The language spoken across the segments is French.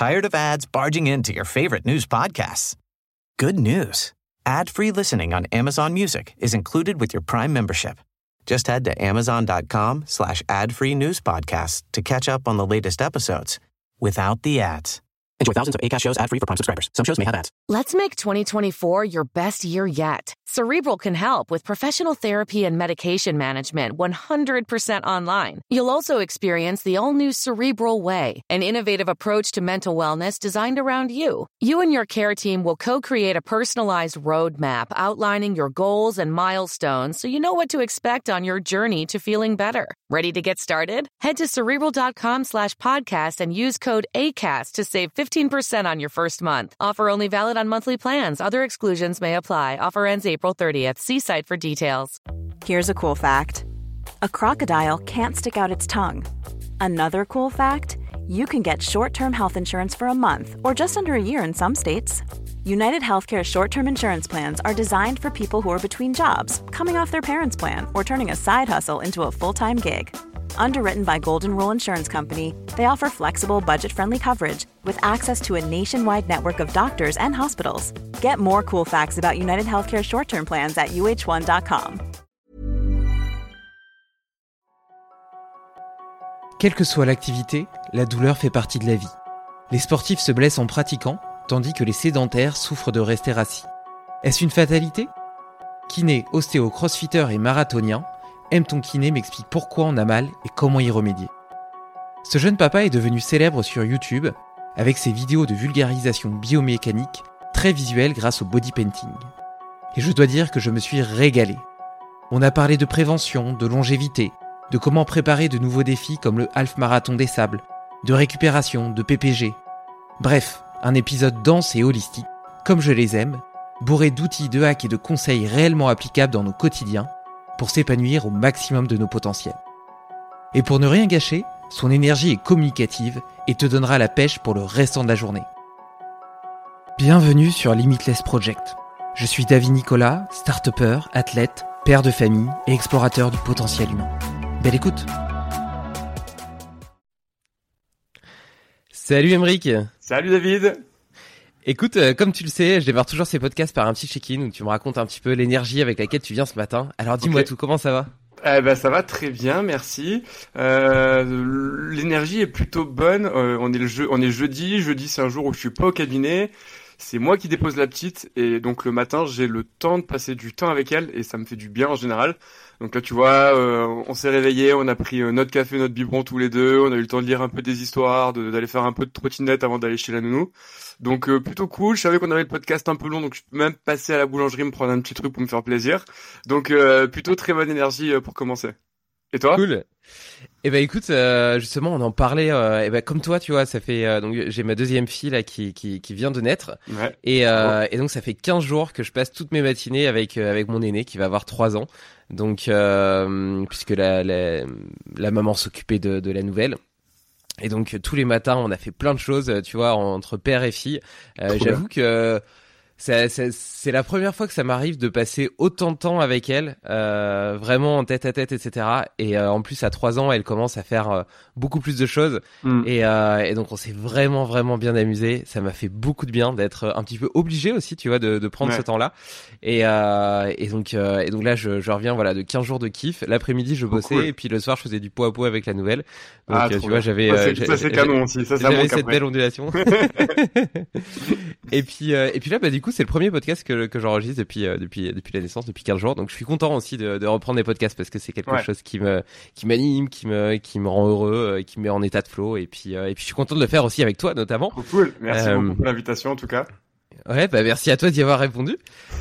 Tired of ads barging into your favorite news podcasts? Good news. Ad-free listening on Amazon Music is included with your Prime membership. Just head to amazon.com slash ad-free news podcasts to catch up on the latest episodes without the ads. Enjoy thousands of ACAST shows ad-free for Prime subscribers. Some shows may have ads. Let's make 2024 your best year yet. Cerebral can help with professional therapy and medication management 100% online. You'll also experience the all-new Cerebral Way, an innovative approach to mental wellness designed around you. You and your care team will co-create a personalized roadmap outlining your goals and milestones so you know what to expect on your journey to feeling better. Ready to get started? Head to cerebral.com slash podcast and use code ACAST to save 15% on your first month. Offer only valid on monthly plans. Other exclusions may apply. Offer ends April 30th. See site for details. Here's a cool fact a crocodile can't stick out its tongue. Another cool fact you can get short term health insurance for a month or just under a year in some states. United Healthcare short term insurance plans are designed for people who are between jobs, coming off their parents' plan, or turning a side hustle into a full time gig. Underwritten by Golden Rule Insurance Company, they offer flexible, budget friendly coverage with access to a nationwide network of doctors and hospitals. Get more cool facts about United Healthcare short term plans at uh1.com. Quelle que soit l'activité, la douleur fait partie de la vie. Les sportifs se blessent en pratiquant, tandis que les sédentaires souffrent de rester assis. Est-ce une fatalité? Kiné, ostéo, crossfitter et marathonien, M ton kiné m'explique pourquoi on a mal et comment y remédier. Ce jeune papa est devenu célèbre sur YouTube avec ses vidéos de vulgarisation biomécanique très visuelles grâce au body painting. Et je dois dire que je me suis régalé. On a parlé de prévention, de longévité, de comment préparer de nouveaux défis comme le half marathon des sables, de récupération, de PPG. Bref, un épisode dense et holistique, comme je les aime, bourré d'outils, de hacks et de conseils réellement applicables dans nos quotidiens pour s'épanouir au maximum de nos potentiels. Et pour ne rien gâcher, son énergie est communicative et te donnera la pêche pour le restant de la journée. Bienvenue sur Limitless Project. Je suis David Nicolas, start athlète, père de famille et explorateur du potentiel humain. Belle écoute Salut Emric Salut David Écoute, euh, comme tu le sais, je démarre toujours ces podcasts par un petit check-in où tu me racontes un petit peu l'énergie avec laquelle tu viens ce matin. Alors dis-moi tout, comment ça va? Eh ben ça va très bien, merci. Euh, L'énergie est plutôt bonne. Euh, on est le jeu, on est jeudi. Jeudi, c'est un jour où je suis pas au cabinet. C'est moi qui dépose la petite et donc le matin, j'ai le temps de passer du temps avec elle et ça me fait du bien en général. Donc là, tu vois, euh, on s'est réveillé, on a pris euh, notre café, notre biberon tous les deux, on a eu le temps de lire un peu des histoires, d'aller faire un peu de trottinette avant d'aller chez la nounou. Donc euh, plutôt cool. Je savais qu'on avait le podcast un peu long, donc je peux même passer à la boulangerie me prendre un petit truc pour me faire plaisir. Donc plutôt très bonne énergie pour commencer. Et toi? Cool. Eh ben écoute, justement, on en parlait. eh ben comme toi, tu vois, ça fait donc j'ai ma deuxième fille là qui qui, qui vient de naître. Ouais. Et, et donc ça fait 15 jours que je passe toutes mes matinées avec avec mon aîné qui va avoir 3 ans. Donc, euh, puisque la, la, la maman s'occupait de, de la nouvelle. Et donc tous les matins, on a fait plein de choses, tu vois, entre père et fille. Euh, J'avoue que c'est la première fois que ça m'arrive de passer autant de temps avec elle, euh, vraiment en tête à tête, etc. Et euh, en plus, à trois ans, elle commence à faire euh, beaucoup plus de choses. Mm. Et, euh, et, donc, on s'est vraiment, vraiment bien amusé. Ça m'a fait beaucoup de bien d'être un petit peu obligé aussi, tu vois, de, de prendre ce temps-là. Et, euh, et donc, et donc là, je, je, reviens, voilà, de 15 jours de kiff. L'après-midi, je bossais, et puis le soir, je faisais du pot à pot avec la nouvelle. Donc, ah, tu vois, j'avais, ça c'est canon aussi. Ça, j'avais cette belle ondulation. et puis, et puis là, bah du coup c'est le premier podcast que, que j'enregistre depuis, euh, depuis, depuis la naissance, depuis 15 jours. Donc je suis content aussi de, de reprendre des podcasts parce que c'est quelque chose qui me, qui m'anime, qui me, qui me rend heureux, euh, qui me met en état de flow. Et puis, euh, et puis je suis content de le faire aussi avec toi notamment. Cool, merci beaucoup pour l'invitation en tout cas. Ouais, bah merci à toi d'y avoir répondu.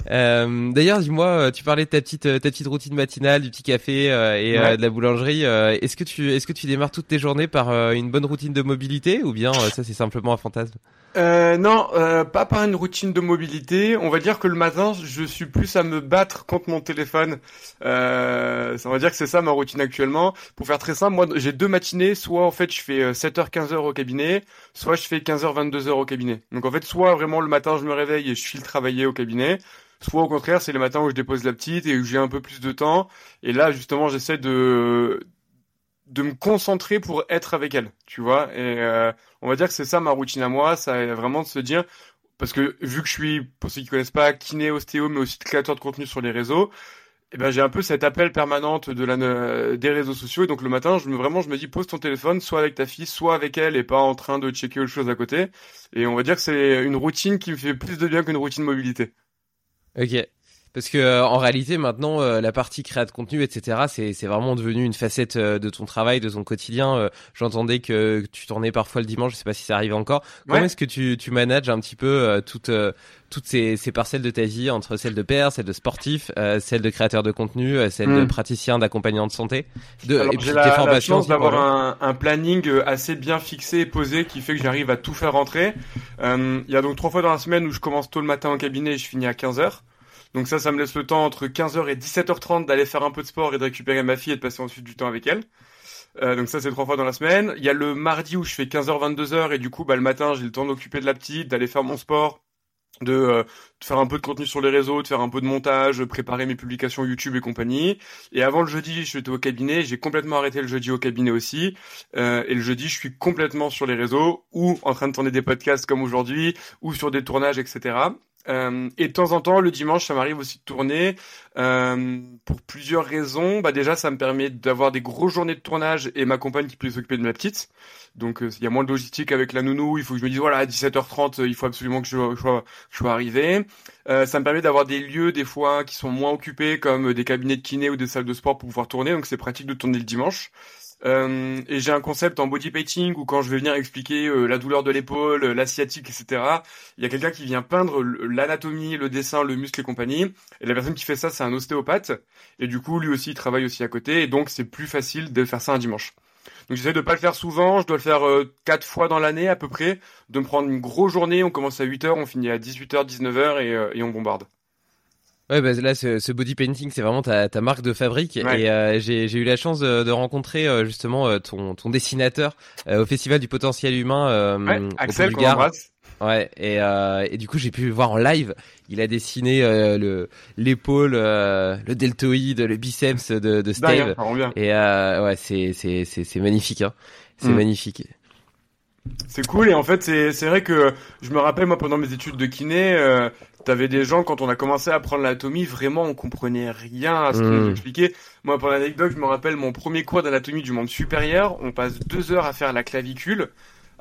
Euh, D'ailleurs, dis-moi, tu parlais de ta petite ta petite routine matinale, du petit café euh, et de la boulangerie. est-ce que tu est-ce que tu démarres toutes tes journées par une bonne routine de mobilité ou bien ça c'est simplement un fantasme? Euh, non, euh, pas par une routine de mobilité. On va dire que le matin, je suis plus à me battre contre mon téléphone. Euh, ça va dire que c'est ça ma routine actuellement. Pour faire très simple, moi j'ai deux matinées. Soit en fait je fais 7h 15h au cabinet, soit je fais 15h 22h au cabinet. Donc en fait soit vraiment le matin je me réveille et je file travailler au cabinet, soit au contraire c'est le matin où je dépose la petite et où j'ai un peu plus de temps. Et là justement j'essaie de de me concentrer pour être avec elle, tu vois. Et euh, on va dire que c'est ça ma routine à moi, ça est vraiment de se dire, parce que vu que je suis, pour ceux qui connaissent pas, kiné, ostéo, mais aussi créateur de contenu sur les réseaux, eh ben j'ai un peu cet appel permanente de la des réseaux sociaux et donc le matin je me vraiment je me dis pose ton téléphone soit avec ta fille soit avec elle et pas en train de checker autre chose à côté et on va dire que c'est une routine qui me fait plus de bien qu'une routine mobilité. Ok. Parce que euh, en réalité maintenant euh, la partie créa de contenu etc c'est vraiment devenu une facette euh, de ton travail de ton quotidien. J'entendais que tu tournais parfois le dimanche, je sais pas si ça arrive encore. Comment est-ce que tu tu manages un petit peu toutes toutes ces, ces parcelles de ta vie entre celles de père, celles de sportif, celles de créateur de contenu, celles de hmm. praticien, d'accompagnant de santé, de et puis la. La chance d'avoir un, un, planning assez bien fixé et posé qui fait que j'arrive à tout faire rentrer. Il y a donc trois fois dans la semaine où je commence tôt le matin en cabinet et je finis à 15 heures. Donc ça, ça me laisse le temps entre 15h et 17h30 d'aller faire un peu de sport et de récupérer ma fille et de passer ensuite du temps avec elle. Euh, donc ça, c'est trois fois dans la semaine. Il y a le mardi où je fais 15h, 22h et du coup, bah, le matin, j'ai le temps d'occuper de la petite, d'aller faire mon sport, de, euh, de, faire un peu de contenu sur les réseaux, de faire un peu de montage, préparer mes publications YouTube et compagnie. Et avant le jeudi, je suis au cabinet. J'ai complètement arrêté le jeudi au cabinet aussi. Euh, et le jeudi, je suis complètement sur les réseaux ou en train de tourner des podcasts comme aujourd'hui ou sur des tournages, etc. Euh, et de temps en temps, le dimanche, ça m'arrive aussi de tourner euh, pour plusieurs raisons. Bah déjà, ça me permet d'avoir des grosses journées de tournage et ma compagne qui peut s'occuper de ma petite. Donc, euh, il y a moins de logistique avec la nounou. Il faut que je me dise voilà, à 17h30, il faut absolument que je, sois, je sois arrivé. ça me permet d'avoir des lieux des fois qui sont moins occupés, comme des cabinets de kiné ou des salles de sport pour pouvoir tourner. Donc, c'est pratique de tourner le dimanche. Euh, et j'ai un concept en body painting où quand je vais venir expliquer euh, la douleur de l'épaule, euh, l'asiatique, etc., il y a quelqu'un qui vient peindre l'anatomie, le dessin, le muscle et compagnie. Et la personne qui fait ça, c'est un ostéopathe. Et du coup, lui aussi, il travaille aussi à côté. Et donc, c'est plus facile de faire ça un dimanche. Donc j'essaie de pas le faire souvent, je dois le faire quatre fois dans l'année à peu près, de me prendre une grosse journée, on commence à 8h, on finit à 18h, 19h et, et on bombarde. Ouais, bah là, ce, ce body painting, c'est vraiment ta, ta, marque de fabrique. Et euh, j'ai eu la chance de, de rencontrer euh, justement euh, ton, ton dessinateur au Festival du potentiel humain. Ouais, Axel, qu'on Ouais, et, et du coup, j'ai pu le voir en live. Il a dessiné le l'épaule, le deltoïde, le biceps de, de Steve. et ouais, c'est c'est c'est magnifique. Hein. C'est mm. magnifique. C'est cool et en fait c'est c'est vrai que je me rappelle moi pendant mes études de kiné euh, t'avais des gens quand on a commencé à apprendre l'anatomie vraiment on comprenait rien à ce qu'ils nous hmm. expliquaient. Moi pour l'anecdote je me rappelle mon premier cours d'anatomie du monde supérieur on passe deux heures à faire la clavicule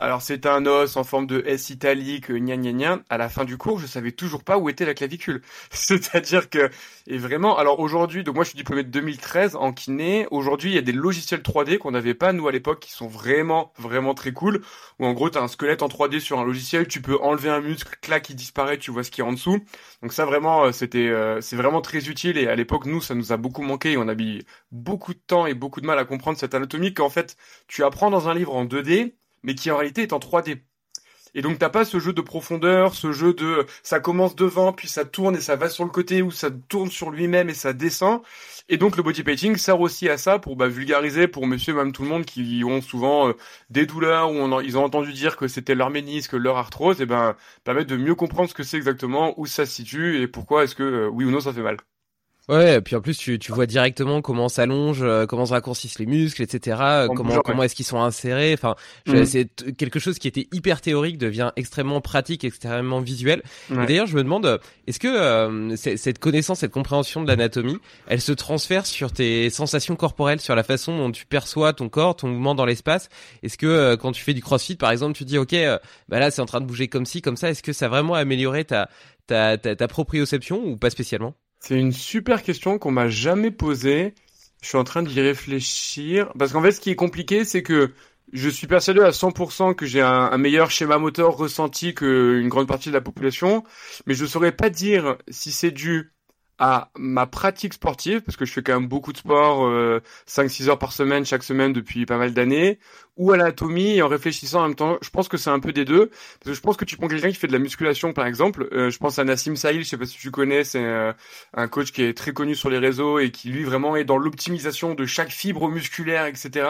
alors c'est un os en forme de S italique, gna gna gna. À la fin du cours, je savais toujours pas où était la clavicule. C'est-à-dire que, et vraiment, alors aujourd'hui, donc moi je suis diplômé de 2013 en kiné. Aujourd'hui, il y a des logiciels 3D qu'on n'avait pas nous à l'époque, qui sont vraiment, vraiment très cool. Où en gros, t'as un squelette en 3D sur un logiciel, tu peux enlever un muscle, clac, il disparaît, tu vois ce qu'il y a en dessous. Donc ça vraiment, euh, c'était, euh, c'est vraiment très utile. Et à l'époque, nous, ça nous a beaucoup manqué. Et on a mis beaucoup de temps et beaucoup de mal à comprendre cette anatomie qu'en fait, tu apprends dans un livre en 2D mais qui en réalité est en 3D. Et donc t'as pas ce jeu de profondeur, ce jeu de ça commence devant puis ça tourne et ça va sur le côté ou ça tourne sur lui-même et ça descend. Et donc le body painting sert aussi à ça pour bah, vulgariser pour monsieur même tout le monde qui ont souvent euh, des douleurs ou ils ont entendu dire que c'était leur ménisque, leur arthrose et ben permettre de mieux comprendre ce que c'est exactement, où ça se situe et pourquoi est-ce que euh, oui ou non ça fait mal. Ouais, et puis en plus tu, tu vois directement comment s'allonge, euh, comment se raccourcissent les muscles, etc. Euh, comment comment est-ce qu'ils sont insérés. Enfin, mm. c'est quelque chose qui était hyper théorique devient extrêmement pratique, extrêmement visuel. D'ailleurs, je me demande, est-ce que euh, cette connaissance, cette compréhension de l'anatomie, elle se transfère sur tes sensations corporelles, sur la façon dont tu perçois ton corps, ton mouvement dans l'espace? Est-ce que quand tu fais du CrossFit, par exemple, tu dis ok, bah là c'est en train de bouger comme ci, comme ça. Est-ce que ça a vraiment amélioré ta ta, ta, ta proprioception ou pas spécialement? C'est une super question qu'on m'a jamais posée. Je suis en train d'y réfléchir. Parce qu'en fait, ce qui est compliqué, c'est que je suis persuadé à 100% que j'ai un, meilleur schéma moteur ressenti qu'une grande partie de la population. Mais je saurais pas dire si c'est dû à ma pratique sportive, parce que je fais quand même beaucoup de sport, euh, 5-6 heures par semaine, chaque semaine depuis pas mal d'années, ou à l'anatomie, et en réfléchissant en même temps, je pense que c'est un peu des deux, parce que je pense que tu prends quelqu'un qui fait de la musculation, par exemple, euh, je pense à Nassim Sahil, je sais pas si tu connais, c'est euh, un coach qui est très connu sur les réseaux et qui lui vraiment est dans l'optimisation de chaque fibre musculaire, etc.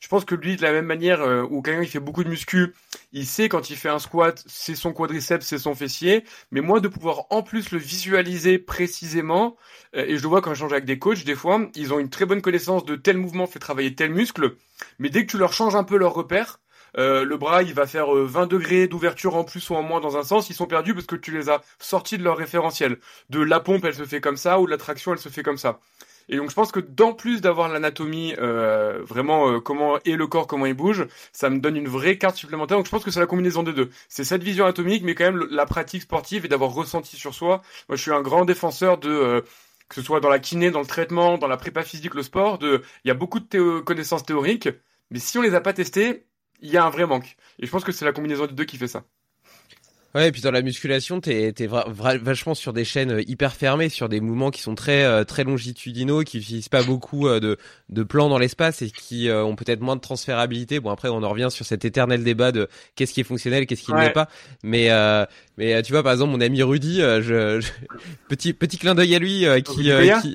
Je pense que lui, de la même manière, euh, où quelqu'un qui fait beaucoup de muscu, il sait quand il fait un squat, c'est son quadriceps, c'est son fessier, mais moi de pouvoir en plus le visualiser précisément forcément, et je le vois quand je change avec des coachs, des fois, ils ont une très bonne connaissance de tel mouvement fait travailler tel muscle, mais dès que tu leur changes un peu leur repère, euh, le bras il va faire 20 euh, degrés d'ouverture en plus ou en moins dans un sens, ils sont perdus parce que tu les as sortis de leur référentiel. De la pompe elle se fait comme ça ou de la traction elle se fait comme ça. Et donc je pense que d'en plus d'avoir l'anatomie, euh, vraiment comment est le corps, comment il bouge, ça me donne une vraie carte supplémentaire. Donc je pense que c'est la combinaison des deux. C'est cette vision atomique, mais quand même la pratique sportive et d'avoir ressenti sur soi. Moi je suis un grand défenseur de que ce soit dans la kiné, dans le traitement, dans la prépa physique, le sport, de il y a beaucoup de connaissances théoriques, mais si on les a pas testées, il y a un vrai manque. Et je pense que c'est la combinaison des deux qui fait ça. Ouais, et puis dans la musculation, t'es es vachement sur des chaînes euh, hyper fermées, sur des mouvements qui sont très euh, très longitudinaux, qui utilisent pas beaucoup euh, de de plans dans l'espace et qui ont peut-être moins de transférabilité. Bon après, on en revient sur cet éternel débat de qu'est-ce qui est fonctionnel, qu'est-ce qui ne l'est pas. Mais mais tu vois par exemple mon ami Rudy, je, petit petit clin d'œil à lui qui qui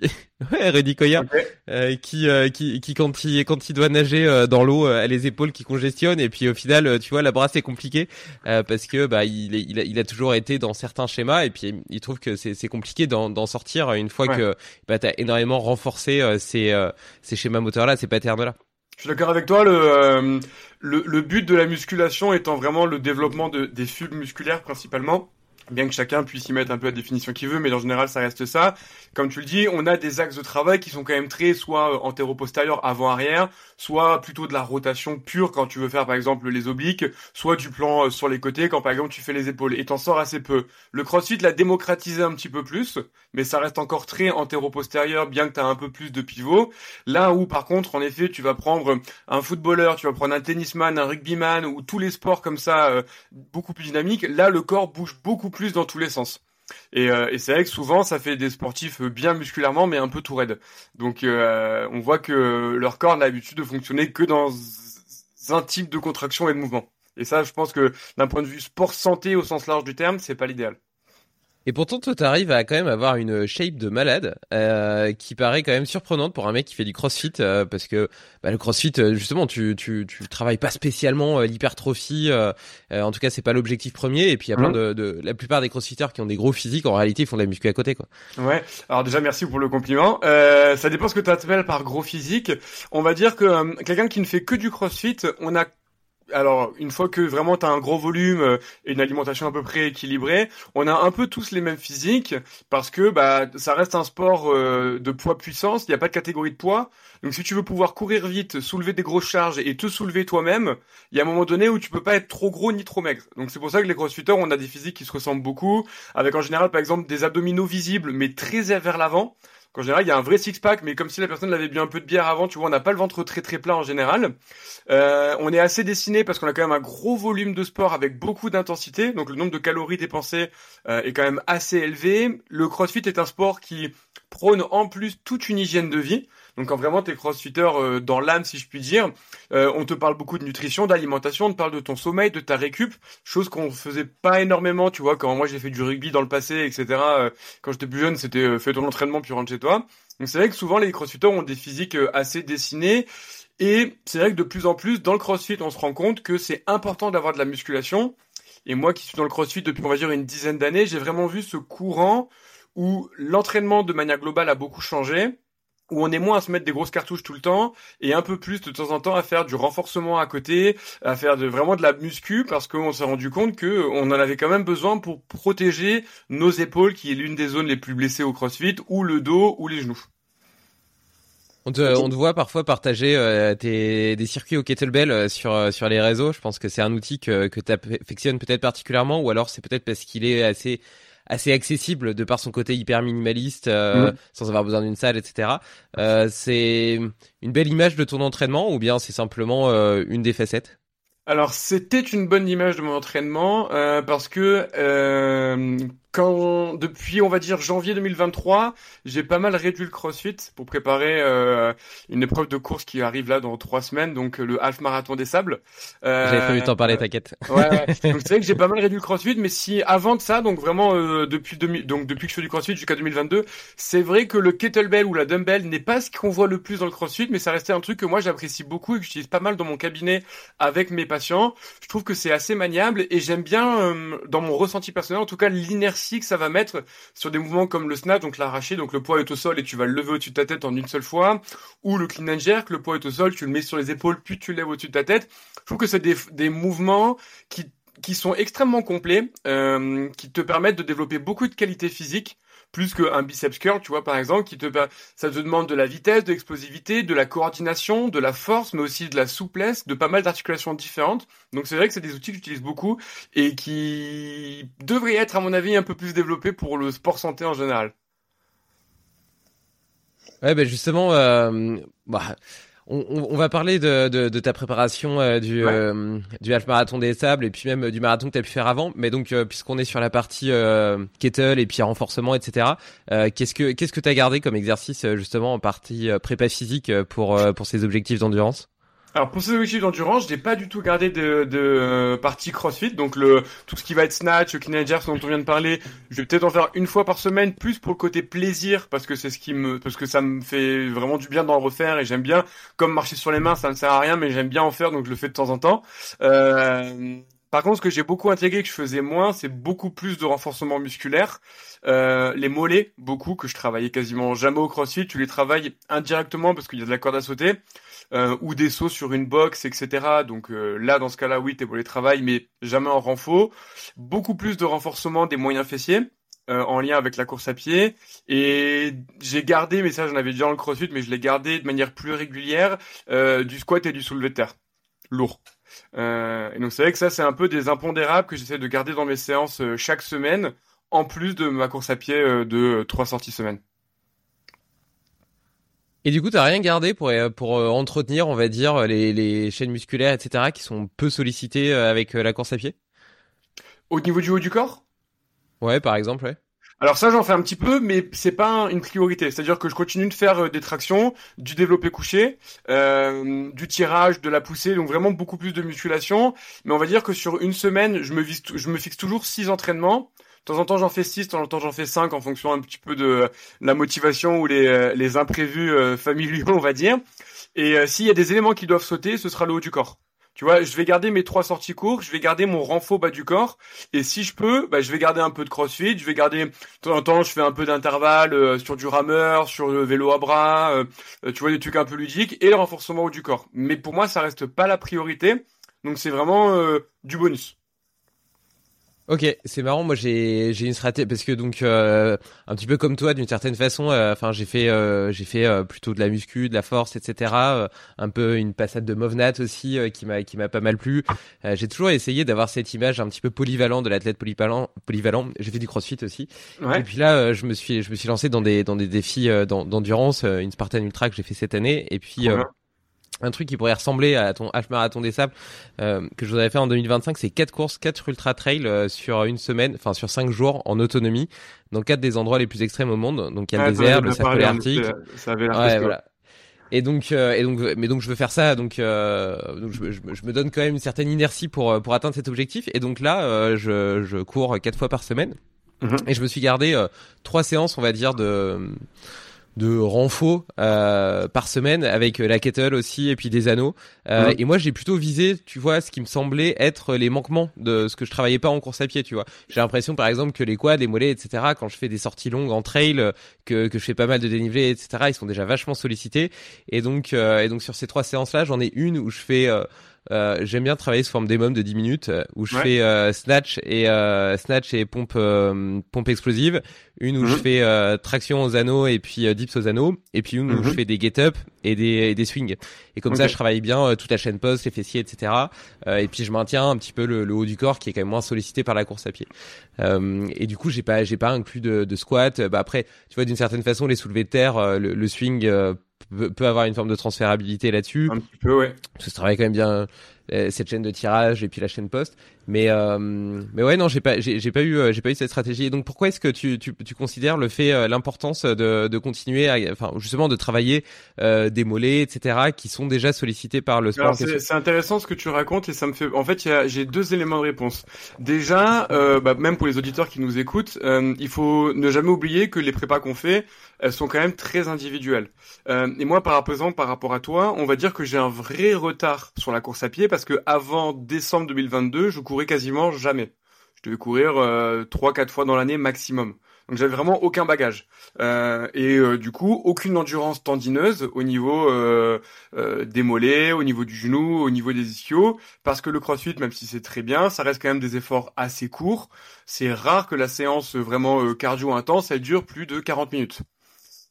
Ouais, Rudy Koya, euh, qui, euh, qui, qui quand il quand il doit nager euh, dans l'eau, a les épaules qui congestionnent et puis au final, tu vois, la brasse est compliquée parce que bah il, il, a, il a toujours été dans certains schémas et puis il trouve que c'est compliqué d'en sortir une fois que bah t'as énormément renforcé ces ces schémas moteurs là, ces patterns là. Je suis d'accord avec toi. Le, le le but de la musculation étant vraiment le développement de, des fibres musculaires principalement bien que chacun puisse y mettre un peu la définition qu'il veut, mais en général, ça reste ça. Comme tu le dis, on a des axes de travail qui sont quand même très soit euh, antéro-postérieur, avant-arrière, soit plutôt de la rotation pure quand tu veux faire par exemple les obliques, soit du plan euh, sur les côtés quand par exemple tu fais les épaules. Et t'en sors assez peu. Le CrossFit l'a démocratisé un petit peu plus, mais ça reste encore très antéro-postérieur, bien que tu as un peu plus de pivot. Là où par contre, en effet, tu vas prendre un footballeur, tu vas prendre un tennisman, un rugbyman, ou tous les sports comme ça, euh, beaucoup plus dynamiques, là le corps bouge beaucoup plus dans tous les sens. Euh, et, c'est vrai que souvent, ça fait des sportifs bien musculairement, mais un peu tout raide. Donc, euh, on voit que leur corps n'a l'habitude de fonctionner que dans un type de contraction et de mouvement. Et ça, je pense que d'un point de vue sport santé au sens large du terme, c'est pas l'idéal. Et pourtant, toi, t'arrives à quand même avoir une shape de malade euh, qui paraît quand même surprenante pour un mec qui fait du CrossFit, euh, parce que bah, le CrossFit, euh, justement, tu tu tu travailles pas spécialement euh, l'hypertrophie. Euh, en tout cas, c'est pas l'objectif premier. Et puis il y a plein mmh. de, de, la plupart des CrossFitters qui ont des gros physiques, en réalité, ils font de la muscu à côté, quoi. Ouais. Alors déjà, merci pour le compliment. ça dépend ce que tu appelles par gros physique. On va dire que quelqu'un qui ne fait que du CrossFit, on a alors une fois que vraiment tu as un gros volume euh, et une alimentation à peu près équilibrée, on a un peu tous les mêmes physiques parce que bah ça reste un sport euh, de poids puissance, il n'y a pas de catégorie de poids. Donc si tu veux pouvoir courir vite, soulever des grosses charges et te soulever toi-même, il y a un moment donné où tu peux pas être trop gros ni trop maigre. Donc c'est pour ça que les crossfitters, on a des physiques qui se ressemblent beaucoup avec en général par exemple des abdominaux visibles mais très vers l'avant qu'en général il y a un vrai six pack mais comme si la personne l'avait bu un peu de bière avant tu vois on n'a pas le ventre très très plat en général. Euh, on est assez dessiné parce qu'on a quand même un gros volume de sport avec beaucoup d'intensité. Donc le nombre de calories dépensées euh, est quand même assez élevé. Le crossfit est un sport qui prône en plus toute une hygiène de vie donc quand vraiment t'es crossfitter euh, dans l'âme, si je puis dire, euh, on te parle beaucoup de nutrition, d'alimentation, on te parle de ton sommeil, de ta récup, chose qu'on faisait pas énormément, tu vois, quand moi j'ai fait du rugby dans le passé, etc. Euh, quand j'étais plus jeune, c'était fait ton entraînement puis rentre chez toi. Donc c'est vrai que souvent les crossfitters ont des physiques assez dessinées. Et c'est vrai que de plus en plus, dans le crossfit, on se rend compte que c'est important d'avoir de la musculation. Et moi qui suis dans le crossfit depuis, on va dire, une dizaine d'années, j'ai vraiment vu ce courant où l'entraînement de manière globale a beaucoup changé où on est moins à se mettre des grosses cartouches tout le temps et un peu plus de temps en temps à faire du renforcement à côté, à faire vraiment de la muscu parce qu'on s'est rendu compte que on en avait quand même besoin pour protéger nos épaules qui est l'une des zones les plus blessées au CrossFit ou le dos ou les genoux. On te, voit parfois partager euh, des circuits au kettlebell euh, sur euh, sur les réseaux. Je pense que c'est un outil que que tu affectionnes peut-être particulièrement, ou alors c'est peut-être parce qu'il est assez assez accessible de par son côté hyper minimaliste, euh, mm. sans avoir besoin d'une salle, etc. Euh, c'est une belle image de ton entraînement ou bien c'est simplement euh, une des facettes? Alors c'était une bonne image de mon entraînement parce que quand depuis on va dire janvier 2023, j'ai pas mal réduit le CrossFit pour préparer euh, une épreuve de course qui arrive là dans trois semaines, donc le half marathon des sables. Euh, J'avais prévu t'en parler, t'inquiète. Ouais, ouais. donc c'est vrai que j'ai pas mal réduit le CrossFit, mais si avant de ça, donc vraiment euh, depuis donc depuis que je fais du CrossFit jusqu'à 2022, c'est vrai que le kettlebell ou la dumbbell n'est pas ce qu'on voit le plus dans le CrossFit, mais ça restait un truc que moi j'apprécie beaucoup et que j'utilise pas mal dans mon cabinet avec mes patients. Je trouve que c'est assez maniable et j'aime bien euh, dans mon ressenti personnel, en tout cas l'inertie que ça va mettre sur des mouvements comme le snatch, donc l'arraché, donc le poids est au sol et tu vas le lever au-dessus de ta tête en une seule fois, ou le clean and jerk, le poids est au sol, tu le mets sur les épaules, puis tu le lèves au-dessus de ta tête. Je trouve que c'est des, des mouvements qui qui sont extrêmement complets, euh, qui te permettent de développer beaucoup de qualités physiques, plus qu'un biceps curl, tu vois, par exemple, ça te demande de la vitesse, de l'explosivité, de la coordination, de la force, mais aussi de la souplesse, de pas mal d'articulations différentes. Donc c'est vrai que c'est des outils que j'utilise beaucoup et qui devraient être, à mon avis, un peu plus développés pour le sport santé en général. Ouais, ben justement, euh, bah, on, va parler de, ta préparation euh, du, euh, du half marathon des sables et puis même du marathon que tu as pu faire avant. Mais donc, euh, puisqu'on est sur la partie kettle et puis renforcement, etc., qu'est-ce que qu'est-ce que tu as gardé comme exercice justement en partie prépa physique pour, pour ces objectifs d'endurance? Alors pour ces objectifs d'endurance, je n'ai pas du tout gardé de, de euh, partie CrossFit, donc le tout ce qui va être snatch, clean dont on vient de parler, je vais peut-être en faire une fois par semaine, plus pour le côté plaisir, parce que c'est ce qui me, parce que ça me fait vraiment du bien d'en refaire et j'aime bien. Comme marcher sur les mains, ça ne sert à rien, mais j'aime bien en faire, donc je le fais de temps en temps. Euh, par contre, ce que j'ai beaucoup intégré que je faisais moins, c'est beaucoup plus de renforcement musculaire. Euh, les mollets, beaucoup, que je travaillais quasiment jamais au CrossFit. Tu les travailles indirectement parce qu'il y a de la corde à sauter. Euh, ou des sauts sur une box, etc. Donc euh, là, dans ce cas-là, oui, t'es les travail, mais jamais en renfort. Beaucoup plus de renforcement des moyens fessiers. Euh, en lien avec la course à pied et j'ai gardé mais ça j'en avais déjà dans le crossfit mais je l'ai gardé de manière plus régulière du squat et du soulevé de terre lourd et donc c'est vrai que ça c'est un peu des impondérables que j'essaie de garder dans mes séances chaque semaine en plus de ma course à pied de trois sorties semaine et du coup, t'as rien gardé pour euh, pour euh, entretenir, on va dire, les, les chaînes musculaires, etc., qui sont peu sollicitées euh, avec la course à pied? Au niveau du haut du corps? Ouais, par exemple, ouais. Alors ça, j'en fais un petit peu, mais c'est pas une priorité. C'est-à-dire que je continue de faire des tractions, du développé couché, euh, du tirage, de la poussée, donc vraiment beaucoup plus de musculation. Mais on va dire que sur une semaine, je me, je me fixe toujours six entraînements. De temps en temps, j'en fais 6, de temps en temps, j'en fais 5 en fonction un petit peu de la motivation ou les, euh, les imprévus euh, familiaux, on va dire. Et euh, s'il y a des éléments qui doivent sauter, ce sera le haut du corps. Tu vois, je vais garder mes trois sorties courtes, je vais garder mon renfort bas du corps, et si je peux, bah, je vais garder un peu de crossfit, je vais garder, de temps en temps, je fais un peu d'intervalle sur du rameur, sur le vélo à bras, tu vois, des trucs un peu ludiques, et le renforcement haut du corps. Mais pour moi, ça reste pas la priorité, donc c'est vraiment du bonus. Ok, c'est marrant. Moi, j'ai j'ai une stratégie parce que donc euh, un petit peu comme toi, d'une certaine façon. Euh, enfin, j'ai fait euh, j'ai fait plutôt de la muscu, de la force, etc. un peu une passade de Movnat aussi qui m'a qui m'a pas mal plu. j'ai toujours essayé d'avoir cette image un petit peu polyvalent de l'athlète polyvalent. Polyvalent. J'ai fait du CrossFit aussi. Et puis là, je me suis je me suis lancé dans des dans des défis d'endurance, une Spartan Ultra que j'ai fait cette année. Et puis un truc qui pourrait ressembler à ton half marathon des sables euh, que je vous avais fait en 2025 c'est quatre courses quatre ultra trail euh, sur une semaine enfin sur cinq jours en autonomie dans quatre des endroits les plus extrêmes au monde. Donc il y a le désert le cercle arctique. ça avait ouais, voilà. et donc euh, et donc mais donc je veux faire ça donc, donc je, je, me donne quand même une certaine inertie pour pour atteindre cet objectif. Et donc là je, je cours quatre fois par semaine. Mhm. et je me suis gardé trois séances on va dire de de renfort euh, par semaine avec la kettle aussi et puis des anneaux. Euh, et moi j'ai plutôt visé tu vois ce qui me semblait être les manquements de ce que je travaillais pas en course à pied tu vois. J'ai l'impression par exemple que les quads les mollets etc quand je fais des sorties longues en trail que, que je fais pas mal de dénivelé etc ils sont déjà vachement sollicités. Et donc euh, et donc sur ces trois séances là j'en ai une où je fais euh, j'aime bien travailler sous forme d'émum de 10 minutes euh, où je fais euh, snatch et snatch et pompe pompe explosive, une où je mhm. fais traction aux anneaux et puis dips aux anneaux et puis une où je mhm. fais des get up et des des swings. Et comme ça je travaille bien toute la chaîne poste, les fessiers etc. et puis je maintiens un petit peu le, haut du corps qui est quand même moins sollicité par la course à pied. et du coup j'ai pas j'ai pas inclus de, de squat. Bah après tu vois d'une certaine façon les soulevés de terre, le, le swing peut, avoir une forme de transférabilité là-dessus. Un petit peu, ouais. Parce que ça travaille quand même bien euh, cette chaîne de tirage et puis la chaîne poste. Mais euh, mais ouais non j'ai pas j'ai pas eu euh, j'ai pas eu cette stratégie. Et donc pourquoi est-ce que tu, tu, tu considères le fait l'importance de, de continuer à, enfin justement de travailler des mollets etc qui sont déjà sollicités par le sport. C'est intéressant ce que tu racontes et ça me fait en fait j'ai deux éléments de réponse. Déjà bah, même pour les auditeurs qui nous écoutent il faut ne jamais oublier que les prépas qu'on fait elles sont quand même très individuelles. et moi par exemple par rapport à toi on va dire que j'ai un vrai retard sur la course à pied parce que avant décembre 2022, je courais quasiment jamais. Je devais courir trois, quatre fois dans l'année maximum. Donc j'avais vraiment aucun bagage. Euh, et euh, du coup, aucune endurance tendineuse au niveau euh, des mollets, au niveau du genou, au niveau des ischios, parce que le crossfit, même si c'est très bien, ça reste quand même des efforts assez courts. C'est rare que la séance vraiment cardio intense, elle dure plus de 40 minutes.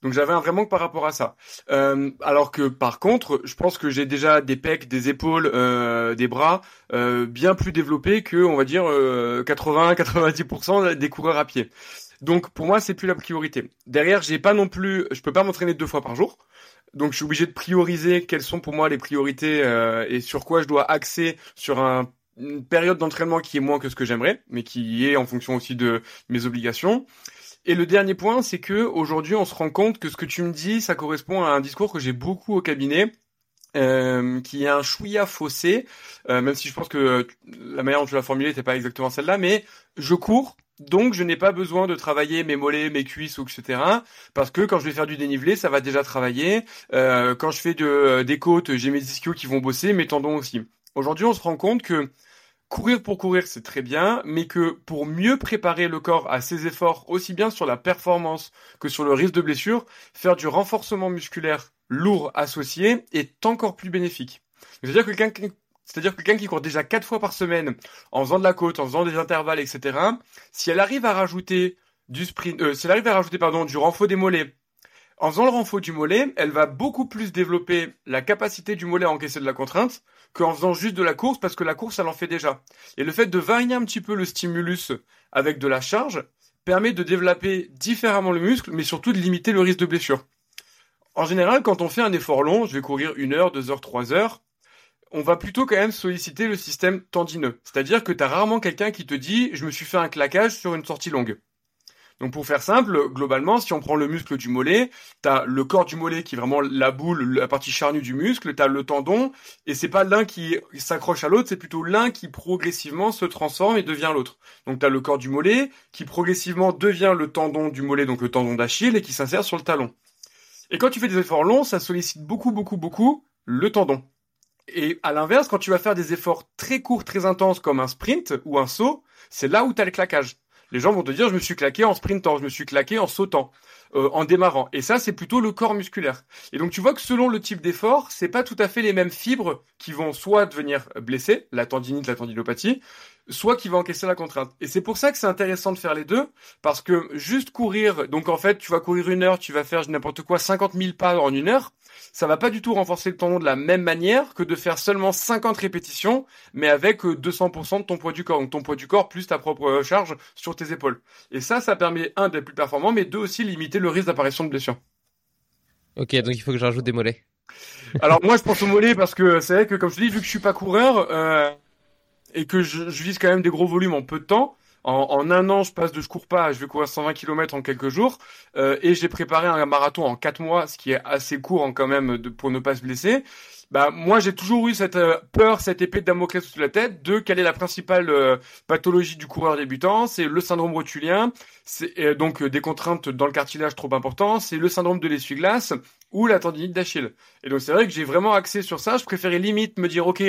Donc j'avais un vrai manque par rapport à ça. Euh, alors que par contre, je pense que j'ai déjà des pecs, des épaules, euh, des bras euh, bien plus développés que, on va dire, 80-90% des coureurs à pied. Donc pour moi, c'est plus la priorité. Derrière, j'ai pas non plus, je peux pas m'entraîner deux fois par jour. Donc je suis obligé de prioriser quelles sont pour moi les priorités euh, et sur quoi je dois axer sur un, une période d'entraînement qui est moins que ce que j'aimerais, mais qui est en fonction aussi de mes obligations. Et le dernier point, c'est que aujourd'hui, on se rend compte que ce que tu me dis, ça correspond à un discours que j'ai beaucoup au cabinet. Euh, qui est un chouïa faussé, euh, même si je pense que la manière dont tu l'as formulé n'était pas exactement celle-là, mais je cours donc, je n'ai pas besoin de travailler mes mollets, mes cuisses, etc. Parce que quand je vais faire du dénivelé, ça va déjà travailler. Euh, quand je fais de, euh, des côtes, j'ai mes ischios qui vont bosser, mes tendons aussi. Aujourd'hui, on se rend compte que courir pour courir, c'est très bien, mais que pour mieux préparer le corps à ces efforts, aussi bien sur la performance que sur le risque de blessure, faire du renforcement musculaire lourd associé est encore plus bénéfique. C'est-à-dire que quelqu'un c'est-à-dire que quelqu'un qui court déjà quatre fois par semaine, en faisant de la côte, en faisant des intervalles, etc., si elle arrive à rajouter du sprint, euh, si elle arrive à rajouter, pardon, du renfort des mollets, en faisant le renfort du mollet, elle va beaucoup plus développer la capacité du mollet à encaisser de la contrainte qu'en faisant juste de la course parce que la course, elle en fait déjà. Et le fait de varier un petit peu le stimulus avec de la charge permet de développer différemment le muscle, mais surtout de limiter le risque de blessure. En général, quand on fait un effort long, je vais courir une heure, deux heures, trois heures, on va plutôt quand même solliciter le système tendineux. C'est-à-dire que tu as rarement quelqu'un qui te dit je me suis fait un claquage sur une sortie longue. Donc pour faire simple, globalement, si on prend le muscle du mollet, tu as le corps du mollet qui est vraiment la boule, la partie charnue du muscle, tu as le tendon, et c'est pas l'un qui s'accroche à l'autre, c'est plutôt l'un qui progressivement se transforme et devient l'autre. Donc tu as le corps du mollet qui progressivement devient le tendon du mollet, donc le tendon d'Achille, et qui s'insère sur le talon. Et quand tu fais des efforts longs, ça sollicite beaucoup, beaucoup, beaucoup le tendon. Et à l'inverse, quand tu vas faire des efforts très courts, très intenses, comme un sprint ou un saut, c'est là où tu as le claquage. Les gens vont te dire, je me suis claqué en sprintant, je me suis claqué en sautant, euh, en démarrant. Et ça, c'est plutôt le corps musculaire. Et donc, tu vois que selon le type d'effort, c'est pas tout à fait les mêmes fibres qui vont soit devenir blessées, la tendinite, la tendinopathie, soit qui va encaisser la contrainte. Et c'est pour ça que c'est intéressant de faire les deux, parce que juste courir, donc en fait, tu vas courir une heure, tu vas faire n'importe quoi, 50 000 pas en une heure, ça va pas du tout renforcer le tendon de la même manière que de faire seulement 50 répétitions, mais avec 200% euh, de ton poids du corps. Donc ton poids du corps plus ta propre euh, charge sur tes épaules. Et ça, ça permet, un, d'être plus performant, mais deux, aussi limiter le risque d'apparition de blessure. Ok, donc il faut que je rajoute des mollets. Alors moi, je pense aux mollets parce que c'est vrai que, comme je te dis, vu que je suis pas coureur, euh, et que je, je, vise quand même des gros volumes en peu de temps, en, un an, je passe de je cours pas, je vais courir 120 km en quelques jours, euh, et j'ai préparé un marathon en quatre mois, ce qui est assez court hein, quand même pour ne pas se blesser. Bah moi j'ai toujours eu cette euh, peur, cette épée de Damoclès sous la tête de quelle est la principale euh, pathologie du coureur débutant, c'est le syndrome rotulien, c'est donc des contraintes dans le cartilage trop importantes, c'est le syndrome de l'essuie-glace ou la tendinite d'Achille. Et donc c'est vrai que j'ai vraiment axé sur ça, je préférais limite me dire OK,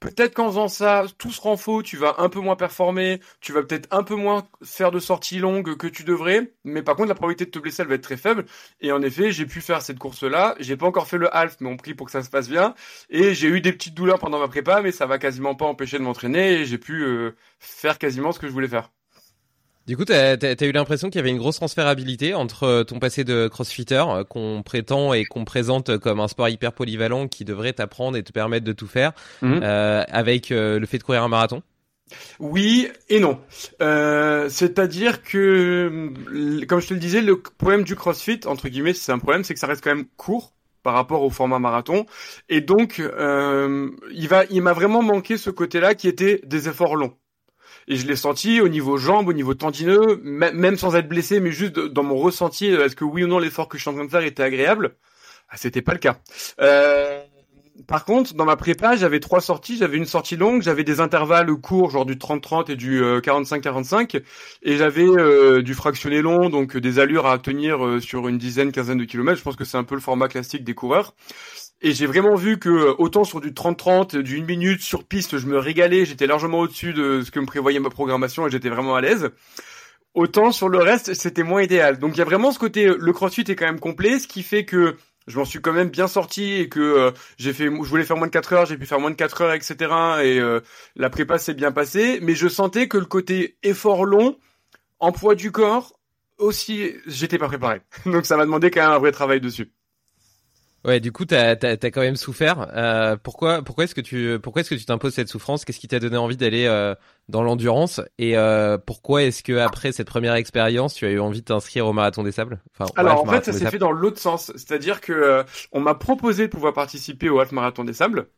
Peut-être qu'en faisant ça, tout se rend faux, tu vas un peu moins performer, tu vas peut-être un peu moins faire de sorties longues que tu devrais, mais par contre la probabilité de te blesser elle va être très faible. Et en effet, j'ai pu faire cette course-là, j'ai pas encore fait le half, mais on prie pour que ça se passe bien. Et j'ai eu des petites douleurs pendant ma prépa, mais ça va quasiment pas empêcher de m'entraîner et j'ai pu euh, faire quasiment ce que je voulais faire. Du coup, tu as, eu l'impression qu'il y avait une grosse transférabilité entre euh, ton passé de crossfitter, euh, qu'on prétend et qu'on présente comme un sport hyper polyvalent qui devrait t'apprendre et te permettre de tout faire, mhm. euh, avec le fait de courir un marathon? Oui et non. C'est-à-dire que, comme je te le disais, le problème du CrossFit, entre guillemets, c'est un problème, c'est que ça reste quand même court par rapport au format marathon. Et donc, il va, il m'a vraiment manqué ce côté-là qui était des efforts longs et je l'ai senti au niveau jambes, au niveau tendineux, même sans être blessé, mais juste dans mon ressenti, est-ce que oui ou non l'effort que je suis en train de faire était agréable? Ah, C'était pas le cas. Euh, par contre, dans ma prépa, j'avais trois sorties. J'avais une sortie longue, j'avais des intervalles courts, genre du 30-30 et du 45-45, euh, et j'avais euh, du fractionné long, donc des allures à tenir sur une dizaine, quinzaine de kilomètres. Je pense que c'est un peu le format classique des coureurs. Et j'ai vraiment vu que autant sur du 30-30, d'une minute sur piste, je me régalais, j'étais largement au-dessus de ce que me prévoyait ma programmation et j'étais vraiment à l'aise. Autant sur le reste, c'était moins idéal. Donc il y a vraiment ce côté, le crossfit est quand même complet, ce qui fait que je m'en suis quand même bien sorti et que euh, j'ai fait, je voulais faire moins de 4 heures, j'ai pu faire moins de 4 heures, etc. Et euh, la prépa s'est bien passée, mais je sentais que le côté effort long, emploi du corps, aussi, j'étais pas préparé. Donc ça m'a demandé quand même un vrai travail dessus. Ouais, du coup, t'as as, quand même souffert. Euh, pourquoi, pourquoi est-ce que tu, pourquoi est-ce que tu t'imposes cette souffrance? Qu'est-ce qui t'a donné envie d'aller euh, dans l'endurance? Et euh, pourquoi est-ce que après cette première expérience, tu as eu envie de t'inscrire au marathon des sables? Enfin, Alors en fait, ça s'est fait dans l'autre sens, c'est-à-dire que euh, on m'a proposé de pouvoir participer au half marathon des sables.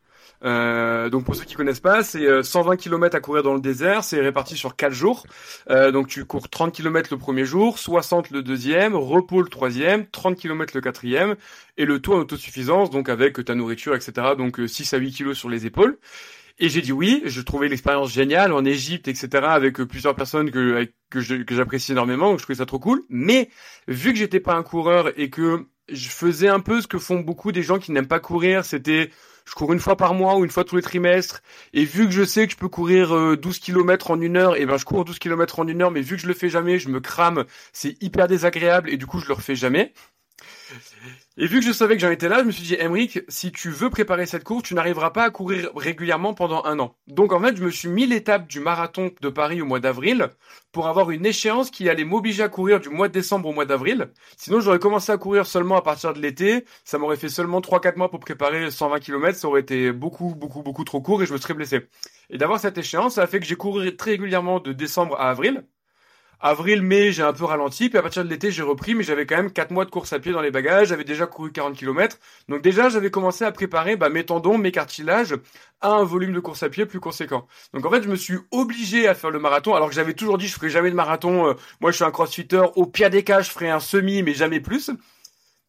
Euh, donc pour ceux qui connaissent pas, c'est 120 euh, km à courir dans le désert, c'est réparti sur 4 jours. Euh, donc tu cours 30 km le premier jour, 60 le deuxième, repos le troisième, 30 km le quatrième, et le tout en autosuffisance, donc avec ta nourriture, etc. Donc 6 à 8 kilos sur les épaules. Et j'ai dit oui, je trouvais l'expérience géniale en Égypte, etc. avec plusieurs personnes que, que j'apprécie énormément, donc je trouvais ça trop cool. Mais vu que j'étais pas un coureur et que je faisais un peu ce que font beaucoup des gens qui n'aiment pas courir, c'était je cours une fois par mois ou une fois tous les trimestres. Et vu que je sais que je peux courir 12 euh, km en une heure, et ben je cours 12 km en une heure, mais vu que je le fais jamais, je me crame, c'est hyper désagréable et du coup je le refais jamais. Et vu que je savais que j'en étais là, je me suis dit, Emric, si tu veux préparer cette course, tu n'arriveras pas à courir régulièrement pendant un an. Donc en fait, je me suis mis l'étape du marathon de Paris au mois d'avril pour avoir une échéance qui allait m'obliger à courir du mois de décembre au mois d'avril. Sinon, j'aurais commencé à courir seulement à partir de l'été. Ça m'aurait fait seulement 3-4 mois pour préparer 120 km. Ça aurait été beaucoup, beaucoup, beaucoup trop court et je me serais blessé. Et d'avoir cette échéance, ça a fait que j'ai couru très régulièrement de décembre à avril. Avril, mai, j'ai un peu ralenti, puis à partir de l'été, j'ai repris, mais j'avais quand même 4 mois de course à pied dans les bagages, j'avais déjà couru 40 km. Donc déjà, j'avais commencé à préparer bah, mes tendons, mes cartilages à un volume de course à pied plus conséquent. Donc en fait, je me suis obligé à faire le marathon, alors que j'avais toujours dit je ferai jamais de marathon. Euh, moi, je suis un crossfitter. Au pire des cas, je ferai un semi, mais jamais plus.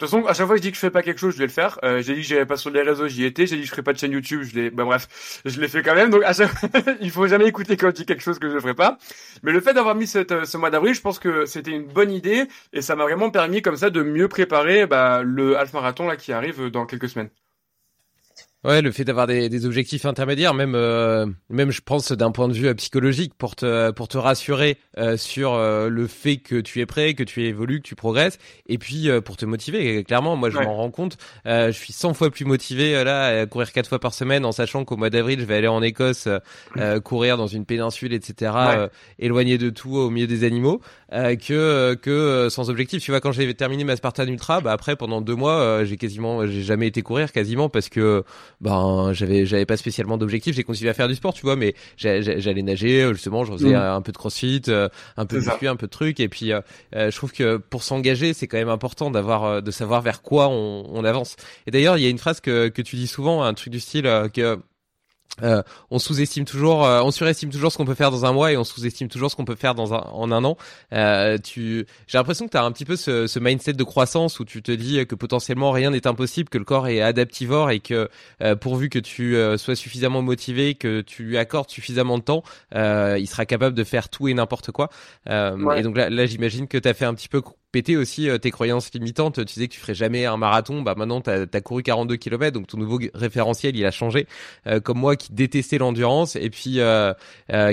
De toute façon, à chaque fois que je dis que je fais pas quelque chose, je vais le faire. Euh, j'ai dit que j'irai pas sur les réseaux, j'y étais. J'ai dit que je ferai pas de chaîne YouTube, je l'ai. Ben bref, je l'ai fait quand même. Donc à chaque... il faut jamais écouter quand je dis quelque chose que je ne ferai pas. Mais le fait d'avoir mis cette, ce mois d'avril, je pense que c'était une bonne idée et ça m'a vraiment permis comme ça de mieux préparer bah, le half marathon là qui arrive dans quelques semaines. Ouais, le fait d'avoir des, des, objectifs intermédiaires, même euh, même je pense d'un point de vue euh, psychologique, pour te pour te rassurer euh, sur le fait que tu es prêt, que tu évolues, que tu progresses, et puis pour te motiver. clairement, moi je m'en rends compte. je suis 100 fois plus motivé là à courir quatre fois par semaine, en sachant qu'au mois d'avril je vais aller en Écosse courir dans une péninsule, etc., éloigné de tout, au milieu des animaux, que que sans objectif. Tu vois, quand j'ai terminé ma Spartan Ultra, bah après pendant deux mois, j'ai quasiment, j'ai jamais été courir quasiment parce que ben j'avais j'avais pas spécialement d'objectif. J'ai continué à faire du sport tu vois mais j'allais nager justement je faisais mm. un peu de crossfit euh, un peu de muscu un peu de trucs et puis euh, euh, je trouve que pour s'engager c'est quand même important d'avoir de savoir vers quoi on, on avance. Et d'ailleurs il y a une phrase que que tu dis souvent un truc du style que euh, on sous-estime toujours, euh, on surestime toujours ce qu'on peut faire dans un mois et on sous-estime toujours ce qu'on peut faire dans un, en un an. Euh, tu, j'ai l'impression que tu as un petit peu ce, ce, mindset de croissance où tu te dis que potentiellement rien n'est impossible, que le corps est adaptivore et que euh, pourvu que tu sois suffisamment motivé, que tu lui accordes suffisamment de temps, il sera capable de faire tout et n'importe quoi. Et donc là, là j'imagine que tu as fait un petit peu péter aussi euh, tes croyances limitantes. Tu disais que tu ferais jamais un marathon, bah maintenant tu as, couru 42 km, donc ton nouveau référentiel il a changé. Euh, comme moi qui détestais l'endurance et puis euh,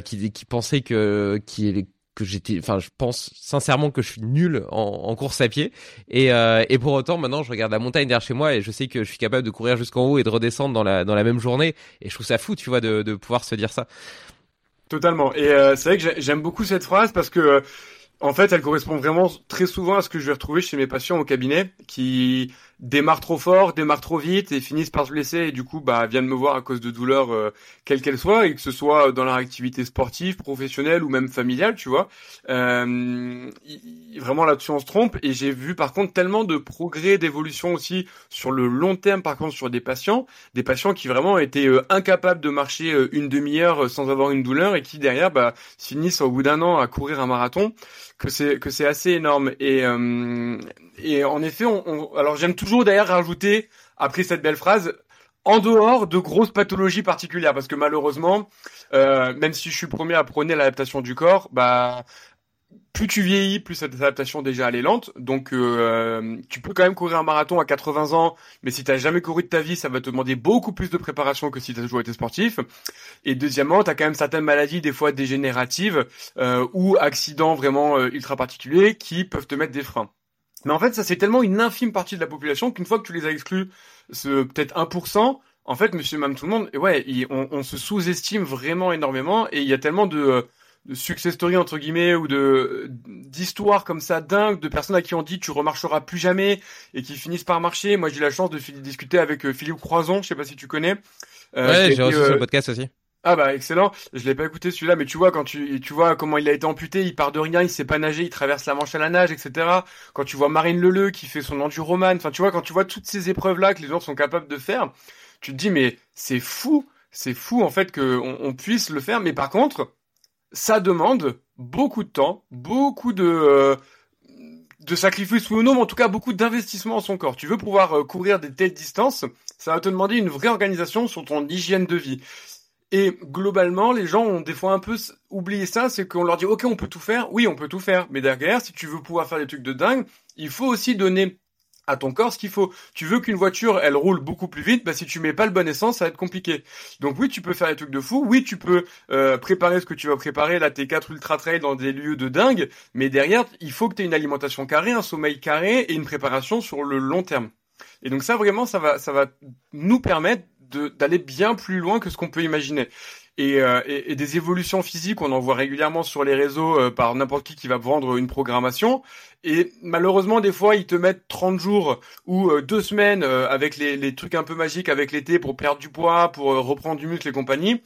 qui, qui pensait que qui que j'étais, enfin, je pense sincèrement que je suis nul en, en course à pied. Et, et pour autant, maintenant, je regarde la montagne derrière chez moi et je sais que je suis capable de courir jusqu'en haut et de redescendre dans la dans la même journée. Et je trouve ça fou, tu vois, de, de pouvoir se dire ça. Totalement. Et c'est vrai que j'aime beaucoup cette phrase parce que en fait, elle correspond vraiment très souvent à ce que je vais retrouver chez mes patients au cabinet, qui démarrent trop fort, démarrent trop vite et finissent par se blesser et du coup bah viennent me voir à cause de douleurs euh, quelles qu'elles soient et que ce soit dans leur activité sportive, professionnelle ou même familiale, tu vois. Euh, vraiment là-dessus on se trompe et j'ai vu par contre tellement de progrès, d'évolution aussi sur le long terme par contre sur des patients, des patients qui vraiment étaient euh, incapables de marcher euh, une demi-heure sans avoir une douleur et qui derrière bah finissent au bout d'un an à courir un marathon que c'est que c'est assez énorme. Et et en effet on, alors j'aime toujours d'ailleurs rajouter après cette belle phrase en dehors de grosses pathologies particulières parce que malheureusement euh, même si je suis premier à prôner l'adaptation du corps bah plus tu vieillis, plus cette adaptation déjà elle est lente. Donc euh, tu peux quand même courir un marathon à 80 ans, mais si t'as jamais couru de ta vie, ça va te demander beaucoup plus de préparation que si t'as toujours été sportif. Et deuxièmement, t'as quand même certaines maladies, des fois dégénératives euh, ou accidents vraiment euh, ultra particuliers, qui peuvent te mettre des freins. Mais en fait, ça c'est tellement une infime partie de la population qu'une fois que tu les as exclus, ce peut-être 1%, en fait, monsieur, même tout le monde, ouais, on, on, se sous-estime vraiment énormément et il y a tellement de de success story entre guillemets ou de d'histoires comme ça dingues de personnes à qui on dit tu remarcheras plus jamais et qui finissent par marcher. Moi j'ai eu la chance de discuter avec euh, Philippe Croison, je sais pas si tu connais. Euh, ouais, j'ai reçu euh... le podcast aussi. Ah bah excellent. Je l'ai pas écouté celui-là, mais tu vois quand tu tu vois comment il a été amputé, il part de rien, il sait pas nager, il traverse la Manche à la nage, etc. Quand tu vois Marine Leleu qui fait son enduroman, enfin tu vois quand tu vois toutes ces épreuves là que les gens sont capables de faire, tu te dis mais c'est fou, c'est fou en fait que on puisse le faire. Mais par contre, ça demande beaucoup de temps, beaucoup de euh, de sacrifices ou non, mais en tout cas beaucoup d'investissement en son corps. Tu veux pouvoir euh, courir des telles distances, ça va te demander une vraie organisation sur ton hygiène de vie. Et globalement, les gens ont des fois un peu oublié ça, c'est qu'on leur dit ok on peut tout faire, oui on peut tout faire, mais derrière si tu veux pouvoir faire des trucs de dingue, il faut aussi donner à ton corps ce qu'il faut. Tu veux qu'une voiture, elle roule beaucoup plus vite, bah si tu mets pas le bon essence, ça va être compliqué. Donc oui, tu peux faire des trucs de fou, oui, tu peux euh, préparer ce que tu vas préparer, là tes quatre ultra trails dans des lieux de dingue, mais derrière, il faut que tu aies une alimentation carrée, un sommeil carré et une préparation sur le long terme. Et donc ça vraiment ça va ça va nous permettre d'aller bien plus loin que ce qu'on peut imaginer. Euh, et, et, des évolutions physiques, on en voit régulièrement sur les réseaux euh, par n'importe qui qui va vendre une programmation. Et malheureusement, des fois, ils te mettent 30 jours ou euh, deux semaines avec les, les, trucs un peu magiques avec l'été pour perdre du poids, pour reprendre du muscle et compagnie.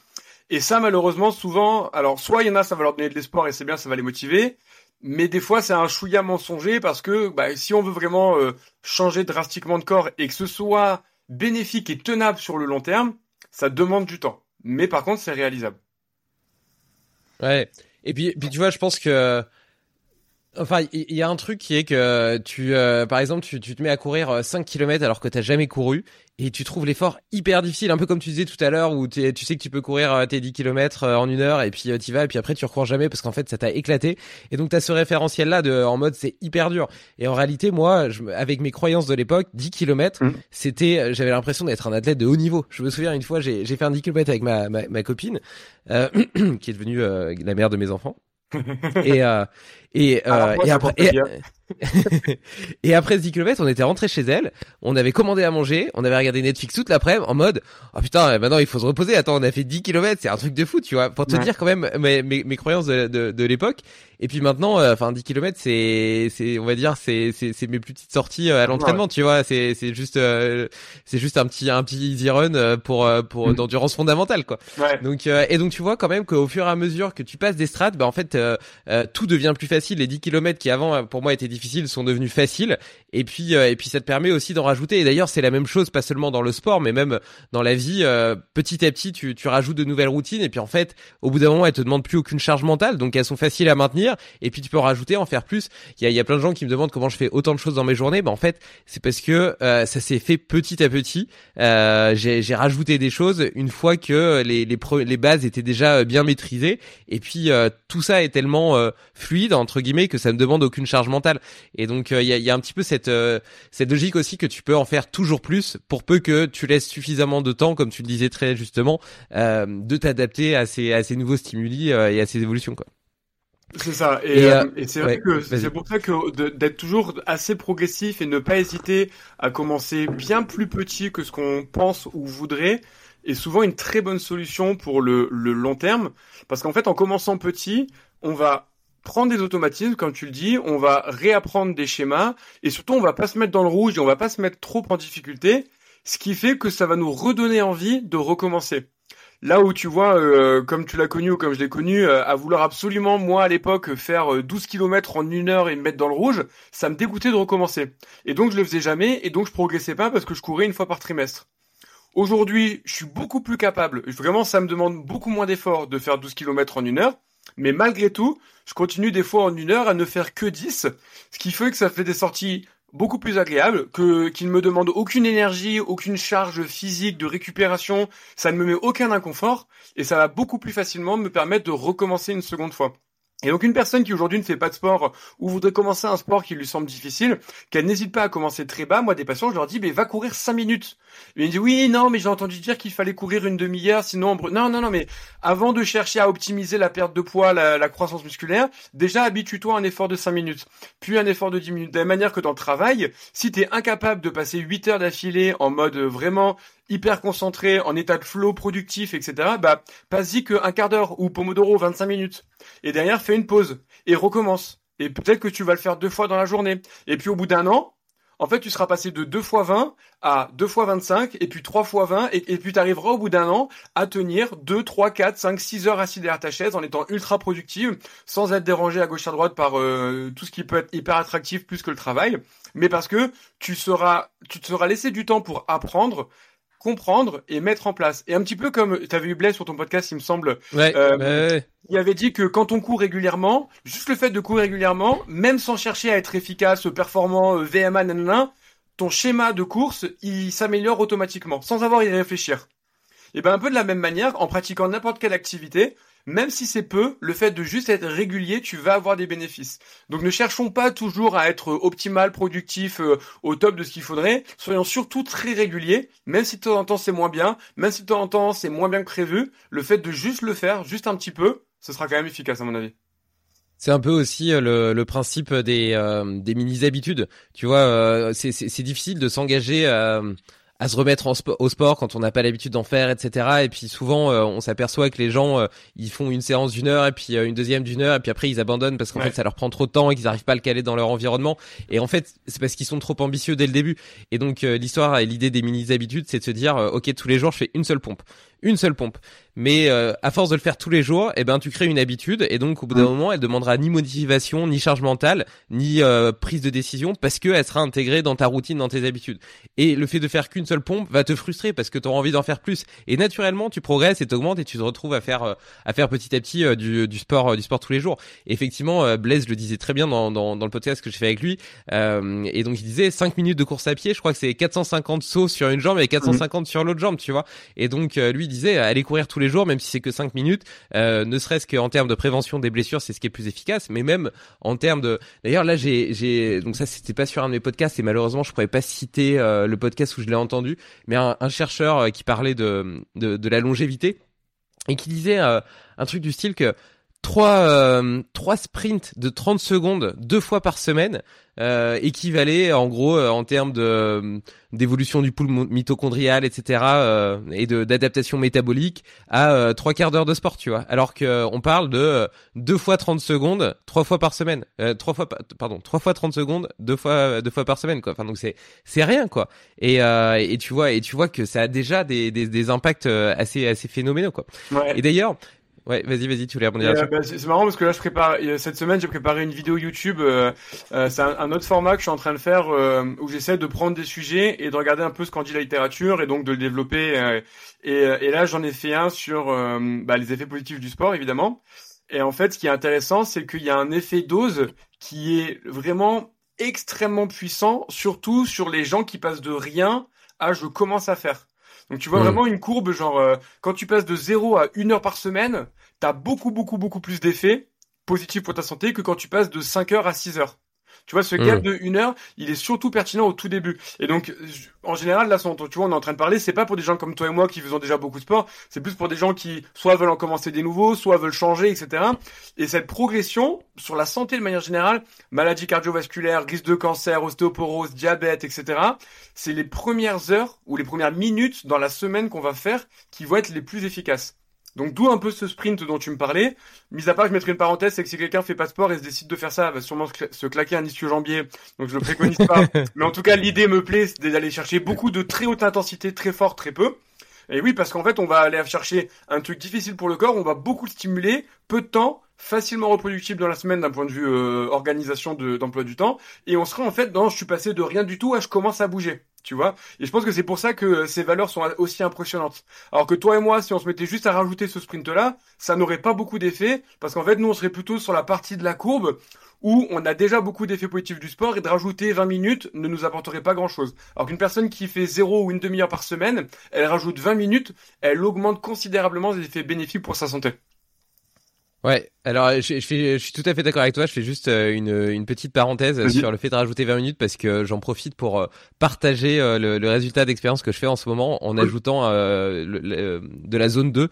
Et ça, malheureusement, souvent, alors soit il y en a, ça va leur donner de l'espoir et c'est bien, ça va les motiver. Mais des fois, c'est un chouïa mensonger parce que bah, si on veut vraiment changer drastiquement de corps et que ce soit bénéfique et tenable sur le long terme, ça demande du temps mais par contre, c'est réalisable. Ouais. Et puis, puis tu vois, je pense que Enfin, il y, a un truc qui est que tu, euh, par exemple, tu, tu, te mets à courir 5 euh, km alors que t'as jamais couru et tu trouves l'effort hyper difficile, un peu comme tu disais tout à l'heure où tu sais que tu peux courir euh, tes 10 km en une heure et puis tu vas et puis après tu recours jamais parce qu'en fait ça t'a éclaté et donc t'as ce référentiel là de en mode c'est hyper dur et en réalité moi je, avec mes croyances de l'époque 10 km mmh. c'était j'avais l'impression d'être un athlète de haut niveau. Je me souviens une fois j'ai fait un 10 km avec ma ma, ma copine qui est devenue la mère de mes enfants et euh, et, euh, et après et, et, après ce 10 km, on était rentré chez elle, on avait commandé à manger, on avait regardé Netflix toute l'après-midi en mode oh putain, maintenant il faut se reposer. Attends, on a fait 10 km, c'est un truc de fou, tu vois. Pour te dire quand même mes, mes, mes croyances de, de, de l'époque. Et puis maintenant, euh, enfin 10 km, c'est c'est on va dire c'est c'est mes plus petites sorties euh, à l'entraînement, tu vois. C'est c'est juste euh, c'est juste un petit un petit easy run pour pour mm. d'endurance fondamentale quoi. Ouais. Donc et donc tu vois quand même qu'au fur et à mesure que tu passes des strates, bah en fait tout devient plus facile. Les 10 km qui avant pour moi étaient difficiles sont devenus faciles. Et puis et puis ça te permet aussi d'en rajouter. Et d'ailleurs c'est la même chose pas seulement dans le sport mais même dans la vie. petit à petit tu tu rajoutes de nouvelles routines et puis en fait au bout d'un moment elles te demandent plus aucune charge mentale donc elles sont faciles à maintenir et puis tu peux rajouter, en faire plus. Il y a, y a plein de gens qui me demandent comment je fais autant de choses dans mes journées. Ben en fait, c'est parce que euh, ça s'est fait petit à petit. Euh, j'ai rajouté des choses une fois que les les, bases étaient déjà euh, bien maîtrisées. Et puis euh, tout ça est tellement fluide entre guillemets que ça ne demande aucune charge mentale. Et donc il y a, y, a, un petit peu cette cette logique aussi que tu peux en faire toujours plus pour peu que tu laisses suffisamment de temps, comme tu le disais très justement, de t'adapter à ces à ces nouveaux stimuli et à ces évolutions quoi. C'est ça. Et, euh, euh, c'est vrai que c'est pour ça que d'être toujours assez progressif et ne pas hésiter à commencer bien plus petit que ce qu'on pense ou voudrait est souvent une très bonne solution pour le, le long terme. Parce qu'en fait, en commençant petit, on va prendre des automatismes, comme tu le dis, on va réapprendre des schémas et surtout on va pas se mettre dans le rouge et on va pas se mettre trop en difficulté, ce qui fait que ça va nous redonner envie de recommencer. Là où tu vois, euh, comme tu l'as connu ou comme je l'ai connu, euh, à vouloir absolument, moi à l'époque, faire 12 euh, km en une heure et me mettre dans le rouge, ça me dégoûtait de recommencer. Et donc je le faisais jamais, et donc je progressais pas parce que je courais une fois par trimestre. Aujourd'hui, je suis beaucoup plus capable. Vraiment, ça me demande beaucoup moins d'efforts de faire 12 km en une heure. Mais malgré tout, je continue des fois en une heure à ne faire que 10, ce qui fait que ça fait des sorties beaucoup plus agréable, que qu'il ne me demande aucune énergie, aucune charge physique de récupération, ça ne me met aucun inconfort et ça va beaucoup plus facilement me permettre de recommencer une seconde fois. Et donc une personne qui aujourd'hui ne fait pas de sport ou voudrait commencer un sport qui lui semble difficile, qu'elle n'hésite pas à commencer très bas, moi des patients je leur dis mais va courir 5 minutes. Et me dit oui non mais j'ai entendu dire qu'il fallait courir une demi-heure sinon non non non mais avant de chercher à optimiser la perte de poids, la, croissance musculaire, déjà habitue-toi à un effort de 5 minutes, puis un effort de 10 minutes. De la manière que dans le travail, si tu es incapable de passer 8 heures d'affilée en mode vraiment hyper concentré, en état de flow productif, etc., bah, passe-y qu'un quart d'heure ou Pomodoro 25 minutes. Et derrière, fais une pause et recommence. Et peut-être que tu vas le faire deux fois dans la journée. Et puis au bout d'un an, en fait, tu seras passé de 2 fois 20 à 2 fois 25, et puis 3 fois 20, et, puis tu arriveras au bout d'un an à tenir 2, 3, 4, 5, 6 heures assis derrière ta chaise en étant ultra productive, sans être dérangé à gauche à droite par euh, tout ce qui peut être hyper attractif plus que le travail, mais parce que tu seras, tu te seras laissé du temps pour apprendre, comprendre et mettre en place. Et un petit peu comme tu avais eu Blaise sur ton podcast, il me semble. Euh, il avait dit que quand on court régulièrement, juste le fait de courir régulièrement, même sans chercher à être efficace, performant, euh, VMA, nanana, ton schéma de course, il s'améliore automatiquement, sans avoir à y réfléchir. Et ben un peu de la même manière, en pratiquant n'importe quelle activité, même si c'est peu, le fait de juste être régulier, tu vas avoir des bénéfices. Donc ne cherchons pas toujours à être optimal, productif, euh, au top de ce qu'il faudrait. Soyons surtout très réguliers, même si de temps en temps c'est moins bien, même si de temps en temps c'est moins bien que prévu. Le fait de juste le faire, juste un petit peu, ce sera quand même efficace à mon avis. C'est un peu aussi euh, le, principe des, euh, des mini-habitudes. Tu vois, c'est difficile de s'engager à se remettre au sport quand on n'a pas l'habitude d'en faire, etc. Et puis souvent, euh, on s'aperçoit que les gens, euh, ils font une séance d'une heure et puis euh, une deuxième d'une heure et puis après ils abandonnent parce qu'en fait ça leur prend trop de temps et qu'ils n'arrivent pas à le caler dans leur environnement. Et en fait, c'est parce qu'ils sont trop ambitieux dès le début. Et donc l'histoire et l'idée des mini habitudes, c'est de se dire, ok, tous les jours je fais une seule pompe, une seule pompe mais euh, à force de le faire tous les jours, eh ben tu crées une habitude et donc au bout d'un mm. moment, elle demandera ni motivation, ni charge mentale, ni euh, prise de décision parce que elle sera intégrée dans ta routine, dans tes habitudes. Et le fait de faire qu'une seule pompe va te frustrer parce que tu auras envie d'en faire plus. Et naturellement, tu progresses et t'augmentes et tu te retrouves à faire euh, à faire petit à petit du, du sport du sport tous les jours. effectivement, Blaise le disait très bien dans, dans, dans le podcast que j'ai fait avec lui. et donc il disait 5 minutes de course à pied, je crois que c'est 450 sauts sur une jambe et 450 sur l'autre jambe, tu vois. Et donc lui disait aller courir tous les jours, même si c'est que 5 minutes, euh, ne serait-ce qu'en termes de prévention des blessures, c'est ce qui est plus efficace, mais même en termes de... D'ailleurs, là, j'ai, donc ça, c'était pas sur un de mes podcasts, et malheureusement, je pourrais pas citer euh, le podcast où je l'ai entendu, mais un, chercheur euh, qui parlait de, de, la longévité, et qui disait un truc du style que trois trois sprints de 30 secondes deux fois par semaine euh, équivalait en gros euh, en termes de euh, d'évolution du pool mitochondrial, etc. Euh, et de d'adaptation métabolique à trois quarts d'heure de sport, tu vois. Alors que on parle de deux fois 30 secondes, trois fois par semaine, trois fois pardon, trois fois 30 secondes, deux fois deux fois par semaine, quoi. Enfin donc c'est c'est rien, quoi. Et et tu vois et tu vois que ça a déjà des des, des impacts assez assez phénoménaux, quoi. Ouais. Et d'ailleurs Ouais, vas-y, vas-y, tu voulais rebondir euh, bah, C'est marrant parce que là, je prépare cette semaine, j'ai préparé une vidéo YouTube. Euh, euh, c'est un, autre format que je suis en train de faire où j'essaie de prendre des sujets et de regarder un peu ce qu'en dit la littérature et donc de le développer. Et, et, là, j'en ai fait un sur bah, les effets positifs du sport, évidemment. Et en fait, ce qui est intéressant, c'est qu'il y a un effet dose qui est vraiment extrêmement puissant, surtout sur les gens qui passent de rien à je commence à faire. Donc tu vois mm. vraiment une courbe, genre euh, quand tu passes de 0 à 1 heure par semaine, t'as beaucoup, beaucoup, beaucoup plus d'effets positifs pour ta santé que quand tu passes de 5 heures à 6 heures. Tu vois, ce gap mm. de une heure, il est surtout pertinent au tout début. Et donc, en général, là, tu vois, on est en train de parler, c'est pas pour des gens comme toi et moi qui faisons déjà beaucoup de sport, c'est plus pour des gens qui soit veulent en commencer des nouveaux, soit veulent changer, etc. Et cette progression sur la santé de manière générale, maladie cardiovasculaire, risque de cancer, ostéoporose, diabète, etc. C'est les premières heures ou les premières minutes dans la semaine qu'on va faire qui vont être les plus efficaces. Donc d'où un peu ce sprint dont tu me parlais. Mis à part, je mettrai une parenthèse, c'est que si quelqu'un fait pas sport et se décide de faire ça, va sûrement se claquer un ischio-jambier. Donc je le préconise pas. Mais en tout cas, l'idée me plaît, c'est d'aller chercher beaucoup de très haute intensité, très fort, très peu. Et oui, parce qu'en fait, on va aller chercher un truc difficile pour le corps, on va beaucoup le stimuler, peu de temps, facilement reproductible dans la semaine d'un point de vue euh, organisation d'emploi du temps, et on sera en fait dans je suis passé de rien du tout à je commence à bouger tu vois. Et je pense que c'est pour ça que ces valeurs sont aussi impressionnantes. Alors que toi et moi, si on se mettait juste à rajouter ce sprint-là, ça n'aurait pas beaucoup d'effet, parce qu'en fait, nous, on serait plutôt sur la partie de la courbe où on a déjà beaucoup d'effets positifs du sport et de rajouter 20 minutes ne nous apporterait pas grand-chose. Alors qu'une personne qui fait 0 ou une demi-heure par semaine, elle rajoute 20 minutes, elle augmente considérablement les effets bénéfiques pour sa santé. Ouais, alors je, je, je suis tout à fait d'accord avec toi. Je fais juste euh, une, une petite parenthèse sur le fait de rajouter 20 minutes parce que j'en profite pour euh, partager euh, le, le, résultat d'expérience que je fais en ce moment en ajoutant le, de la zone 2,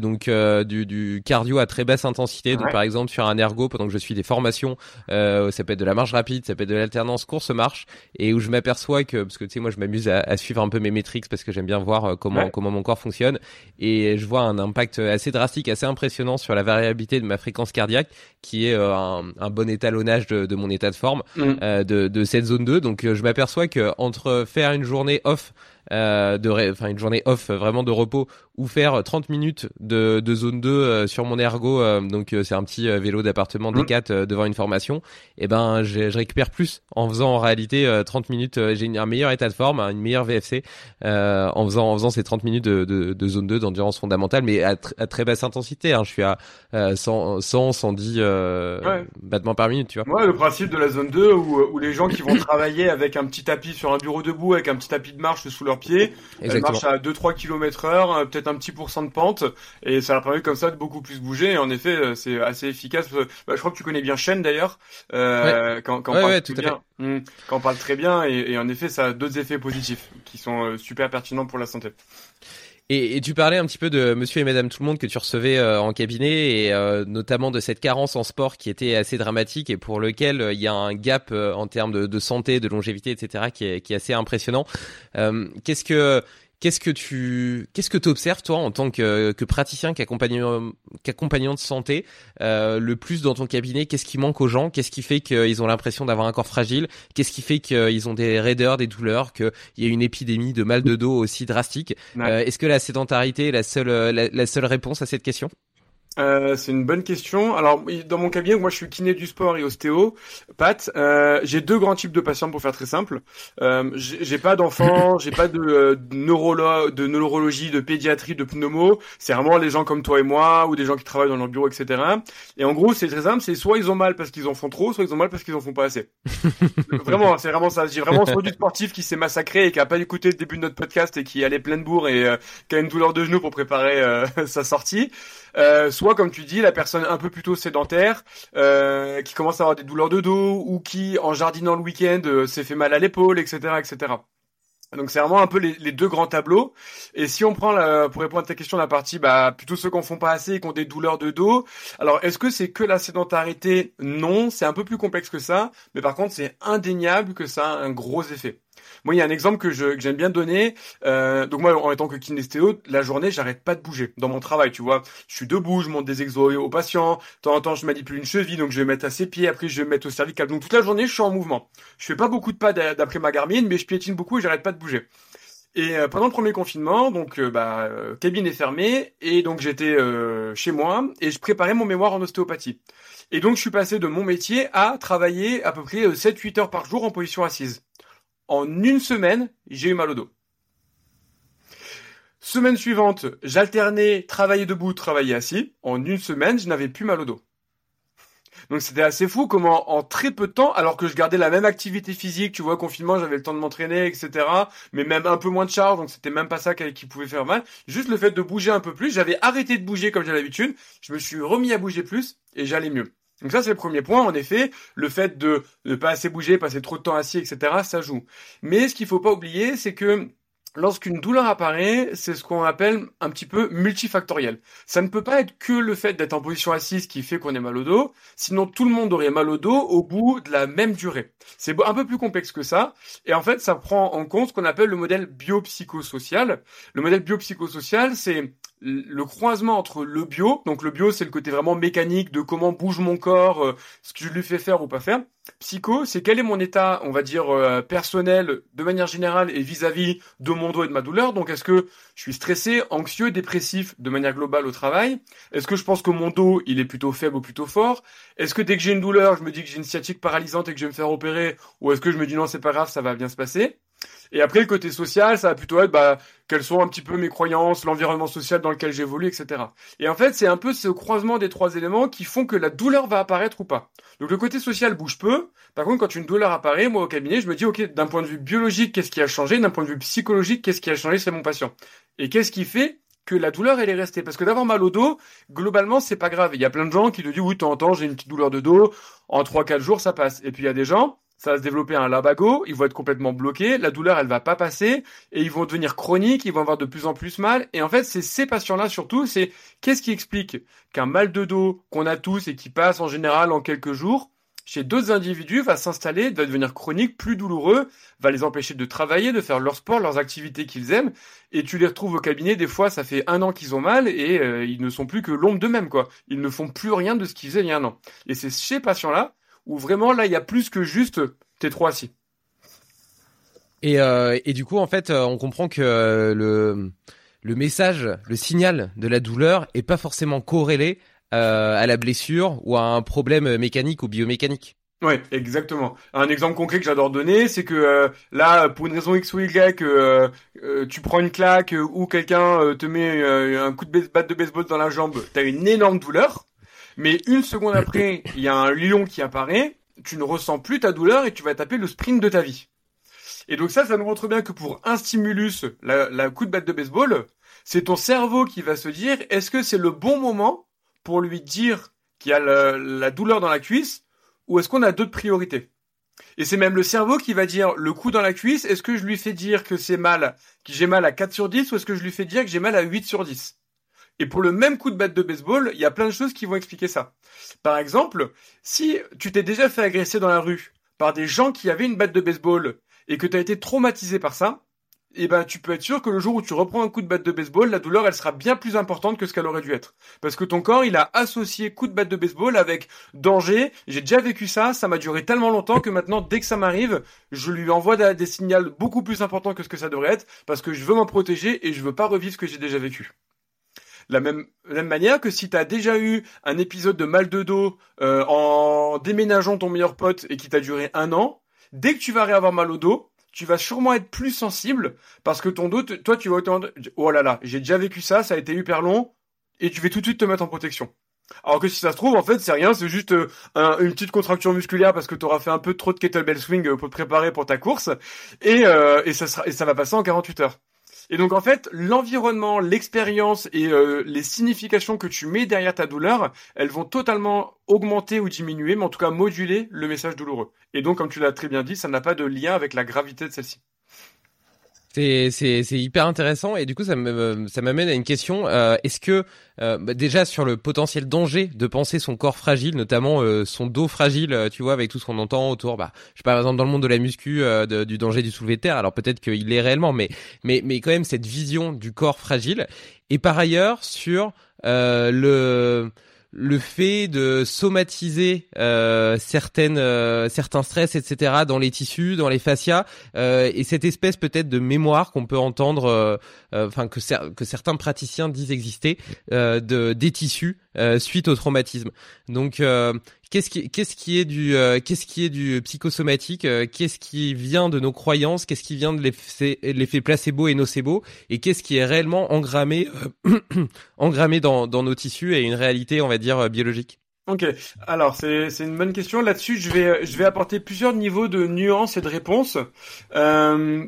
donc du, du, cardio à très basse intensité. Donc par exemple sur un ergo pendant que je suis des formations, ça peut être de la marche rapide, ça peut être de l'alternance course-marche et où je m'aperçois que parce que tu sais moi je m'amuse à, à, suivre un peu mes métriques parce que j'aime bien voir comment comment mon corps fonctionne. Et je vois un impact assez drastique, assez impressionnant sur la variabilité de ma fréquence cardiaque, qui est euh, un, bon étalonnage de, mon état de forme mm. euh, de, de, cette zone 2. Donc euh, je m'aperçois que entre faire une journée off de enfin une journée off vraiment de repos ou faire 30 minutes de, de zone 2 euh, sur mon ergo donc c'est un petit vélo d'appartement mmh. D4 devant une formation et eh ben je, je, récupère plus en faisant en réalité 30 minutes j'ai un meilleur état de forme une meilleure VFC en faisant en faisant ces 30 minutes de, de, de zone 2 d'endurance fondamentale mais à, à, très basse intensité hein. je suis à 100 100 110 battements par minute tu vois ouais le principe de la zone 2 où, où les gens qui vont travailler avec un petit tapis sur un bureau debout avec un petit tapis de marche sous leur pied. Elle marche à 2-3 km heure, euh, peut-être un petit pourcent de pente, et ça leur permet comme ça de beaucoup plus bouger. Et en effet, euh, c'est assez efficace. Bah, je crois que tu connais bien Shen d'ailleurs, euh, quand, quand, on parle tout bien, quand on parle très bien, et, et en effet, ça a d'autres effets positifs qui sont euh, super pertinents pour la santé. Et, et, tu parlais un petit peu de Monsieur et Madame tout le monde que tu recevais euh, en cabinet et euh, notamment de cette carence en sport qui était assez dramatique et pour lequel euh, il y a un gap en termes de, de, santé, de longévité, etc. qui est, qui est assez impressionnant. Qu'est-ce que Qu'est-ce que tu qu'est-ce que observes toi en tant que, que praticien, qu'accompagnant qu'accompagnant de santé euh, le plus dans ton cabinet? Qu'est-ce qui manque aux gens? Qu'est-ce qui fait qu'ils ont l'impression d'avoir un corps fragile? Qu'est-ce qui fait qu'ils ont des raideurs, des douleurs, qu'il y a une épidémie de mal de dos aussi drastique? Euh, Est-ce que la sédentarité est la seule la seule réponse à cette question? Euh, c'est une bonne question. Alors, dans mon cabinet, moi, je suis kiné du sport et ostéo. Pat, euh, j'ai deux grands types de patients pour faire très simple. Euh, j'ai pas d'enfants, j'ai pas de, euh, neurolo de neurologie, de pédiatrie, de pneumo. C'est vraiment les gens comme toi et moi ou des gens qui travaillent dans leur bureau, etc. Et en gros, c'est très simple. C'est soit ils ont mal parce qu'ils en font trop, soit ils ont mal parce qu'ils en font pas assez. vraiment, c'est vraiment ça. J'ai vraiment soit du sportif qui s'est massacré et qui a pas écouté le début de notre podcast et qui allait plein de bourre et euh, qui a une douleur de genou pour préparer sa sortie. Euh, soit comme tu dis, la personne un peu plutôt sédentaire, euh, qui commence à avoir des douleurs de dos ou qui, en jardinant le week-end, euh, s'est fait mal à l'épaule, etc., etc. Donc c'est vraiment un peu les, deux grands tableaux. Et si on prend la, pour répondre à ta question la partie, bah plutôt ceux qui en font pas assez et qui ont des douleurs de dos. Alors est-ce que c'est que la sédentarité? Non, c'est un peu plus complexe que ça. Mais par contre c'est indéniable que ça a un gros effet. Moi, il y a un exemple que j'aime bien donner. Euh, donc moi, en tant que kinéstéo, la journée, j'arrête pas de bouger dans mon travail. Tu vois, je suis debout, je monte des exos aux patients. De temps en temps, je manipule une cheville, donc je vais mettre à ses pieds. Après, je vais mettre au cervical. Donc toute la journée, je suis en mouvement. Je fais pas beaucoup de pas d'après ma Garmin, mais je piétine beaucoup et j'arrête pas de bouger. Et euh, pendant le premier confinement, donc euh, bah, euh, cabinet fermé, et donc j'étais chez moi et je préparais mon mémoire en ostéopathie. Et donc je suis passé de mon métier à travailler à peu près 7-8 heures par jour en position assise en une semaine, j'ai eu mal au dos. Semaine suivante, j'alternais travailler debout, travailler assis. En une semaine, je n'avais plus mal au dos. Donc c'était assez fou comment en très peu de temps, alors que je gardais la même activité physique, tu vois, confinement, j'avais le temps de m'entraîner, etc. Mais même un peu moins de charge, donc c'était même pas ça qui pouvait faire mal. Juste le fait de bouger un peu plus, j'avais arrêté de bouger comme j'ai l'habitude, je me suis remis à bouger plus et j'allais mieux. Donc ça c'est le premier point, en effet, le fait de ne pas assez bouger, passer trop de temps assis, etc., ça joue. Mais ce qu'il faut pas oublier, c'est que lorsqu'une douleur apparaît, c'est ce qu'on appelle un petit peu multifactoriel. Ça ne peut pas être que le fait d'être en position assise qui fait qu'on ait mal au dos, sinon tout le monde aurait mal au dos au bout de la même durée. C'est un peu plus complexe que ça, et en fait ça prend en compte ce qu'on appelle le modèle biopsychosocial. Le modèle biopsychosocial, c'est le croisement entre le bio, donc le bio c'est le côté vraiment mécanique de comment bouge mon corps, euh, ce que je lui fais faire ou pas faire. Psycho, c'est quel est mon état, on va dire euh, personnel de manière générale et vis-à-vis de mon dos et de ma douleur. Donc est-ce que je suis stressé, anxieux, dépressif de manière globale au travail? Est-ce que je pense que mon dos il est plutôt faible ou plutôt fort? Est-ce que dès que j'ai une douleur, je me dis que j'ai une sciatique paralysante et que je vais me faire opérer, ou est-ce que je me dis non c'est pas grave, ça va bien se passer? Et après, le côté social, ça va plutôt être bah, quelles sont un petit peu mes croyances, l'environnement social dans lequel j'évolue, etc. Et en fait, c'est un peu ce croisement des trois éléments qui font que la douleur va apparaître ou pas. Donc le côté social bouge peu. Par contre, quand une douleur apparaît, moi au cabinet, je me dis, ok, d'un point de vue biologique, qu'est-ce qui a changé? D'un point de vue psychologique, qu'est-ce qui a changé C'est mon patient? Et qu'est-ce qui fait que la douleur elle est restée? Parce que d'avoir mal au dos, globalement c'est pas grave. Il y a plein de gens qui te disent oui, de j'ai une petite douleur de dos, en 3-4 jours ça passe. Et puis il y a des gens, ça va se développer un labago, ils vont être complètement bloqués, la douleur elle va pas passer, et ils vont devenir chroniques, ils vont avoir de plus en plus mal. Et en fait c'est ces patients-là surtout, c'est qu'est-ce qui explique qu'un mal de dos qu'on a tous et qui passe en général en quelques jours, chez d'autres individus va s'installer, va devenir chronique, plus douloureux, va les empêcher de travailler, de faire leur sport, leurs activités qu'ils aiment, et tu les retrouves au cabinet, des fois ça fait un an qu'ils ont mal, et euh, ils ne sont plus que l'ombre d'eux-mêmes, quoi. Ils ne font plus rien de ce qu'ils faisaient il y a un an. Et c'est chez patients-là, où vraiment là il y a plus que juste t'es trop assis. Et, euh, et du coup en fait euh, on comprend que le le message, le signal de la douleur est pas forcément corrélé euh, à la blessure ou à un problème mécanique ou biomécanique. Oui, exactement. Un exemple concret que j'adore donner, c'est que euh, là, pour une raison X ou Y, euh, tu prends une claque ou quelqu'un te met un coup de batte de baseball dans la jambe, t'as une énorme douleur, mais une seconde après, il y a un lion qui apparaît, tu ne ressens plus ta douleur et tu vas taper le sprint de ta vie. Et donc ça, ça nous montre bien que pour un stimulus, la, la coup de batte de baseball, c'est ton cerveau qui va se dire, est-ce que c'est le bon moment pour lui dire qu'il y a la douleur dans la cuisse ou est-ce qu'on a d'autres priorités? Et c'est même le cerveau qui va dire le coup dans la cuisse, est-ce que je lui fais dire que c'est mal, que j'ai mal à 4 sur 10 ou est-ce que je lui fais dire que j'ai mal à 8 sur 10 et pour le même coup de batte de baseball, il y a plein de choses qui vont expliquer ça. Par exemple, si tu t'es déjà fait agresser dans la rue par des gens qui avaient une batte de baseball et que tu as été traumatisé par ça, eh ben tu peux être sûr que le jour où tu reprends un coup de batte de baseball, la douleur elle sera bien plus importante que ce qu'elle aurait dû être. Parce que ton corps il a associé coup de batte de baseball avec danger. J'ai déjà vécu ça, ça m'a duré tellement longtemps que maintenant dès que ça m'arrive, je lui envoie des signaux beaucoup plus importants que ce que ça devrait être parce que je veux m'en protéger et je veux pas revivre ce que j'ai déjà vécu. La même, manière que si tu as déjà eu un épisode de mal de dos euh, en déménageant ton meilleur pote et qui t'a duré un an, dès que tu vas réavoir mal au dos, tu vas sûrement être plus sensible parce que ton dos, toi, tu vas entendre, oh là là, j'ai déjà vécu ça, ça a été hyper long, et tu vas tout de suite te mettre en protection. Alors que si ça se trouve, en fait, c'est rien, c'est juste euh, une petite contraction musculaire parce que tu auras fait un peu trop de kettlebell swing euh, pour te préparer pour ta course, et, et, ça, sera, et ça va passer en 48 heures. Et donc en fait, l'environnement, l'expérience et euh, les significations que tu mets derrière ta douleur, elles vont totalement augmenter ou diminuer, mais en tout cas moduler le message douloureux. Et donc, comme tu l'as très bien dit, ça n'a pas de lien avec la gravité de celle-ci. C'est, hyper intéressant et du coup ça m'amène à une question. Euh, est-ce que euh, bah, déjà sur le potentiel danger de penser son corps fragile, notamment euh, son dos fragile, euh, tu vois, avec tout ce qu'on entend autour, bah, je sais pas, par exemple dans le monde de la muscu, de, du danger du soulevé de terre. Alors peut-être qu'il est réellement, mais mais mais quand même cette vision du corps fragile. Et par ailleurs sur le le fait de somatiser euh, certaines euh, certains stress etc dans les tissus dans les fascias euh, et cette espèce peut-être de mémoire qu'on peut entendre euh, enfin que certains praticiens disent exister de des tissus suite au traumatisme. Donc qu'est-ce qui est du qu'est-ce qui est du psychosomatique qu'est-ce qui vient de nos croyances qu'est-ce qui vient de l'effet placebo et nocebo et qu'est-ce qui est réellement engrammé engrammé dans nos tissus et une réalité on va dire euh, biologique? Ok, alors c'est une bonne question. Là-dessus, je vais je vais apporter plusieurs niveaux de nuances et de réponses. Euh,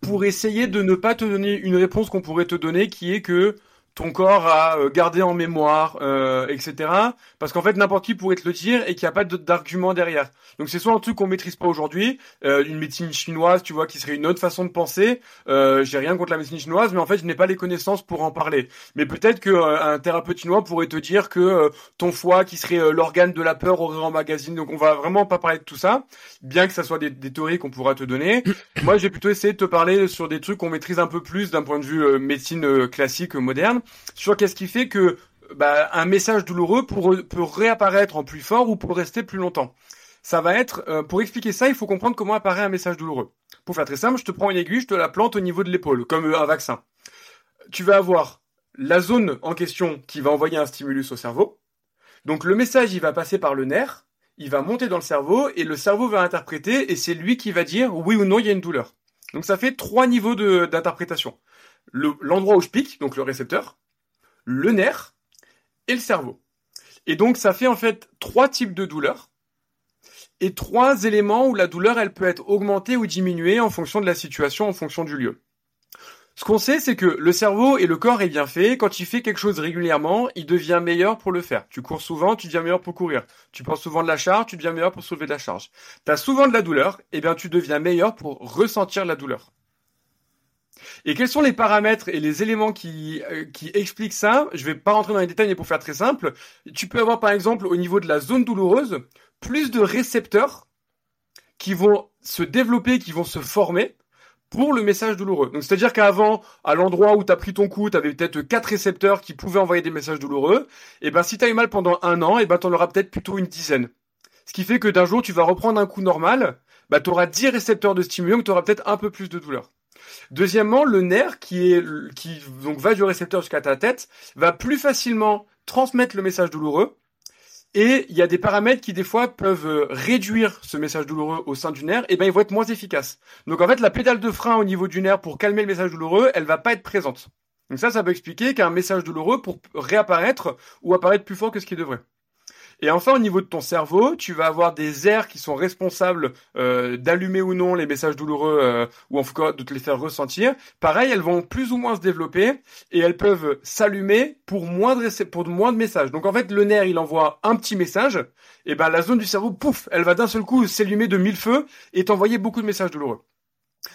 pour essayer de ne pas te donner une réponse qu'on pourrait te donner, qui est que ton corps a euh, gardé en mémoire, euh, etc. Parce qu'en fait, n'importe qui pourrait te le dire et qu'il n'y a pas d'argument derrière. Donc c'est soit un truc qu'on maîtrise pas aujourd'hui, euh, une médecine chinoise, tu vois, qui serait une autre façon de penser. Euh, J'ai rien contre la médecine chinoise, mais en fait, je n'ai pas les connaissances pour en parler. Mais peut-être que euh, un thérapeute chinois pourrait te dire que euh, ton foie, qui serait l'organe de la peur, aurait en magazine. Donc on va vraiment pas parler de tout ça, bien que ça soit des, des théories qu'on pourra te donner. Moi, j'ai plutôt essayé de te parler sur des trucs qu'on maîtrise un peu plus d'un point de vue médecine classique moderne sur qu'est-ce qui fait que bah, un message douloureux peut réapparaître en plus fort ou pour rester plus longtemps? Ça va être, euh, pour expliquer ça, il faut comprendre comment apparaît un message douloureux. Pour faire très simple, je te prends une aiguille, je te la plante au niveau de l'épaule, comme euh, un vaccin. Tu vas avoir la zone en question qui va envoyer un stimulus au cerveau. Donc le message, il va passer par le nerf, il va monter dans le cerveau et le cerveau va interpréter et c'est lui qui va dire oui ou non il y a une douleur. Donc ça fait trois niveaux d'interprétation. L'endroit où je pique, donc le récepteur, le nerf et le cerveau. Et donc ça fait en fait trois types de douleurs et trois éléments où la douleur elle peut être augmentée ou diminuée en fonction de la situation, en fonction du lieu. Ce qu'on sait, c'est que le cerveau et le corps est bien fait. Quand il fait quelque chose régulièrement, il devient meilleur pour le faire. Tu cours souvent, tu deviens meilleur pour courir. Tu prends souvent de la charge, tu deviens meilleur pour soulever de la charge. Tu as souvent de la douleur, et eh bien tu deviens meilleur pour ressentir la douleur. Et quels sont les paramètres et les éléments qui, euh, expliquent ça? Je vais pas rentrer dans les détails, mais pour faire très simple, tu peux avoir par exemple au niveau de la zone douloureuse plus de récepteurs qui vont se développer, qui vont se former pour le message douloureux. Donc c'est-à-dire qu'avant, à l'endroit où tu as pris ton coup, tu avais peut-être quatre récepteurs qui pouvaient envoyer des messages douloureux. Et ben si tu eu mal pendant un an, et ben tu en auras peut-être plutôt une dizaine. Ce qui fait que d'un jour, tu vas reprendre un coup normal, bah, tu auras 10 récepteurs de stimulation, donc tu auras peut-être un peu plus de douleur. Deuxièmement, le nerf qui est qui donc va du récepteur jusqu'à ta tête va plus facilement transmettre le message douloureux. Et il y a des paramètres qui des fois peuvent euh, réduire ce message douloureux au sein du nerf, et ben ils vont être moins efficaces. Donc en fait, la pédale de frein au niveau du nerf pour calmer le message douloureux, elle va pas être présente. Donc ça, ça peut expliquer qu'un message douloureux pour réapparaître ou apparaître plus fort que ce qu'il devrait. Et enfin, au niveau de ton cerveau, tu vas avoir des aires qui sont responsables euh, d'allumer ou non les messages douloureux euh, ou en tout cas de te les faire ressentir. Pareil, elles vont plus ou moins se développer et elles peuvent s'allumer pour moins de pour moins de messages. Donc en fait, le nerf, il envoie un petit message, et ben la zone du cerveau, pouf, elle va d'un seul coup s'allumer de mille feux et t'envoyer beaucoup de messages douloureux.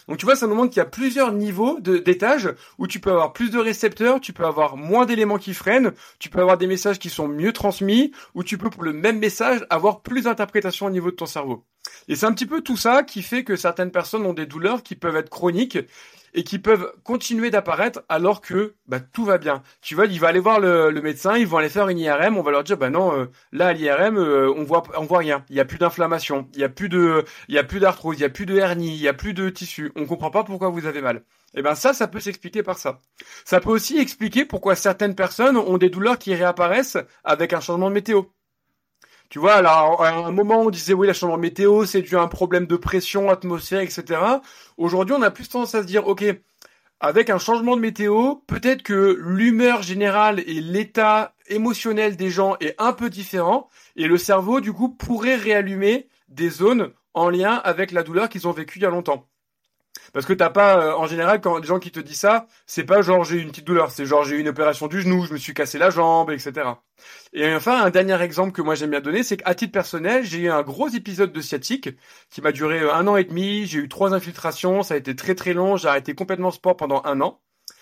Donc tu vois, ça nous montre qu'il y a plusieurs niveaux d'étages où tu peux avoir plus de récepteurs, tu peux avoir moins d'éléments qui freinent, tu peux avoir des messages qui sont mieux transmis, ou tu peux pour le même message avoir plus d'interprétation au niveau de ton cerveau. Et c'est un petit peu tout ça qui fait que certaines personnes ont des douleurs qui peuvent être chroniques et qui peuvent continuer d'apparaître alors que bah, tout va bien. Tu vois, il va aller voir le, médecin, ils vont aller faire une IRM, on va leur dire bah non, euh, là à l'IRM euh, on voit on voit rien, il y a plus d'inflammation, il y a plus de il y a plus d'arthrose, il y a plus de hernie, il y a plus de tissu, on comprend pas pourquoi vous avez mal. Et eh ben ça, ça peut s'expliquer par ça. Ça peut aussi expliquer pourquoi certaines personnes ont des douleurs qui réapparaissent avec un changement de météo. Tu vois, alors à un moment on disait oui, la changement météo, c'est dû à un problème de pression atmosphérique, etc. Aujourd'hui, on a plus tendance à se dire, ok, avec un changement de météo, peut-être que l'humeur générale et l'état émotionnel des gens est un peu différent, et le cerveau, du coup, pourrait réallumer des zones en lien avec la douleur qu'ils ont vécue il y a longtemps. Parce que t'as pas, euh, en général, quand les gens qui te disent ça, c'est pas genre j'ai une petite douleur, c'est genre j'ai eu une opération du genou, je me suis cassé la jambe, etc. Et enfin, un dernier exemple que moi j'aime bien donner, c'est qu'à titre personnel, j'ai eu un gros épisode de sciatique qui m'a duré euh, un an et demi, j'ai eu trois infiltrations, ça a été très très long, j'ai arrêté complètement sport pendant un an.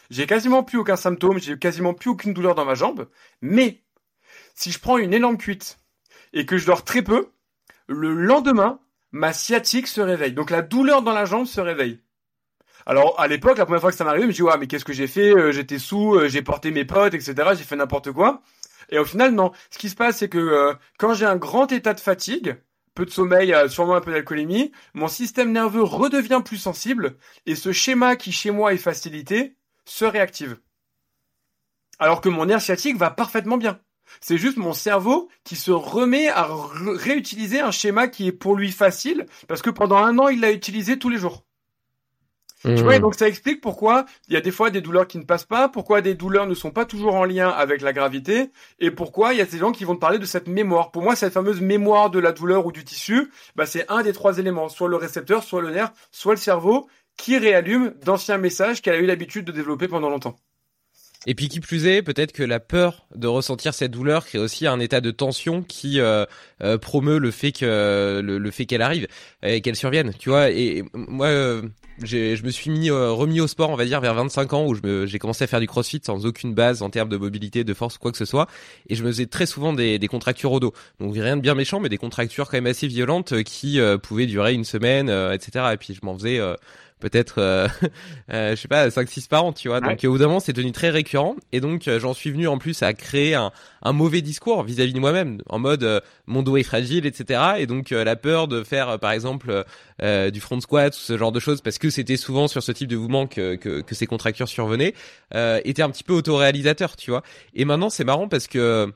J'ai quasiment plus aucun symptôme, j'ai quasiment plus aucune douleur dans ma jambe, mais si je prends une énorme cuite et que je dors très peu, le lendemain, ma sciatique se réveille. Donc la douleur dans la jambe se réveille. Alors à l'époque, la première fois que ça m'arrivait, je me dis ouais, mais qu'est-ce que j'ai fait? Euh, J'étais sous, euh, j'ai porté mes potes, etc. J'ai fait n'importe quoi. Et au final, non. Ce qui se passe, c'est que euh, quand j'ai un grand état de fatigue, peu de sommeil, sûrement un peu d'alcoolémie, mon système nerveux redevient plus sensible et ce schéma qui chez moi est facilité se réactive. Alors que mon nerf sciatique va parfaitement bien. C'est juste mon cerveau qui se remet à réutiliser un schéma qui est pour lui facile parce que pendant un an, il l'a utilisé tous les jours. Tu vois, hmm. donc ça explique pourquoi il y a des fois des douleurs qui ne passent pas, pourquoi des douleurs ne sont pas toujours en lien avec la gravité, et pourquoi il y a ces gens qui vont te parler de cette mémoire. Pour moi, cette fameuse mémoire de la douleur ou du tissu, bah, c'est un des trois éléments, soit le récepteur, soit le nerf, soit le cerveau, qui réallume d'anciens messages qu'elle a eu l'habitude de développer pendant longtemps. Et puis qui plus est, peut-être que la peur de ressentir cette douleur crée aussi un état de tension qui euh, euh, promeut le fait que le, fait qu'elle arrive et qu'elle survienne. Tu vois. Et, moi, euh, je me suis mis remis au sport, on va dire vers 25 ans, où j'ai commencé à faire du CrossFit sans aucune base en termes de mobilité, de force, quoi que ce soit. Et je me faisais très souvent des, des contractures au dos. Donc rien de bien méchant, mais des contractures quand même assez violentes qui pouvaient durer une semaine, etc. Et puis je m'en faisais peut-être euh, euh, je sais pas 5 6 par an tu vois. Donc au bout d'un moment c'est devenu très récurrent. Et donc euh, j'en suis venu en plus à créer un, un mauvais discours vis-à-vis de moi-même en mode mon dos est fragile etc et donc la peur de faire par exemple du front squat ou ce genre de choses parce que c'était souvent sur ce type de mouvement que, que, que ces contractures survenaient était un petit peu autoréalisateur tu vois. Et maintenant c'est marrant parce que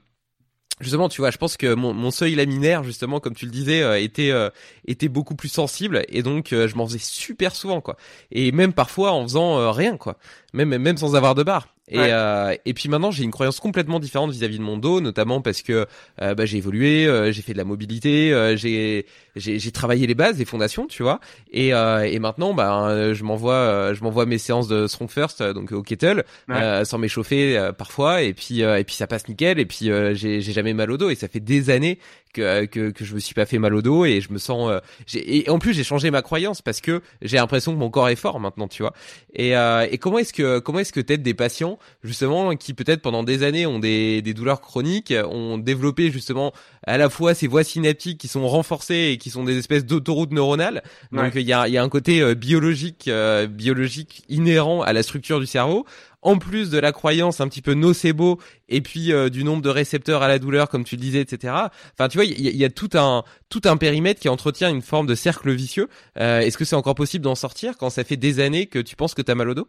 justement tu vois je pense que mon, mon seuil laminaire justement comme tu le disais euh, était euh, était beaucoup plus sensible et donc je m'en faisais super souvent quoi. Et même parfois en faisant rien quoi, même même sans avoir de barre. Et, euh, et puis maintenant, j'ai une croyance complètement différente vis-à-vis de mon dos, notamment parce que euh, bah, j'ai évolué, euh, j'ai fait de la mobilité, euh, j'ai j'ai travaillé les bases, les fondations, tu vois. Et, et maintenant, bah, je m'envoie je m'envoie mes séances de strong first, donc au kettle, sans m'échauffer parfois, et puis et puis ça passe nickel. Et puis j'ai jamais mal au dos, et ça fait des années que, que que je me suis pas fait mal au dos, et je me sens. et en plus, j'ai changé ma croyance parce que j'ai l'impression que mon corps est fort maintenant, tu vois. Et et comment est-ce que comment est-ce que t'aides des patients justement qui peut-être pendant des années ont des, des douleurs chroniques, ont développé justement à la fois ces voies synaptiques qui sont renforcées et qui sont des espèces d'autoroutes neuronales. Donc il y, a, y a un côté euh, biologique euh, biologique inhérent à la structure du cerveau en plus de la croyance un petit peu nocebo et puis euh, du nombre de récepteurs à la douleur comme tu le disais etc enfin tu vois il y, a, tout un tout un périmètre qui entretient une forme de cercle vicieux est-ce que c'est encore possible d'en sortir quand ça fait des années que tu penses que t'as mal au dos?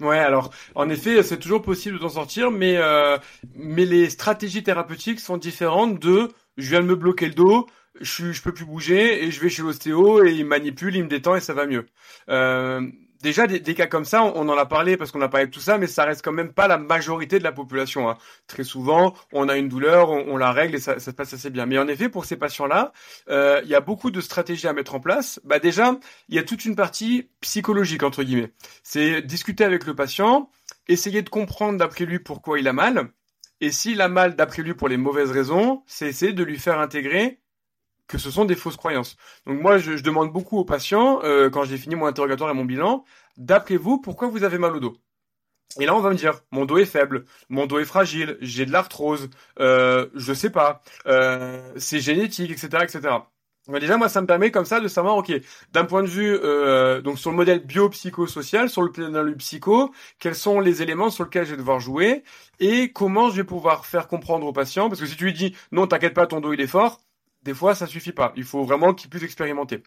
Ouais, alors en effet, c'est toujours possible d'en sortir, mais euh, mais les stratégies thérapeutiques sont différentes de je viens de me bloquer le dos, je je peux plus bouger et je vais chez l'ostéo et il manipule, il me détend et ça va mieux. Euh, déjà des, cas comme ça, on, en a parlé parce qu'on a parlé de tout ça, mais ça reste quand même pas la majorité de la population. Hein. Très souvent, on a une douleur, on, la règle et ça, se passe assez bien. Mais en effet, pour ces patients-là, euh, il y a beaucoup de stratégies à mettre en place. Bah déjà, il y a toute une partie psychologique entre guillemets. C'est discuter avec le patient, essayer de comprendre d'après lui pourquoi il a mal. Et s'il a mal d'après lui pour les mauvaises raisons, c'est essayer de lui faire intégrer que ce sont des fausses croyances. Donc moi, je, demande beaucoup aux patients, euh, quand j'ai fini mon interrogatoire et mon bilan, d'après vous, pourquoi vous avez mal au dos? Et là, on va me dire, mon dos est faible, mon dos est fragile, j'ai de l'arthrose, euh, je sais pas, euh, c'est génétique, etc., etc. Mais déjà, moi, ça me permet comme ça de savoir, ok, d'un point de vue, euh, donc sur le modèle biopsychosocial, sur le plan du psycho, quels sont les éléments sur lesquels je vais devoir jouer et comment je vais pouvoir faire comprendre au patient, parce que si tu lui dis, non, t'inquiète pas, ton dos il est fort, des fois, ça suffit pas. Il faut vraiment qu'il puisse expérimenter.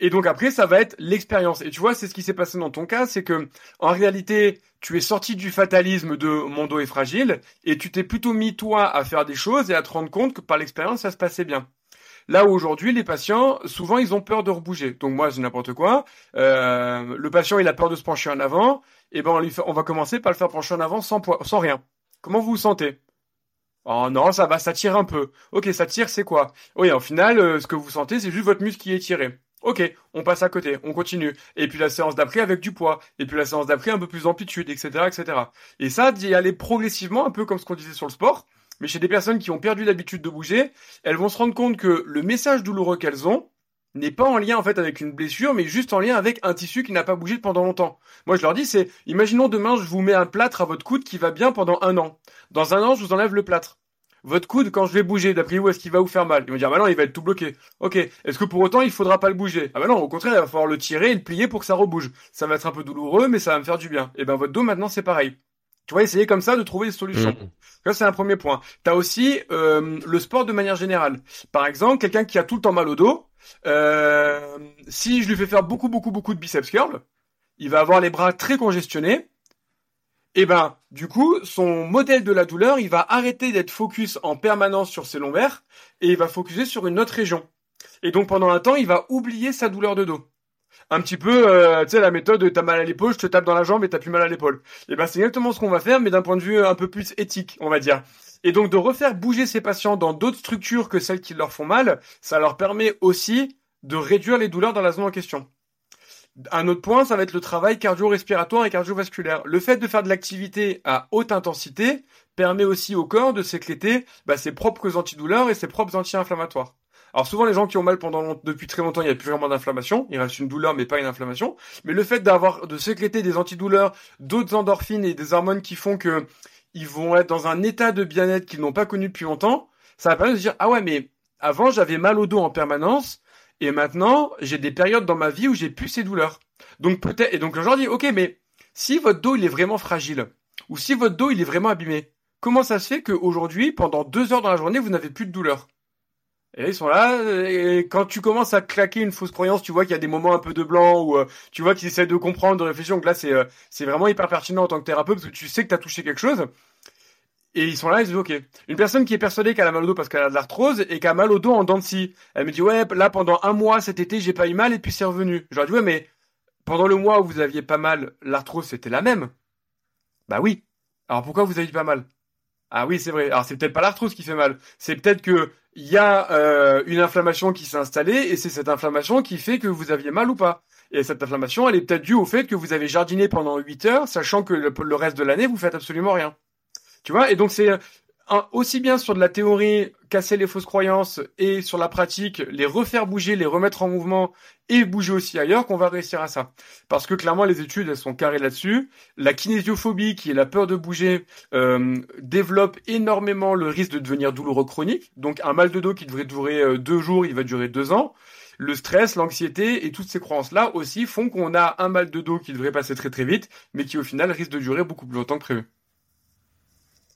Et donc après, ça va être l'expérience. Et tu vois, c'est ce qui s'est passé dans ton cas, c'est que en réalité, tu es sorti du fatalisme de mon dos est fragile et tu t'es plutôt mis toi à faire des choses et à te rendre compte que par l'expérience, ça se passait bien. Là où aujourd'hui, les patients, souvent, ils ont peur de rebouger. Donc moi, c'est n'importe quoi. Euh, le patient, il a peur de se pencher en avant. Et eh ben, on, va commencer par le faire pencher en avant sans, sans rien. Comment vous vous sentez? Oh non, ça va, ça tire un peu. Ok, ça tire, c'est quoi? Oui, en final, euh, ce que vous sentez, c'est juste votre muscle qui est tiré. Ok, on passe à côté, on continue. Et puis la séance d'après avec du poids. Et puis la séance d'après un peu plus d'amplitude, etc., etc. Et ça, d'y aller progressivement, un peu comme ce qu'on disait sur le sport. Mais chez des personnes qui ont perdu l'habitude de bouger, elles vont se rendre compte que le message douloureux qu'elles ont, n'est pas en lien en fait avec une blessure, mais juste en lien avec un tissu qui n'a pas bougé pendant longtemps. Moi, je leur dis, c'est, imaginons demain, je vous mets un plâtre à votre coude qui va bien pendant un an. Dans un an, je vous enlève le plâtre. Votre coude, quand je vais bouger, d'après vous, est-ce qu'il va vous faire mal? Ils vont dire, bah non, il va être tout bloqué. Ok. Est-ce que pour autant, il faudra pas le bouger? Ah bah non, au contraire, il va falloir le tirer et le plier pour que ça rebouge. Ça va être un peu douloureux, mais ça va me faire du bien. Et ben, votre dos, maintenant, c'est pareil. Tu vois, essayer comme ça de trouver des solutions. Mmh. Ça, c'est un premier point. T'as aussi euh, le sport de manière générale. Par exemple, quelqu'un qui a tout le temps mal au dos, euh, si je lui fais faire beaucoup, beaucoup, beaucoup de biceps curls, il va avoir les bras très congestionnés. Et ben, du coup, son modèle de la douleur, il va arrêter d'être focus en permanence sur ses lombaires et il va focuser sur une autre région. Et donc, pendant un temps, il va oublier sa douleur de dos un petit peu, euh, tu sais, la méthode, t'as mal à l'épaule, je te tape dans la jambe et t'as plus mal à l'épaule. Et ben, c'est exactement ce qu'on va faire, mais d'un point de vue un peu plus éthique, on va dire. Et donc, de refaire bouger ces patients dans d'autres structures que celles qui leur font mal, ça leur permet aussi de réduire les douleurs dans la zone en question. Un autre point, ça va être le travail cardio-respiratoire et cardiovasculaire. Le fait de faire de l'activité à haute intensité permet aussi au corps de sécréter bah, ses propres antidouleurs et ses propres anti-inflammatoires. Alors souvent les gens qui ont mal pendant depuis très longtemps, il n'y a plus vraiment d'inflammation, il reste une douleur mais pas une inflammation. Mais le fait d'avoir de sécréter des antidouleurs, d'autres endorphines et des hormones qui font que ils vont être dans un état de bien-être qu'ils n'ont pas connu depuis longtemps, ça va permettre de dire ah ouais mais avant j'avais mal au dos en permanence et maintenant j'ai des périodes dans ma vie où j'ai plus ces douleurs. Donc peut-être et donc je leur dis ok mais si votre dos il est vraiment fragile ou si votre dos il est vraiment abîmé, comment ça se fait qu'aujourd'hui pendant deux heures dans la journée vous n'avez plus de douleur et ils sont là, et quand tu commences à claquer une fausse croyance, tu vois qu'il y a des moments un peu de blanc, ou euh, tu vois qu'ils essaient de comprendre, de réfléchir. Donc là, c'est euh, vraiment hyper pertinent en tant que thérapeute, parce que tu sais que tu as touché quelque chose. Et ils sont là, ils se disent ok. Une personne qui est persuadée qu'elle a mal au dos parce qu'elle a de l'arthrose et qui a mal au dos en dents de scie. Elle me dit ouais, là pendant un mois cet été j'ai pas eu mal et puis c'est revenu. Je leur ouais mais pendant le mois où vous aviez pas mal, l'arthrose c'était la même. Bah oui. Alors pourquoi vous aviez pas mal? Ah oui c'est vrai. Alors c'est peut-être pas l'arthrose qui fait mal. C'est peut-être que il y a euh, une inflammation qui s'est installée et c'est cette inflammation qui fait que vous aviez mal ou pas. Et cette inflammation, elle est peut-être due au fait que vous avez jardiné pendant 8 heures, sachant que le reste de l'année, vous faites absolument rien. Tu vois? Et donc c'est aussi bien sur de la théorie, casser les fausses croyances, et sur la pratique, les refaire bouger, les remettre en mouvement, et bouger aussi ailleurs, qu'on va réussir à ça. Parce que clairement, les études, elles sont carrées là-dessus. La kinésiophobie, qui est la peur de bouger, euh, développe énormément le risque de devenir douloureux chronique. Donc un mal de dos qui devrait durer euh, deux jours, il va durer deux ans. Le stress, l'anxiété et toutes ces croyances-là aussi font qu'on a un mal de dos qui devrait passer très très vite, mais qui au final risque de durer beaucoup plus longtemps que prévu.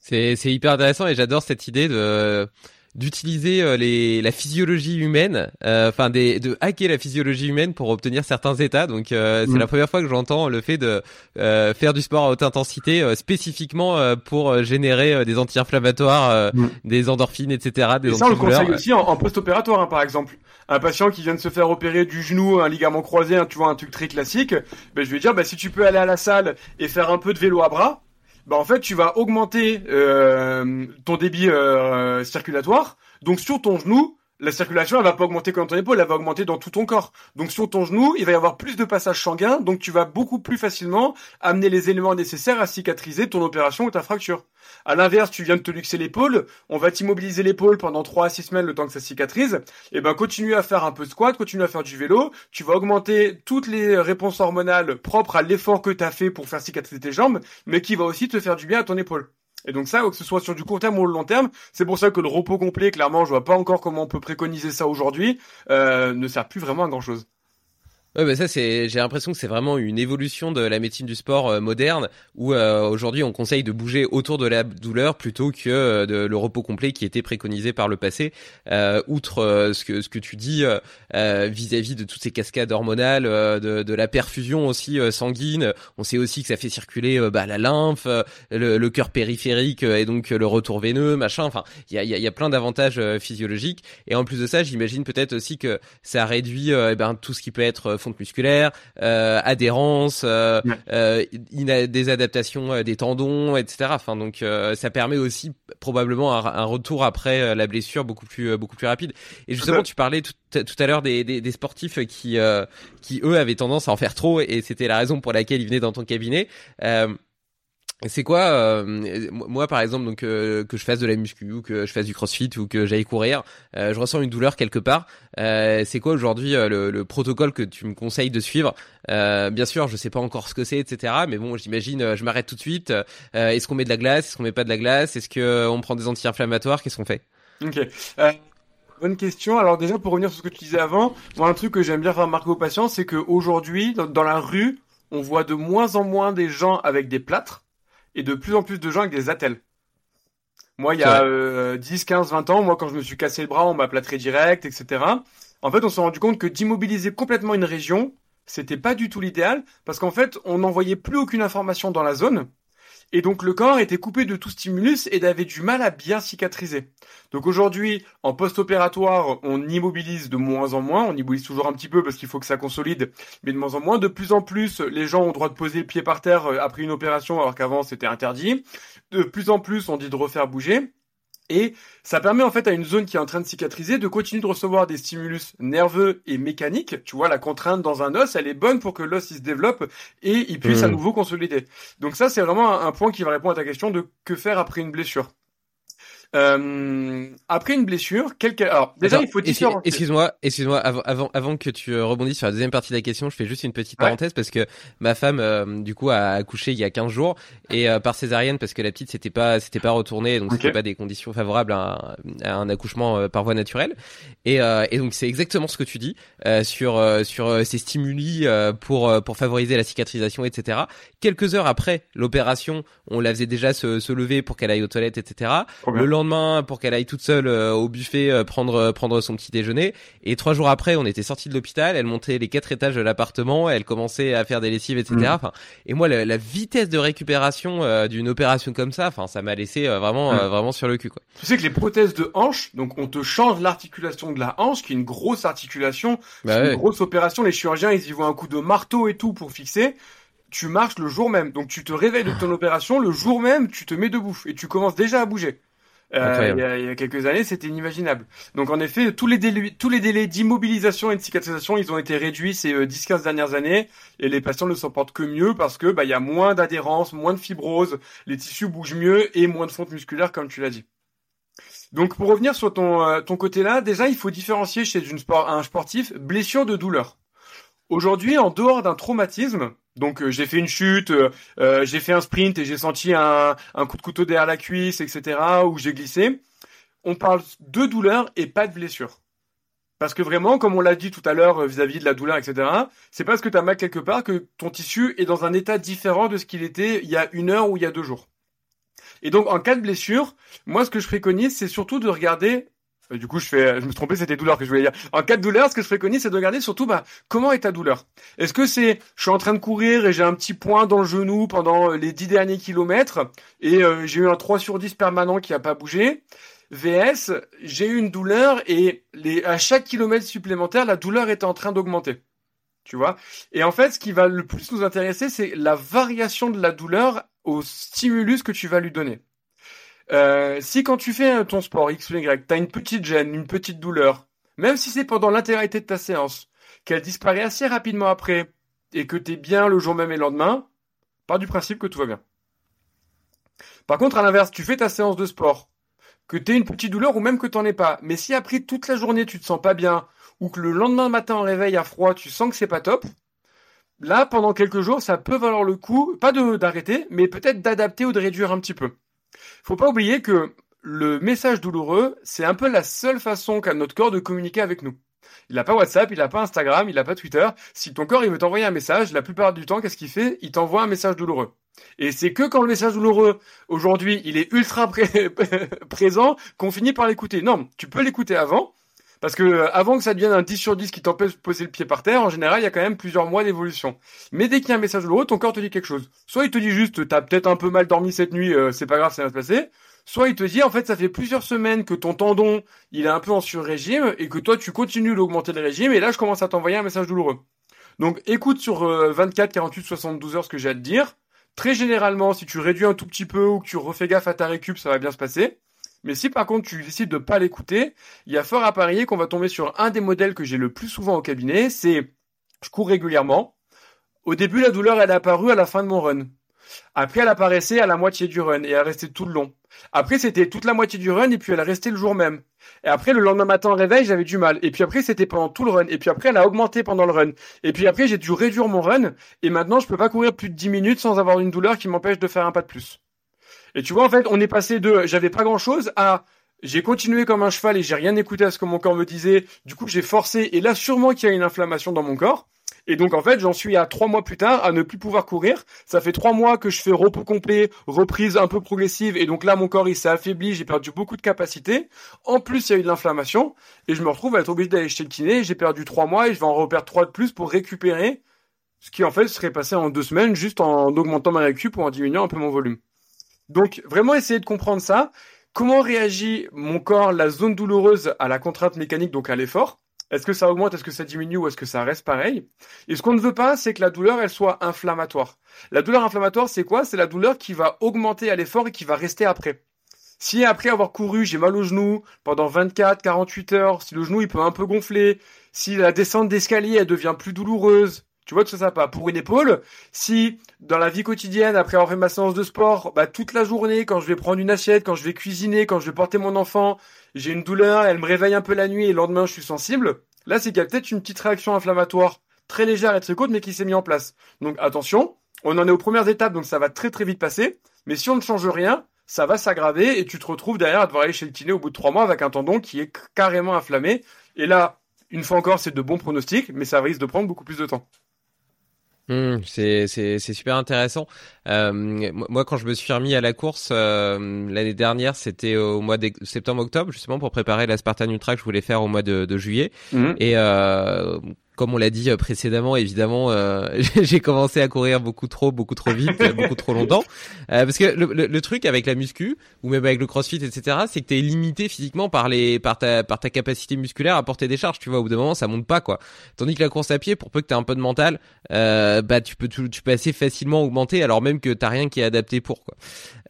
C'est c'est hyper intéressant et j'adore cette idée de d'utiliser euh, les la physiologie humaine, euh, enfin des de hacker la physiologie humaine pour obtenir certains états. Donc euh, c'est mm. la première fois que j'entends le fait de faire du sport à haute intensité spécifiquement pour générer des anti-inflammatoires, mm. des endorphines, etc. Des et ça on le conseille aussi en, post-opératoire, hein, par exemple. Un patient qui vient de se faire opérer du genou, un ligament croisé, tu vois un truc très classique, ben je vais dire, ben, si tu peux aller à la salle et faire un peu de vélo à bras, bah en fait tu vas augmenter euh, ton débit euh, circulatoire. Donc sur ton genou, la circulation, elle va pas augmenter comme ton épaule, elle va augmenter dans tout ton corps. Donc sur ton genou, il va y avoir plus de passage sanguin, donc tu vas beaucoup plus facilement amener les éléments nécessaires à cicatriser ton opération ou ta fracture. À l'inverse, tu viens de te luxer l'épaule, on va t'immobiliser l'épaule pendant 3 à 6 semaines le temps que ça cicatrise, et ben continue à faire un peu de squat, continue à faire du vélo, tu vas augmenter toutes les réponses hormonales propres à l'effort que tu as fait pour faire cicatriser tes jambes, mais qui va aussi te faire du bien à ton épaule. Et donc ça, que ce soit sur du court terme ou le long terme, c'est pour ça que le repos complet, clairement, je vois pas encore comment on peut préconiser ça aujourd'hui, euh, ne sert plus vraiment à grand chose. Ouais, bah ça c'est, j'ai l'impression que c'est vraiment une évolution de la médecine du sport euh, moderne où euh, aujourd'hui on conseille de bouger autour de la douleur plutôt que euh, de le repos complet qui était préconisé par le passé. outre ce que ce que tu dis vis-à-vis de toutes ces cascades hormonales, de, de la perfusion aussi sanguine, on sait aussi que ça fait circuler bah, la lymphe, le, le cœur périphérique et donc le retour veineux, machin. Enfin, il y a, y, y a plein d'avantages physiologiques et en plus de ça, j'imagine peut-être aussi que ça réduit eh ben, tout ce qui peut être fonte musculaire, euh, adhérence, euh, euh, des adaptations des tendons, etc. Enfin donc ça permet aussi probablement un, retour après la blessure beaucoup plus beaucoup plus rapide. Et justement, tu parlais tout, à l'heure des, des, sportifs qui qui eux avaient tendance à en faire trop et c'était la raison pour laquelle ils venaient dans ton cabinet. C'est quoi, euh, moi par exemple, donc euh, que je fasse de la muscu ou que je fasse du crossfit ou que j'aille courir, euh, je ressens une douleur quelque part. c'est quoi aujourd'hui le, protocole que tu me conseilles de suivre? Bien sûr, je sais pas encore ce que c'est, etc. Mais bon, j'imagine, je m'arrête tout de suite. Est-ce qu'on met de la glace? Est-ce qu'on met pas de la glace? Est-ce que on prend des anti-inflammatoires? Qu'est-ce qu'on fait? Ok. Bonne question. Alors déjà pour revenir sur ce que tu disais avant, moi un truc que j'aime bien faire remarquer aux patients, c'est qu'aujourd'hui dans, dans la rue, on voit de moins en moins des gens avec des plâtres et de plus en plus de gens avec des attelles. Moi, il y a 10, 15, 20 ans, moi, quand je me suis cassé le bras, on m'a plâtré direct, etc. En fait, on s'est rendu compte que d'immobiliser complètement une région, c'était pas du tout l'idéal, parce qu'en fait, on n'envoyait plus aucune information dans la zone, et donc le corps était coupé de tout stimulus et avait du mal à bien cicatriser. Donc aujourd'hui, en post-opératoire, on immobilise de moins en moins, on immobilise toujours un petit peu parce qu'il faut que ça consolide, mais de moins en moins. De plus en plus, les gens ont le droit de poser le pied par terre euh, après une opération alors qu'avant c'était interdit. De plus en plus, on dit de refaire bouger. Et ça permet en fait à une zone qui est en train de cicatriser de continuer de recevoir des stimulus nerveux et mécaniques. Tu vois, la contrainte dans un os, elle est bonne pour que l'os il se développe et il puisse à mmh. nouveau consolider. Donc ça, c'est vraiment un point qui va répondre à ta question de que faire après une blessure. Euh, après une blessure, quel... alors déjà il faut différencier. Excuse-moi, excuse-moi, avant, avant, avant que tu euh, rebondisses sur la deuxième partie de la question, je fais juste une petite parenthèse parce que ma femme, euh, du coup, a accouché il y a 15 jours et euh, par césarienne parce que la petite s'était pas, s'était pas retournée, donc c'était pas des conditions favorables à un, à un accouchement par voie naturelle. Et, et donc c'est exactement ce que tu dis sur sur ces stimuli pour pour favoriser la cicatrisation, etc. Quelques heures après l'opération, on la faisait déjà se, se lever pour qu'elle aille aux toilettes, etc. Le lendemain lendemain pour qu'elle aille toute seule au buffet prendre prendre son petit déjeuner. Et trois jours après, on était sorti de l'hôpital. Elle montait les quatre étages de l'appartement. Elle commençait à faire des lessives, etc. Mm. Enfin, et moi, la, vitesse de récupération d'une opération comme ça, enfin, ça m'a laissé vraiment mm. vraiment sur le cul. Quoi. Tu sais que les prothèses de hanche, donc on te change l'articulation de la hanche, qui est une grosse articulation, bah une grosse opération. Les chirurgiens, ils y voient un coup de marteau et tout pour fixer tu marches le jour même. Donc tu te réveilles de ton opération, le jour même, tu te mets debout et tu commences déjà à bouger. Euh, il, y a, quelques années, c'était inimaginable. Donc en effet, tous les délais, tous les délais d'immobilisation et de cicatrisation, ils ont été réduits ces 10-15 euh, dernières années, et les patients ne s'en portent que mieux parce que bah il y a moins d'adhérence, moins de fibrose, les tissus bougent mieux et moins de fonte musculaire, comme tu l'as dit. Donc pour revenir sur ton euh, ton côté là, déjà il faut différencier chez une sport, un sportif blessure de douleur. Aujourd'hui, en dehors d'un traumatisme, donc euh, j'ai fait une chute, euh, euh, j'ai fait un sprint et j'ai senti un, un, coup de couteau derrière la cuisse, etc. ou j'ai glissé. On parle de douleur et pas de blessure. Parce que vraiment, comme on l'a dit tout à l'heure vis-à-vis de la douleur, etc., c'est parce que tu as mal quelque part que ton tissu est dans un état différent de ce qu'il était il y a une heure ou il y a deux jours. Et donc en cas de blessure, moi ce que je préconise, c'est surtout de regarder euh, du coup, je fais, je me trompé, c'était douleur que je voulais dire. En cas de douleur, ce que je préconise, c'est de regarder surtout, bah, comment est ta douleur Est-ce que c'est, je suis en train de courir et j'ai un petit point dans le genou pendant euh, les dix derniers kilomètres et euh, j'ai eu un 3 sur 10 permanent qui a pas bougé VS, j'ai eu une douleur et à chaque kilomètre supplémentaire, la douleur est en train d'augmenter. Tu vois? Et en fait, ce qui va le plus nous intéresser, c'est la variation de la douleur au stimulus que tu vas lui donner. Euh, si quand tu fais ton sport X ou Y, t'as une petite gêne, une petite douleur, même si c'est pendant l'intégralité de ta séance, qu'elle disparaît assez rapidement après, et que t'es bien le jour même et le lendemain, pars du principe que tout va bien. Par contre, à l'inverse, tu fais ta séance de sport, que t'aies une petite douleur ou même que t'en aies pas, mais si après toute la journée tu te sens pas bien, ou que le lendemain matin en réveil à froid, tu sens que c'est pas top, là, pendant quelques jours, ça peut valoir le coup, pas d'arrêter, mais peut-être d'adapter ou de réduire un petit peu. Faut pas oublier que le message douloureux, c'est un peu la seule façon qu'a notre corps de communiquer avec nous. Il n'a pas WhatsApp, il n'a pas Instagram, il n'a pas Twitter. Si ton corps il veut t'envoyer un message, la plupart du temps, qu'est-ce qu'il fait? Il t'envoie un message douloureux. Et c'est que quand le message douloureux, aujourd'hui, il est ultra présent, qu'on finit par l'écouter. Non, tu peux l'écouter avant, parce que euh, avant que ça devienne un 10 sur 10 qui t'empêche de poser le pied par terre, en général, il y a quand même plusieurs mois d'évolution. Mais dès qu'il y a un message douloureux, ton corps te dit quelque chose. Soit il te dit juste, t'as peut-être un peu mal dormi cette nuit, euh, c'est pas grave, ça va se passer. Soit il te dit, en fait, ça fait plusieurs semaines que ton tendon, il est un peu en sur-régime, et que toi, tu continues d'augmenter le régime, et là, je commence à t'envoyer un message douloureux. Donc, écoute sur 24, 48, 72 heures ce que j'ai à te dire. Très généralement, si tu réduis un tout petit peu ou que tu refais gaffe à ta récup, ça va bien se passer. Mais si par contre tu décides de pas l'écouter, il y a fort à parier qu'on va tomber sur un des modèles que j'ai le plus souvent au cabinet, c'est je cours régulièrement. Au début, la douleur, elle est apparue à la fin de mon run. Après, elle apparaissait à la moitié du run et elle restait tout le long. Après, c'était toute la moitié du run et puis elle restait le jour même. Et après, le lendemain matin au réveil, j'avais du mal. Et puis après, c'était pendant tout le run. Et puis après, elle a augmenté pendant le run. Et puis après, j'ai dû réduire mon run. Et maintenant, je peux pas courir plus de 10 minutes sans avoir une douleur qui m'empêche de faire un pas de plus. Et tu vois, en fait, on est passé de j'avais pas grand chose à j'ai continué comme un cheval et j'ai rien écouté à ce que mon corps me disait. Du coup, j'ai forcé et là, sûrement qu'il y a une inflammation dans mon corps. Et donc, en fait, j'en suis à trois mois plus tard à ne plus pouvoir courir. Ça fait trois mois que je fais repos complet, reprise un peu progressive. Et donc là, mon corps, il s'est affaibli. J'ai perdu beaucoup de capacité. En plus, il y a eu de l'inflammation. Et je me retrouve à être obligé d'aller chez le kiné. J'ai perdu trois mois et je vais en reperdre trois de plus pour récupérer. Ce qui, en fait, serait passé en deux semaines juste en augmentant ma récup ou en diminuant un peu mon volume. Donc vraiment essayer de comprendre ça. Comment réagit mon corps, la zone douloureuse à la contrainte mécanique, donc à l'effort? Est-ce que ça augmente, est-ce que ça diminue? Ou est-ce que ça reste pareil? Et ce qu'on ne veut pas, c'est que la douleur, elle soit inflammatoire. La douleur inflammatoire, c'est quoi? C'est la douleur qui va augmenter à l'effort et qui va rester après. Si après avoir couru, j'ai mal au genou pendant 24, 48 heures, si le genou il peut un peu gonfler, si la descente d'escalier elle devient plus douloureuse, tu vois, tout ça, pas. Pour une épaule, si dans la vie quotidienne, après avoir fait ma séance de sport, bah, toute la journée, quand je vais prendre une assiette, quand je vais cuisiner, quand je vais porter mon enfant, j'ai une douleur, elle me réveille un peu la nuit et le lendemain, je suis sensible. Là, c'est qu'il y a peut-être une petite réaction inflammatoire très légère et très courte, mais qui s'est mise en place. Donc, attention. On en est aux premières étapes, donc ça va très très vite passer. Mais si on ne change rien, ça va s'aggraver et tu te retrouves derrière à devoir aller chez le kiné au bout de trois mois avec un tendon qui est carrément inflammé. Et là, une fois encore, c'est de bons pronostics, mais ça risque de prendre beaucoup plus de temps. Mmh, c'est super intéressant. Euh, moi, quand je me suis remis à la course euh, l'année dernière, c'était au mois de septembre-octobre, justement pour préparer la Spartan Ultra que je voulais faire au mois de, de juillet. Mmh. Et euh, comme on l'a dit euh, précédemment, évidemment, euh, j'ai commencé à courir beaucoup trop, beaucoup trop vite, beaucoup trop longtemps. Euh, parce que le, le, truc avec la muscu ou même avec le CrossFit, etc., c'est que t'es limité physiquement par les, par ta, par ta capacité musculaire à porter des charges. Tu vois, au bout d'un moment, ça monte pas quoi. Tandis que la course à pied, pour peu que t'aies un peu de mental, euh, bah tu peux, tu, tu, peux assez facilement augmenter, alors même que t'as rien qui est adapté pour quoi.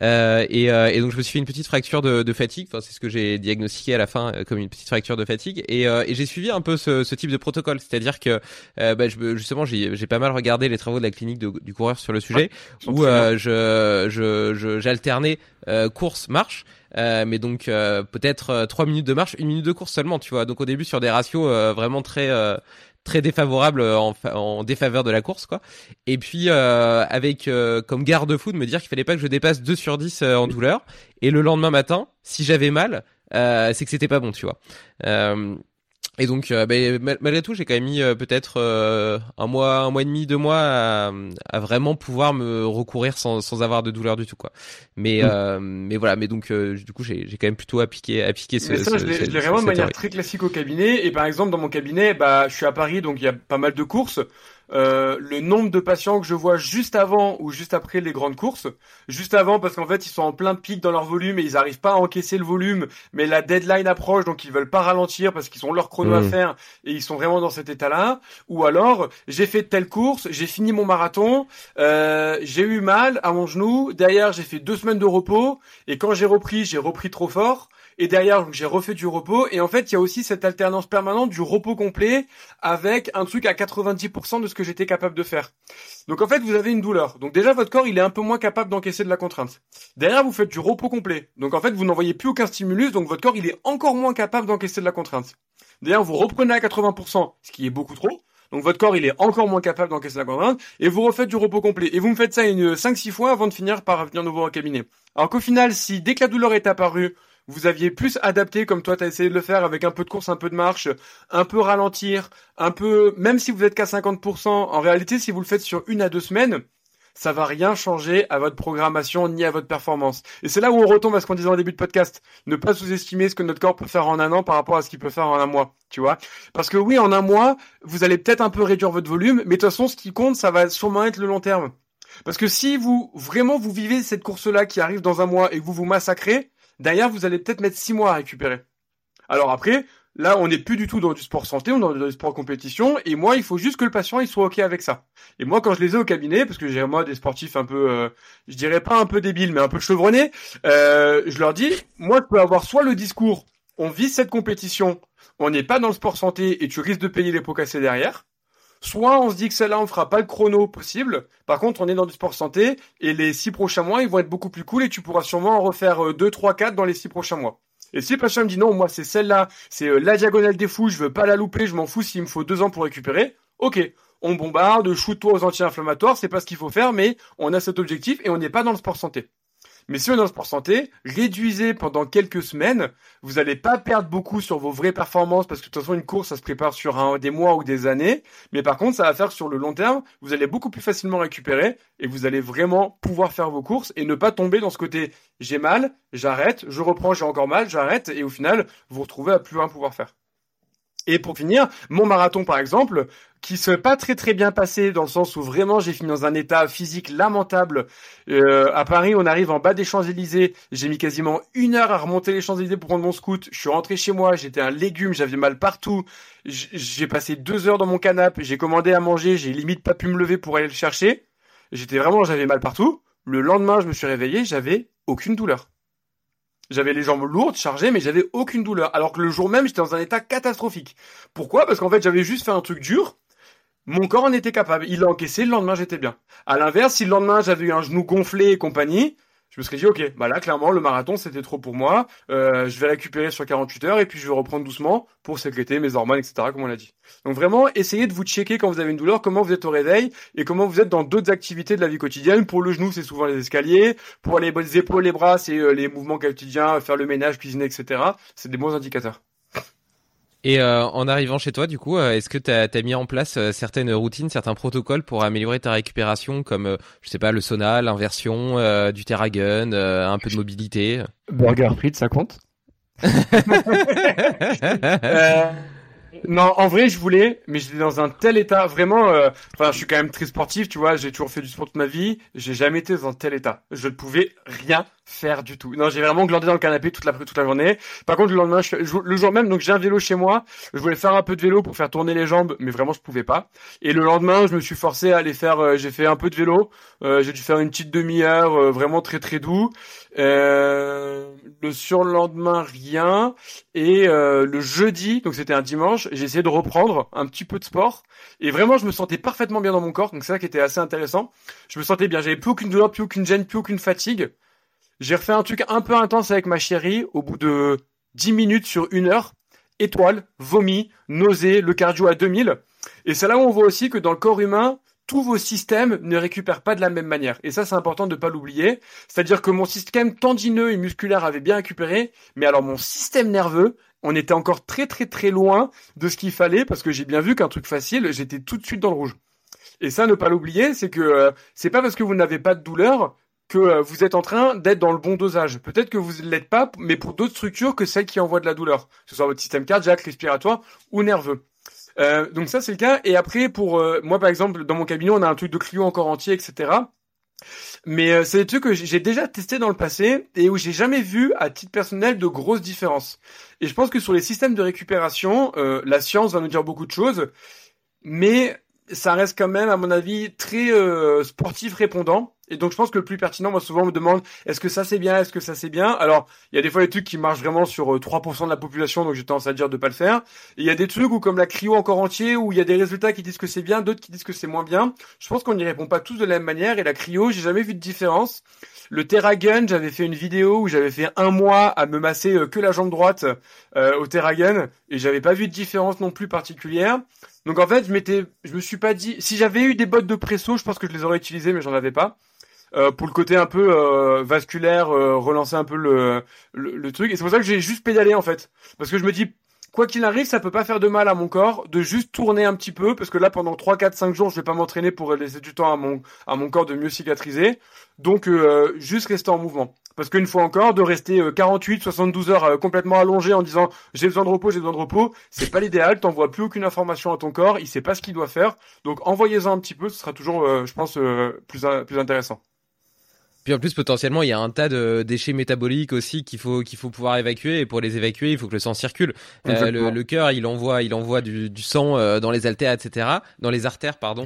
Euh, et, et, donc je me suis fait une petite fracture de, de fatigue. Enfin, c'est ce que j'ai diagnostiqué à la fin comme une petite fracture de fatigue. Et, et j'ai suivi un peu ce, ce type de protocole, c'est-à-dire que euh, bah, je, justement j'ai pas mal regardé les travaux de la clinique du coureur sur le sujet où euh, je je j'alternais euh, course marche mais donc peut-être trois minutes de marche une minute de course seulement tu vois. Donc au début sur des ratios vraiment très très défavorables en, en, défaveur de la course quoi. Et puis avec comme garde-fou de me dire qu'il fallait pas que je dépasse 2 sur 10 en douleur. Et le lendemain matin si j'avais mal c'est que c'était pas bon tu vois et donc, euh, bah, malgré tout, j'ai quand même mis euh, peut-être euh, un mois, un mois et demi, deux mois à, à vraiment pouvoir me recourir sans, sans avoir de douleur du tout, quoi. Mais, mm. mais voilà. Mais donc, du coup, j'ai, j'ai quand même plutôt appliqué, appliqué ce. Mais ça, je l'ai vraiment de manière très classique au cabinet. Et par exemple, dans mon cabinet, bah, je suis à Paris, donc il y a pas mal de courses. Euh, le nombre de patients que je vois juste avant ou juste après les grandes courses. Juste avant parce qu'en fait ils sont en plein pic dans leur volume et ils n'arrivent pas à encaisser le volume, mais la deadline approche donc ils veulent pas ralentir parce qu'ils ont leur chrono à mmh. faire et ils sont vraiment dans cet état-là. Ou alors j'ai fait telle course, j'ai fini mon marathon, euh, j'ai eu mal à mon genou, derrière j'ai fait deux semaines de repos et quand j'ai repris j'ai repris trop fort et derrière j'ai refait du repos et en fait il y a aussi cette alternance permanente du repos complet avec un truc à 90% de ce que j'étais capable de faire. Donc en fait vous avez une douleur. Donc déjà votre corps il est un peu moins capable d'encaisser de la contrainte. Derrière vous faites du repos complet. Donc en fait vous n'envoyez plus aucun stimulus donc votre corps il est encore moins capable d'encaisser de la contrainte. Derrière vous reprenez à 80% ce qui est beaucoup trop. Donc votre corps, il est encore moins capable d'encaisser la contrainte et vous refaites du repos complet. Et vous me faites ça une 5-6 fois avant de finir par venir nouveau au cabinet. Alors qu'au final, si dès que la douleur est apparue, vous aviez plus adapté comme toi tu as essayé de le faire avec un peu de course, un peu de marche, un peu ralentir, un peu même si vous êtes qu'à 50%, en réalité si vous le faites sur une à deux semaines, ça va rien changer à votre programmation ni à votre performance. Et c'est là où on retombe à ce qu'on disait en début de podcast. Ne pas sous-estimer ce que notre corps peut faire en un an par rapport à ce qu'il peut faire en un mois. Tu vois? Parce que oui, en un mois, vous allez peut-être un peu réduire votre volume, mais de toute façon, ce qui compte, ça va sûrement être le long terme. Parce que si vous, vraiment, vous vivez cette course-là qui arrive dans un mois et que vous vous massacrez, Derrière, vous allez peut-être mettre six mois à récupérer. Alors après, là, on n'est plus du tout dans du sport santé, on est dans du sport compétition, et moi, il faut juste que le patient, il soit OK avec ça. Et moi, quand je les ai au cabinet, parce que j'ai moi des sportifs un peu, euh, je dirais pas un peu débiles, mais un peu chevronnés, euh, je leur dis, moi, je peux avoir soit le discours, on vit cette compétition, on n'est pas dans le sport santé, et tu risques de payer les pots cassés derrière, Soit on se dit que celle-là, on fera pas le chrono possible. Par contre, on est dans du sport santé et les six prochains mois, ils vont être beaucoup plus cool et tu pourras sûrement en refaire 2, 3, 4 dans les six prochains mois. Et si patient me dit non, moi c'est celle-là, c'est euh, la diagonale des fous, je veux pas la louper, je m'en fous s'il me faut deux ans pour récupérer. Ok, on bombarde, shoot-toi aux anti-inflammatoires, c'est pas ce qu'il faut faire, mais on a cet objectif et on n'est pas dans le sport santé. Mais si on est dans sport santé, réduisez pendant quelques semaines. Vous n'allez pas perdre beaucoup sur vos vraies performances parce que de toute façon, une course, ça se prépare sur un, des mois ou des années. Mais par contre, ça va faire sur le long terme, vous allez beaucoup plus facilement récupérer et vous allez vraiment pouvoir faire vos courses et ne pas tomber dans ce côté j'ai mal, j'arrête, je reprends, j'ai encore mal, j'arrête et au final, vous vous retrouvez à plus rien pouvoir faire. Et pour finir, mon marathon par exemple, qui s'est pas très très bien passé dans le sens où vraiment j'ai fini dans un état physique lamentable. Euh, à Paris, on arrive en bas des Champs-Élysées. J'ai mis quasiment une heure à remonter les Champs-Élysées pour prendre mon scout. Je suis rentré chez moi, j'étais un légume, j'avais mal partout. J'ai passé deux heures dans mon canapé, j'ai commandé à manger, j'ai limite pas pu me lever pour aller le chercher. J'étais vraiment, j'avais mal partout. Le lendemain, je me suis réveillé, j'avais aucune douleur. J'avais les jambes lourdes, chargées, mais j'avais aucune douleur. Alors que le jour même, j'étais dans un état catastrophique. Pourquoi? Parce qu'en fait, j'avais juste fait un truc dur. Mon corps en était capable. Il a encaissé, le lendemain, j'étais bien. À l'inverse, si le lendemain, j'avais eu un genou gonflé et compagnie, je me serais dit, ok, bah là, clairement, le marathon, c'était trop pour moi. Euh, je vais récupérer sur 48 heures et puis je vais reprendre doucement pour sécréter mes hormones, etc., comme on l'a dit. Donc vraiment, essayez de vous checker quand vous avez une douleur, comment vous êtes au réveil et comment vous êtes dans d'autres activités de la vie quotidienne. Pour le genou, c'est souvent les escaliers. Pour les, épaules, les bras, c'est euh, les mouvements quotidiens, faire le ménage, cuisiner, etc. C'est des bons indicateurs. Et euh, en arrivant chez toi, du coup, euh, est-ce que tu as, mis en place euh, certaines routines, certains protocoles pour améliorer ta récupération, comme, je sais pas, le sauna, l'inversion, du terragun, un peu de mobilité? Burger frites, ça compte? Non, en vrai, je voulais, mais j'étais dans un tel état, vraiment. Euh, enfin, je suis quand même très sportif, tu vois. J'ai toujours fait du sport toute ma vie. J'ai jamais été dans un tel état. Je ne pouvais rien faire du tout. Non, j'ai vraiment glandé dans le canapé toute la toute la journée. Par contre, le lendemain, je, le jour même, donc j'ai un vélo chez moi. Je voulais faire un peu de vélo pour faire tourner les jambes, mais vraiment, je pouvais pas. Et le lendemain, je me suis forcé à aller faire. Euh, j'ai fait un peu de vélo. Euh, j'ai dû faire une petite demi-heure, vraiment très très doux. Euh, le surlendemain, rien. Et euh, le jeudi, donc c'était un dimanche, j'ai essayé de reprendre un petit peu de sport. Et vraiment, je me sentais parfaitement bien dans mon corps. Donc c'est ça qui était assez intéressant. Je me sentais bien. J'avais plus aucune douleur, plus aucune gêne, plus aucune fatigue. J'ai refait un truc un peu intense avec ma chérie au bout de 10 minutes sur une heure. Étoile, vomi, nausée, le cardio à 2000. Et c'est là où on voit aussi que dans le corps humain, tous vos systèmes ne récupèrent pas de la même manière. Et ça, c'est important de ne pas l'oublier. C'est-à-dire que mon système tendineux et musculaire avait bien récupéré, mais alors mon système nerveux, on était encore très très très loin de ce qu'il fallait parce que j'ai bien vu qu'un truc facile, j'étais tout de suite dans le rouge. Et ça, ne pas l'oublier, c'est que euh, c'est pas parce que vous n'avez pas de douleur que euh, vous êtes en train d'être dans le bon dosage. Peut-être que vous ne l'êtes pas, mais pour d'autres structures que celles qui envoient de la douleur, que ce soit votre système cardiaque, respiratoire ou nerveux. Euh, donc ça c'est le cas. Et après pour euh, moi par exemple dans mon cabinet on a un truc de Clio encore entier etc. Mais euh, c'est des trucs que j'ai déjà testé dans le passé et où j'ai jamais vu à titre personnel de grosses différences. Et je pense que sur les systèmes de récupération, la science va nous dire beaucoup de choses, mais ça reste quand même à mon avis très sportif répondant. Et donc je pense que le plus pertinent, moi souvent on me demande est-ce que ça c'est bien, est-ce que ça c'est bien? Alors il y a des fois des trucs qui marchent vraiment sur 3% euh, de la population, donc j'ai tendance à dire de pas le faire. Il y a des trucs où comme la cryo encore entier, où il y a des résultats qui disent que c'est bien, d'autres qui disent que c'est moins bien. Je pense qu'on n'y répond pas tous de la même manière. Et la cryo, j'ai jamais vu de différence. Le TerraGun, j'avais fait une vidéo où j'avais fait un mois à me masser euh, que la jambe droite euh, au TerraGun et j'avais pas vu de différence non plus particulière. Donc en fait, je m'étais, je me suis pas dit, si j'avais eu des bottes de presso, je pense que je les aurais utilisées, mais j'en avais pas. Euh, pour le côté un peu euh, vasculaire, euh, relancer un peu le, le, truc. Et c'est pour ça que j'ai juste pédalé en fait, parce que je me dis quoi qu'il arrive, ça peut pas faire de mal à mon corps de juste tourner un petit peu, parce que là, pendant 3, 4, 5 jours, je vais pas m'entraîner pour laisser du temps à mon, à mon corps de mieux cicatriser. Donc, juste rester en mouvement. Parce qu'une fois encore, de rester 48, 72 heures complètement allongé en disant j'ai besoin de repos, j'ai besoin de repos, c'est pas l'idéal, t'envoies plus aucune information à ton corps, il sait pas ce qu'il doit faire. Donc, envoyez-en un petit peu, ce sera toujours, je pense, plus, plus intéressant. Puis en plus potentiellement il y a un tas de déchets métaboliques aussi qu'il faut qu'il faut pouvoir évacuer et pour les évacuer il faut que le sang circule. Euh, le, le cœur il envoie il envoie du, du sang euh, dans les artères etc. Dans les artères pardon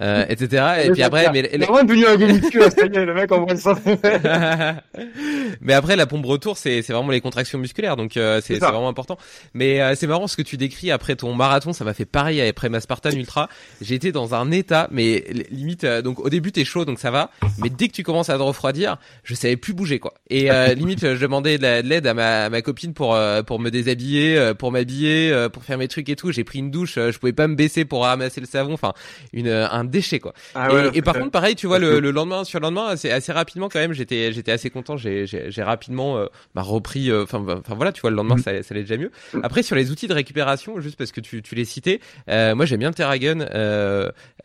euh, etc. Et puis après mais devenu un le mec envoie le sang. mais après la pompe retour c'est c'est vraiment les contractions musculaires donc euh, c'est c'est vraiment important. Mais euh, c'est marrant ce que tu décris après ton marathon ça m'a fait pareil après ma Spartan Ultra. Été dans un état mais limite donc au début t'es chaud donc ça va mais dès que tu commences à te refroidir, je savais plus bouger quoi. Et euh, limite, je demandais de l'aide à ma, ma copine pour euh, pour me déshabiller, euh, pour m'habiller, pour faire mes trucs et tout. J'ai pris une douche, je pouvais pas me baisser pour ramasser le savon, enfin une un déchet quoi. Ah et, par contre, pareil, tu vois, le, le, lendemain sur le lendemain, assez, assez rapidement quand même, j'étais j'étais assez content. J'ai j'ai rapidement bah, repris, enfin enfin voilà, tu vois, le lendemain mm. ça, ça allait déjà mieux. Après sur les outils de récupération, juste parce que tu tu les citais, moi j'aime bien Terragun,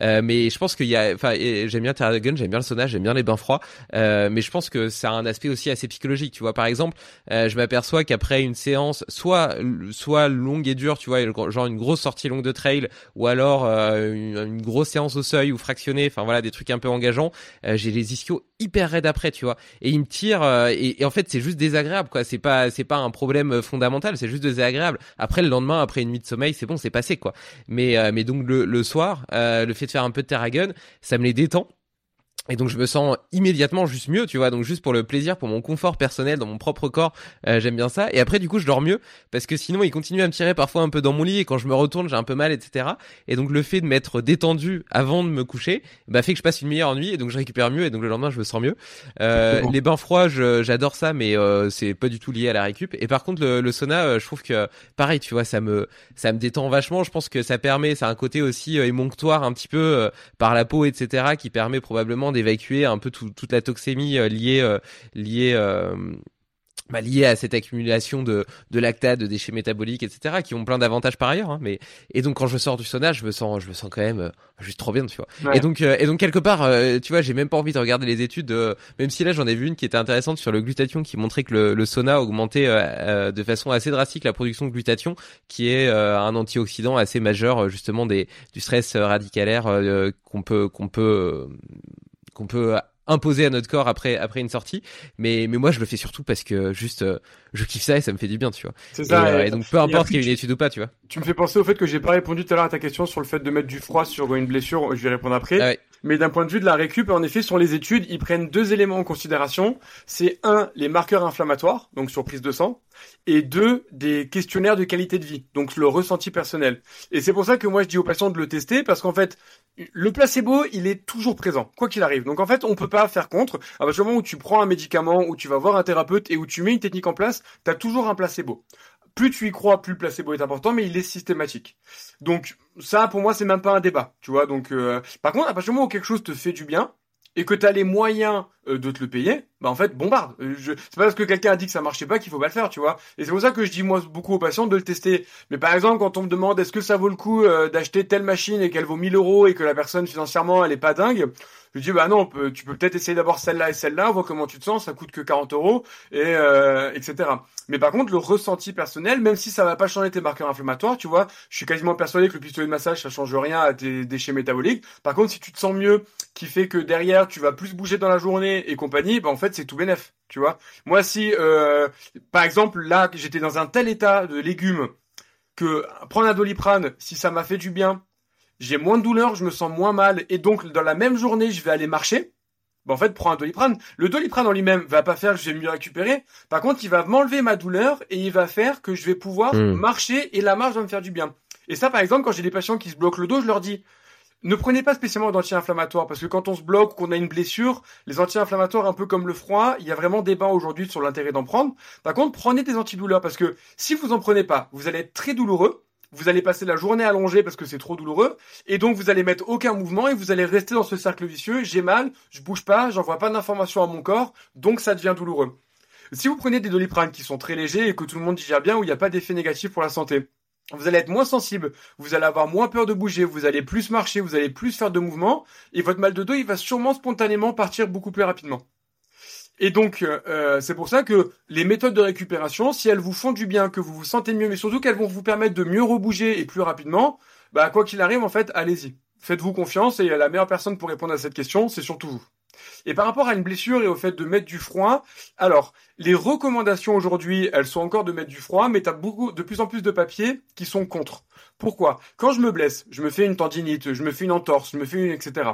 mais je pense qu'il y a, enfin j'aime bien Terragun, j'aime bien le sauna, j'aime bien les bains froids. Euh, mais je pense que ça a un aspect aussi assez psychologique. Tu vois, par exemple, euh, je m'aperçois qu'après une séance, soit soit longue et dure, tu vois, genre une grosse sortie longue de trail, ou alors euh, une, grosse séance au seuil ou fractionnée, enfin voilà, des trucs un peu engageants, j'ai les ischios hyper raides après, tu vois, et ils me tirent. Et, en fait, c'est juste désagréable, quoi. C'est pas c'est pas un problème fondamental, c'est juste désagréable. Après le lendemain, après une nuit de sommeil, c'est bon, c'est passé, quoi. Mais mais donc le, le soir, le fait de faire un peu de terragun, ça me les détend et donc je me sens immédiatement juste mieux, tu vois. Donc juste pour le plaisir, pour mon confort personnel dans mon propre corps, euh, j'aime bien ça. Et après du coup je dors mieux parce que sinon il continue à me tirer parfois un peu dans mon lit et quand je me retourne j'ai un peu mal, etc. Et donc le fait de m'être détendu avant de me coucher, bah fait que je passe une meilleure nuit et donc je récupère mieux et donc le lendemain je me sens mieux. Euh, les bains froids, j'adore ça, mais euh, c'est pas du tout lié à la récup. Et par contre le, le sauna, je trouve que pareil, tu vois, ça me ça me détend vachement. Je pense que ça permet, ça a un côté aussi émonctoire un petit peu par la peau, etc. qui permet probablement d'évacuer un peu toute la toxémie euh, liée euh, liée euh, bah, lié à cette accumulation de, de lactate, de déchets métaboliques, etc., qui ont plein d'avantages par ailleurs. Hein, mais et donc quand je sors du sauna, je me sens, je me sens quand même euh, juste trop bien, tu vois. Et donc euh, et donc quelque part, euh, tu vois, j'ai même pas envie de regarder les études, même si là j'en ai vu une qui était intéressante sur le glutathion, qui montrait que le, le sauna augmentait de façon assez drastique la production de glutathion, qui est un antioxydant assez majeur justement des du stress radicalaire qu'on peut qu'on peut qu'on peut imposé à notre corps après après une sortie. Mais mais moi je le fais surtout parce que juste euh, je kiffe ça et ça me fait du bien tu vois. C'est ça et, euh, donc peu importe qu'il y ait une étude ou pas tu vois. Tu me fais penser au fait que j'ai pas répondu tout à l'heure à ta question sur le fait de mettre du froid sur une blessure. Je vais répondre après. Ah mais d'un point de vue de la récup en effet sur les études ils prennent deux éléments en considération. C'est un les marqueurs inflammatoires donc sur prise de sang et deux, des questionnaires de qualité de vie, donc le ressenti personnel. Et c'est pour ça que moi je dis aux patients de le tester, parce qu'en fait, le placebo, il est toujours présent, quoi qu'il arrive. Donc en fait, on peut pas faire contre. À partir du moment où tu prends un médicament, où tu vas voir un thérapeute et où tu mets une technique en place, tu as toujours un placebo. Plus tu y crois, plus le placebo est important, mais il est systématique. Donc ça, pour moi, c'est même pas un débat, tu vois. Donc euh, par contre, à partir du moment où quelque chose te fait du bien, et que tu as les moyens euh, de te le payer, bah en fait bombarde. Euh, je... C'est pas parce que quelqu'un a dit que ça marchait pas qu'il faut pas le faire, tu vois. Et c'est pour ça que je dis moi beaucoup aux patients de le tester. Mais par exemple quand on me demande est-ce que ça vaut le coup euh, d'acheter telle machine et qu'elle vaut 1000 euros et que la personne financièrement elle est pas dingue, je dis bah non, tu peux peut-être essayer d'abord celle-là et celle-là, voir comment tu te sens, ça coûte que 40 euros et euh, etc. Mais par contre le ressenti personnel, même si ça va pas changer tes marqueurs inflammatoires, tu vois, je suis quasiment persuadé que le pistolet de massage ça change rien à tes déchets métaboliques. Par contre si tu te sens mieux, qui fait que derrière tu vas plus bouger dans la journée et compagnie, bah en fait c'est tout bénef, tu vois. Moi si euh, par exemple là j'étais dans un tel état de légumes que prendre un doliprane, si ça m'a fait du bien, j'ai moins de douleur, je me sens moins mal, et donc dans la même journée, je vais aller marcher. Ben, en fait, prends un doliprane. Le doliprane en lui-même va pas faire que je vais mieux récupérer. Par contre, il va m'enlever ma douleur et il va faire que je vais pouvoir hmm. marcher et la marche va me faire du bien. Et ça, par exemple, quand j'ai des patients qui se bloquent le dos, je leur dis, ne prenez pas spécialement d'anti-inflammatoires parce que quand on se bloque ou qu'on a une blessure, les anti-inflammatoires un peu comme le froid, il y a vraiment débat aujourd'hui sur l'intérêt d'en prendre. Par contre, prenez des antidouleurs parce que si vous en prenez pas, vous allez être très douloureux vous allez passer la journée allongée parce que c'est trop douloureux, et donc vous allez mettre aucun mouvement et vous allez rester dans ce cercle vicieux. J'ai mal, je bouge pas, j'envoie pas d'informations à mon corps, donc ça devient douloureux. Si vous prenez des doliprane qui sont très légers et que tout le monde digère bien, où il n'y a pas d'effet négatif pour la santé, vous allez être moins sensible, vous allez avoir moins peur de bouger, vous allez plus marcher, vous allez plus faire de mouvements, et votre mal de dos, il va sûrement spontanément partir beaucoup plus rapidement. Et donc, euh, euh, c'est pour ça que les méthodes de récupération, si elles vous font du bien, que vous vous sentez mieux, mais surtout qu'elles vont vous permettre de mieux rebouger et plus rapidement, bah quoi qu'il arrive, en fait, allez-y. Faites-vous confiance et la meilleure personne pour répondre à cette question, c'est surtout vous. Et par rapport à une blessure et au fait de mettre du froid, alors les recommandations aujourd'hui, elles sont encore de mettre du froid, mais tu as beaucoup, de plus en plus de papiers qui sont contre. Pourquoi? Quand je me blesse, je me fais une tendinite, je me fais une entorse, je me fais une etc.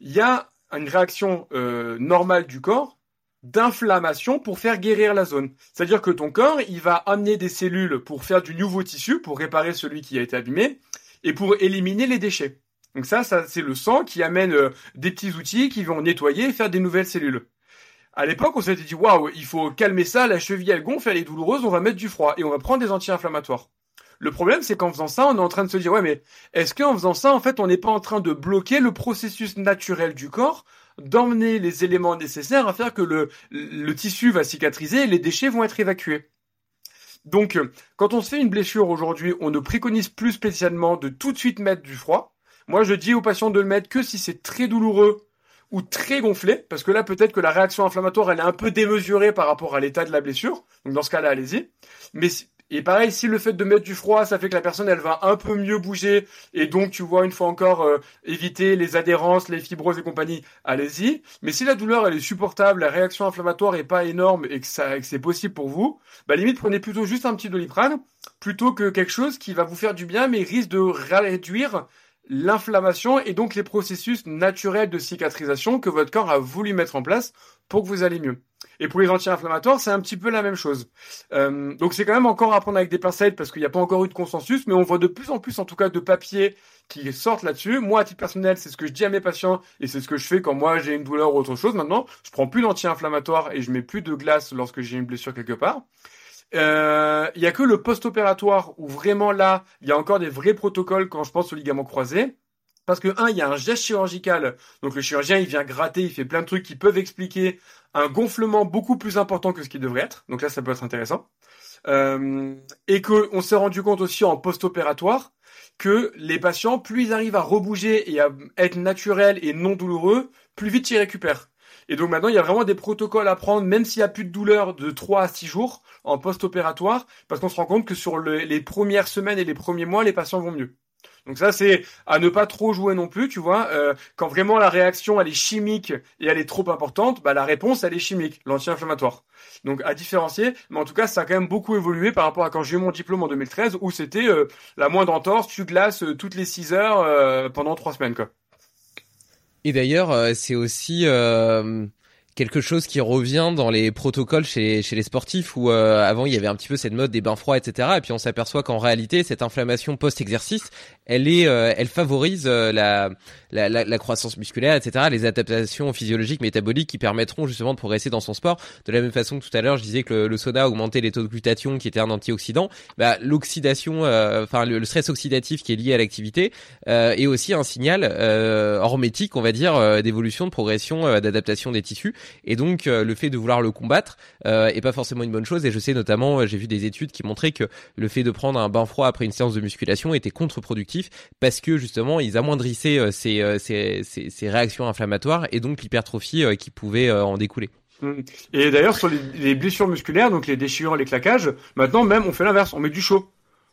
Il y a une réaction euh, normale du corps d'inflammation pour faire guérir la zone. C'est-à-dire que ton corps, il va amener des cellules pour faire du nouveau tissu, pour réparer celui qui a été abîmé, et pour éliminer les déchets. Donc ça, ça c'est le sang qui amène euh, des petits outils qui vont nettoyer et faire des nouvelles cellules. À l'époque, on s'était dit, waouh, il faut calmer ça, la cheville elle gonfle, elle est douloureuse, on va mettre du froid et on va prendre des anti-inflammatoires. Le problème, c'est qu'en faisant ça, on est en train de se dire, ouais, mais est-ce qu'en faisant ça, en fait, on n'est pas en train de bloquer le processus naturel du corps d'emmener les éléments nécessaires à faire que le, le tissu va cicatriser et les déchets vont être évacués. Donc, quand on se fait une blessure aujourd'hui, on ne préconise plus spécialement de tout de suite mettre du froid. Moi, je dis aux patients de le mettre que si c'est très douloureux ou très gonflé, parce que là, peut-être que la réaction inflammatoire, elle est un peu démesurée par rapport à l'état de la blessure. Donc, dans ce cas-là, allez-y. Mais et pareil, si le fait de mettre du froid, ça fait que la personne, elle va un peu mieux bouger, et donc tu vois une fois encore euh, éviter les adhérences, les fibroses et compagnie, allez-y. Mais si la douleur, elle est supportable, la réaction inflammatoire est pas énorme et que, ça, que c'est possible pour vous, bah limite prenez plutôt juste un petit doliprane, plutôt que quelque chose qui va vous faire du bien, mais risque de réduire l'inflammation et donc les processus naturels de cicatrisation que votre corps a voulu mettre en place pour que vous allez mieux. Et pour les anti-inflammatoires, c'est un petit peu la même chose. Euh, donc c'est quand même encore à prendre avec des pincettes parce qu'il n'y a pas encore eu de consensus, mais on voit de plus en plus en tout cas de papiers qui sortent là-dessus. Moi, à titre personnel, c'est ce que je dis à mes patients et c'est ce que je fais quand moi j'ai une douleur ou autre chose. Maintenant, je prends plus d'anti-inflammatoires et je mets plus de glace lorsque j'ai une blessure quelque part. Euh, il y a que le post-opératoire où vraiment là, il y a encore des vrais protocoles quand je pense au ligament croisé. Parce que, un, il y a un geste chirurgical. Donc, le chirurgien, il vient gratter, il fait plein de trucs qui peuvent expliquer un gonflement beaucoup plus important que ce qui devrait être. Donc là, ça peut être intéressant. Euh, et que on s'est rendu compte aussi en post-opératoire que les patients, plus ils arrivent à rebouger et à être naturels et non douloureux, plus vite ils récupèrent. Et donc maintenant, il y a vraiment des protocoles à prendre, même s'il n'y a plus de douleur de 3 à 6 jours en post-opératoire, parce qu'on se rend compte que sur les premières semaines et les premiers mois, les patients vont mieux. Donc ça, c'est à ne pas trop jouer non plus, tu vois. Euh, quand vraiment la réaction, elle est chimique et elle est trop importante, bah la réponse, elle est chimique, l'anti-inflammatoire. Donc à différencier, mais en tout cas, ça a quand même beaucoup évolué par rapport à quand j'ai eu mon diplôme en 2013, où c'était euh, la moindre entorse, tu glaces euh, toutes les 6 heures pendant 3 semaines, quoi. Et d'ailleurs, c'est aussi quelque chose qui revient dans les protocoles chez, chez les sportifs où euh, avant il y avait un petit peu cette mode des bains froids etc et puis on s'aperçoit qu'en réalité cette inflammation post-exercice elle est euh, elle favorise euh, la, la, la, croissance musculaire etc les adaptations physiologiques métaboliques qui permettront justement de progresser dans son sport. De la même façon que tout à l'heure je disais que le, le, augmentait les taux de glutathion qui était un antioxydant bah, l'oxydation enfin le, stress oxydatif qui est lié à l'activité est aussi un signal hormétique on va dire d'évolution de progression d'adaptation des tissus et donc euh, le fait de vouloir le combattre euh, est pas forcément une bonne chose. Et je sais notamment, euh, j'ai vu des études qui montraient que le fait de prendre un bain froid après une séance de musculation était contre-productif parce que justement ils amoindrissaient ces, ces, ces, réactions inflammatoires et donc l'hypertrophie qui pouvait en découler. Mmh. Et d'ailleurs sur les, blessures musculaires, donc les déchirures, les claquages, maintenant même on fait l'inverse, on met du chaud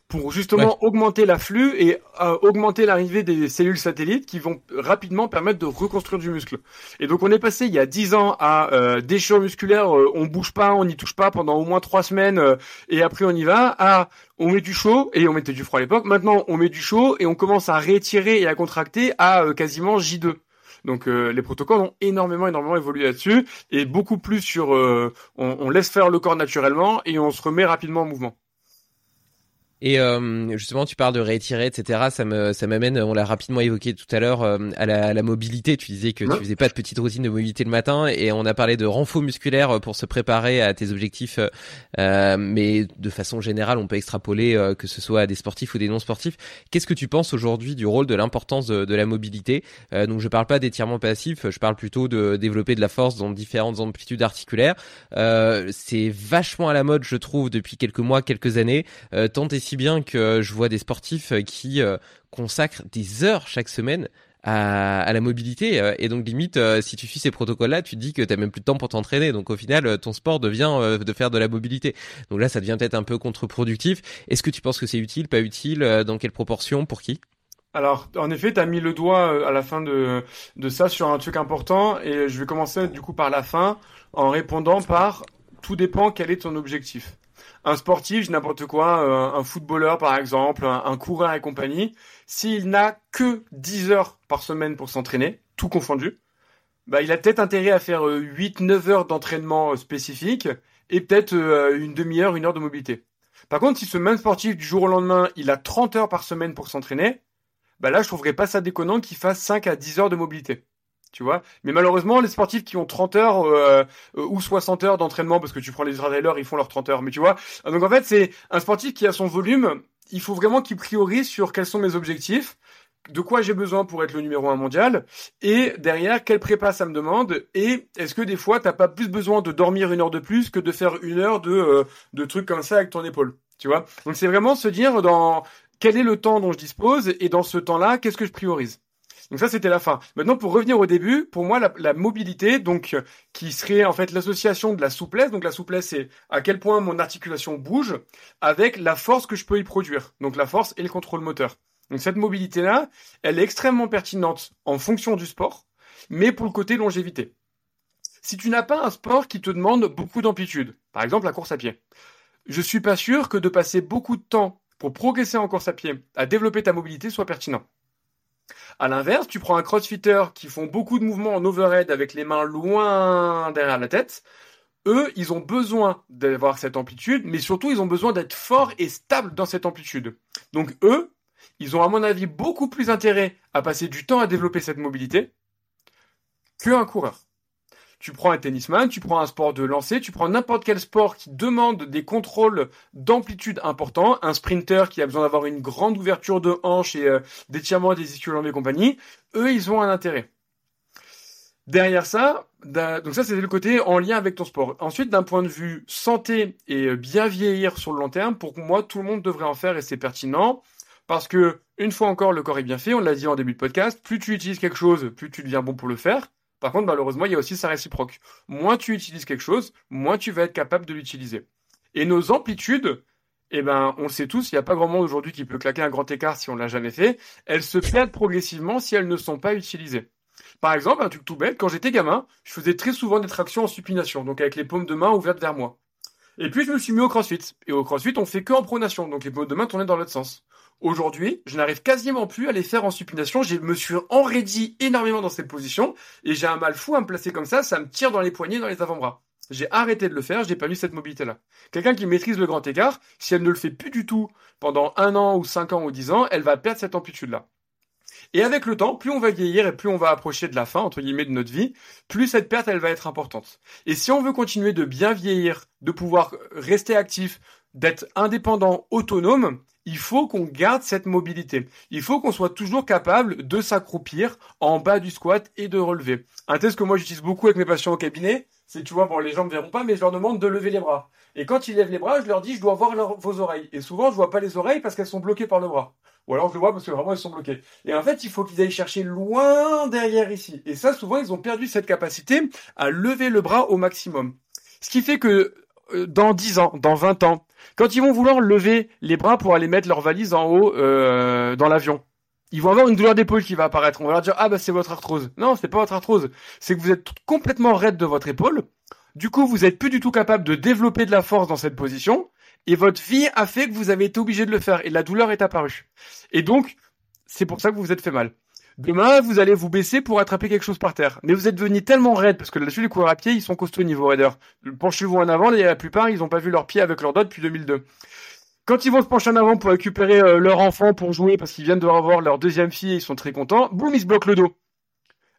pour justement augmenter l'afflux et euh, augmenter l'arrivée des cellules satellites qui vont rapidement permettre de reconstruire du muscle. Et donc on est passé il y a 10 ans à euh, déchirure musculaire, euh, on bouge pas, on n'y touche pas pendant au moins trois semaines euh, et après on y va, à on met du chaud et on mettait du froid à l'époque. Maintenant on met du chaud et on commence à rétirer et à contracter à quasiment J2. Donc les protocoles ont énormément, énormément évolué là-dessus et beaucoup plus sur on, on laisse faire le corps naturellement et on se remet rapidement en mouvement. Et euh, justement, tu parles de réétirer, etc. Ça me, ça m'amène. On l'a rapidement évoqué tout à l'heure euh, à, la, à, la, mobilité. Tu disais que tu faisais pas de petite routine de mobilité le matin, et on a parlé de renfort musculaire euh, pour se préparer à tes objectifs. Euh, mais de façon générale, on peut extrapoler que ce soit à des sportifs ou des non sportifs. Qu'est-ce que tu penses aujourd'hui du rôle de l'importance de, de, la mobilité? Donc, je parle pas d'étirement passif. Je parle plutôt de développer de la force dans différentes amplitudes articulaires. c'est vachement à la mode, je trouve, depuis quelques mois, quelques années. tant et si bien que je vois des sportifs qui euh, consacrent des heures chaque semaine à, la mobilité euh, et donc limite euh, si tu suis ces protocoles là tu te dis que t'as même plus de temps pour t'entraîner. Donc au final ton sport devient de faire de la mobilité. Donc là ça devient peut-être un peu contre-productif. Est-ce que tu penses que c'est utile pas utile dans quelle proportion pour qui? Alors, en effet, tu as mis le doigt à la fin de ça sur un truc important et je vais commencer du coup par la fin en répondant par tout dépend quel est ton objectif un sportif, n'importe quoi, euh, un footballeur par exemple, un, coureur et compagnie, s'il n'a que 10 heures par semaine pour s'entraîner, tout confondu, bah, il a peut-être intérêt à faire 8-9 euh, heures d'entraînement euh, spécifique et peut-être une demi-heure, une heure de mobilité. Par contre, si ce même sportif du jour au lendemain, il a 30 heures par semaine pour s'entraîner, bah là, je trouverais pas ça déconnant qu'il fasse 5 à 10 heures de mobilité tu vois. Mais malheureusement, les sportifs qui ont 30 heures euh, euh, ou 60 heures d'entraînement, parce que tu prends les trailers, ils font leurs 30 heures, mais tu vois. Donc en fait, c'est un sportif qui a son volume. Il faut vraiment qu'il priorise sur quels sont mes objectifs, de quoi j'ai besoin pour être le numéro un mondial, et derrière, quelle prépa ça me demande, et est-ce que des fois, t'as pas plus besoin de dormir une heure de plus que de faire une heure de, euh, de trucs comme ça avec ton épaule, tu vois. Donc c'est vraiment se dire dans quel est le temps dont je dispose, et dans ce temps-là, qu'est-ce que je priorise? Donc ça, c'était la fin. Maintenant, pour revenir au début, pour moi, la, mobilité, donc euh, qui serait en fait l'association de la souplesse. Donc la souplesse, c'est à quel point mon articulation bouge avec la force que je peux y produire. Donc la force et le contrôle moteur. Donc cette mobilité-là, elle est extrêmement pertinente en fonction du sport, mais pour le côté longévité. Si tu n'as pas un sport qui te demande beaucoup d'amplitude, par exemple la course à pied, je suis pas sûr que de passer beaucoup de temps pour progresser en course à pied, à développer ta mobilité soit pertinent. À l'inverse, tu prends un crossfitter qui font beaucoup de mouvements en overhead avec les mains loin derrière la tête. Eux, ils ont besoin d'avoir cette amplitude, mais surtout, ils ont besoin d'être forts et stables dans cette amplitude. Donc eux, ils ont à mon avis beaucoup plus intérêt à passer du temps à développer cette mobilité qu'un coureur. Tu prends un tennisman, tu prends un sport de lancer, tu prends n'importe quel sport qui demande des contrôles d'amplitude importants, un sprinter qui a besoin d'avoir une grande ouverture de hanche et euh, d'étirement des ischios et compagnie, eux, ils ont un intérêt. Derrière ça, donc ça c'était le côté en lien avec ton sport. Ensuite, d'un point de vue santé et euh, bien vieillir sur le long terme, pour moi, tout le monde devrait en faire et c'est pertinent. Parce que, une fois encore, le corps est bien fait, on l'a dit en début de podcast, plus tu utilises quelque chose, plus tu deviens bon pour le faire. Par contre, malheureusement, il y a aussi sa réciproque. Moins tu utilises quelque chose, moins tu vas être capable de l'utiliser. Et nos amplitudes, eh ben, on le sait tous, il n'y a pas grand monde aujourd'hui qui peut claquer un grand écart si on l'a jamais fait. Elles se perdent progressivement si elles ne sont pas utilisées. Par exemple, un truc tout bête, quand j'étais gamin, je faisais très souvent des tractions en supination, donc avec les paumes de main ouvertes vers moi. Et puis je me suis mis au crossfit. Et au crossfit, on fait que en pronation, donc les paumes de main tournaient dans l'autre sens. Aujourd'hui, je n'arrive quasiment plus à les faire en supination. Je me suis enraidi énormément dans cette position et j'ai un mal fou à me placer comme ça. Ça me tire dans les poignets, dans les avant-bras. J'ai arrêté de le faire, j'ai pas eu cette mobilité-là. Quelqu'un qui maîtrise le grand écart, si elle ne le fait plus du tout pendant un an ou cinq ans ou dix ans, elle va perdre cette amplitude-là. Et avec le temps, plus on va vieillir et plus on va approcher de la fin, entre guillemets, de notre vie, plus cette perte, elle va être importante. Et si on veut continuer de bien vieillir, de pouvoir rester actif, d'être indépendant, autonome, il faut qu'on garde cette mobilité. Il faut qu'on soit toujours capable de s'accroupir en bas du squat et de relever. Un test que moi j'utilise beaucoup avec mes patients au cabinet, c'est, tu vois, bon, les gens ne verront pas, mais je leur demande de lever les bras. Et quand ils lèvent les bras, je leur dis, je dois voir vos oreilles. Et souvent, je vois pas les oreilles parce qu'elles sont bloquées par le bras. Ou alors, je le vois parce que vraiment, elles sont bloquées. Et en fait, il faut qu'ils aillent chercher loin derrière ici. Et ça, souvent, ils ont perdu cette capacité à lever le bras au maximum. Ce qui fait que dans 10 ans, dans 20 ans, quand ils vont vouloir lever les bras pour aller mettre leur valise en haut euh, dans l'avion, ils vont avoir une douleur d'épaule qui va apparaître. On va leur dire ah bah c'est votre arthrose. Non, c'est pas votre arthrose. C'est que vous êtes complètement raide de votre épaule. Du coup, vous êtes plus du tout capable de développer de la force dans cette position. Et votre vie a fait que vous avez été obligé de le faire. Et la douleur est apparue. Et donc, c'est pour ça que vous vous êtes fait mal. Demain, vous allez vous baisser pour attraper quelque chose par terre. Mais vous êtes devenu tellement raide, parce que là-dessus, les coureurs à pied, ils sont costauds au niveau raideur. Penchez-vous en avant, la plupart, ils n'ont pas vu leurs pieds avec leurs doigts depuis 2002. Quand ils vont se pencher en avant pour récupérer euh, leur enfant pour jouer, parce qu'ils viennent de revoir leur deuxième fille, et ils sont très contents, boum, ils se bloquent le dos.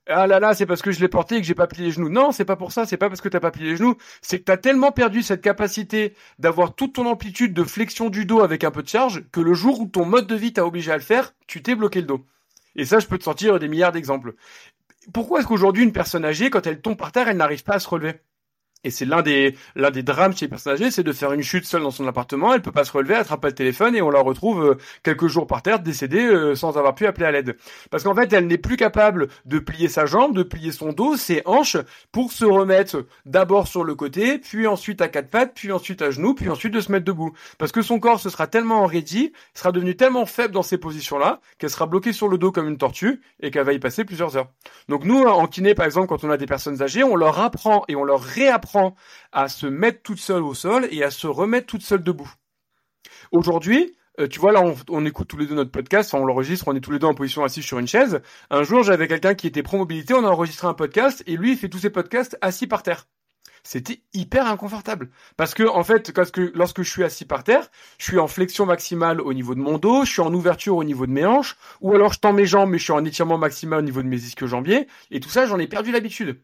Ah là là, c'est parce que je l'ai porté et que j'ai pas plié les genoux. Non, c'est pas pour ça, c'est pas parce que t'as pas plié les genoux, c'est que t'as tellement perdu cette capacité d'avoir toute ton amplitude de flexion du dos avec un peu de charge que le jour où ton mode de vie t'a obligé à le faire, tu t'es bloqué le dos. Et ça, je peux te sortir des milliards d'exemples. Pourquoi est-ce qu'aujourd'hui, une personne âgée, quand elle tombe par terre, elle n'arrive pas à se relever? Et c'est l'un des l'un des drames chez les personnes âgées, c'est de faire une chute seule dans son appartement, elle peut pas se relever, attrape pas le téléphone et on la retrouve euh, quelques jours par terre décédée euh, sans avoir pu appeler à l'aide. Parce qu'en fait, elle n'est plus capable de plier sa jambe, de plier son dos, ses hanches pour se remettre d'abord sur le côté, puis ensuite à quatre pattes, puis ensuite à genoux, puis ensuite de se mettre debout. Parce que son corps se sera tellement enraidi, sera devenu tellement faible dans ces positions-là qu'elle sera bloquée sur le dos comme une tortue et qu'elle va y passer plusieurs heures. Donc nous en kiné par exemple quand on a des personnes âgées, on leur apprend et on leur réapprend à se mettre toute seule au sol et à se remettre toute seule debout. Aujourd'hui, euh, tu vois, là, on, écoute tous les deux notre podcast, on l'enregistre, on est tous les deux en position assise sur une chaise. Un jour, j'avais quelqu'un qui était pro-mobilité, on a enregistré un podcast, et lui, il fait tous ses podcasts assis par terre. C'était hyper inconfortable. Parce que, en fait, lorsque je suis assis par terre, je suis en flexion maximale au niveau de mon dos, je suis en ouverture au niveau de mes hanches, ou alors je tends mes jambes, mais je suis en étirement maximal au niveau de mes ischio-jambiers, et tout ça, j'en ai perdu l'habitude.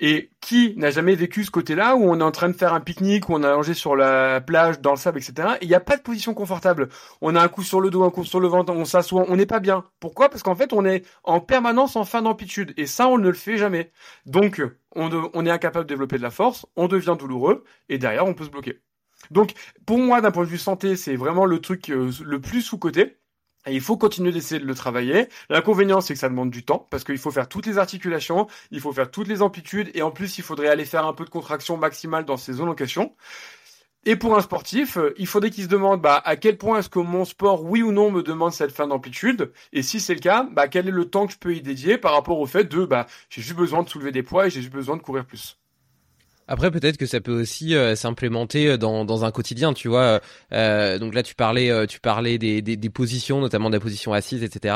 Et qui n'a jamais vécu ce côté-là où on est en train de faire un pique-nique, où on a allongé sur la plage, dans le sable, etc. Et il n'y a pas de position confortable. On a un coup sur le dos, un coup sur le ventre, on s'assoit, on n'est pas bien. Pourquoi? Parce qu'en fait, on est en permanence en fin d'amplitude. Et ça, on ne le fait jamais. Donc, on, on est incapable de développer de la force, on devient douloureux, et derrière, on peut se bloquer. Donc, pour moi, d'un point de vue santé, c'est vraiment le truc euh, le plus sous-côté. Il faut continuer d'essayer de le travailler. L'inconvénient, c'est que ça demande du temps, parce qu'il faut faire toutes les articulations, il faut faire toutes les amplitudes, et en plus, il faudrait aller faire un peu de contraction maximale dans ces zones. Et pour un sportif, euh, il faudrait qu'il se demande bah, à quel point est-ce que mon sport, oui ou non, me demande cette fin d'amplitude? Et si c'est le cas, bah, quel est le temps que je peux y dédier par rapport au fait de bah, j'ai juste besoin de soulever des poids et j'ai juste besoin de courir plus? Après, peut-être que ça peut aussi euh, s'implémenter euh, dans, dans un quotidien, tu vois. Euh, donc là, tu parlais, euh, tu parlais des, des, des, positions, notamment de la position assise, etc.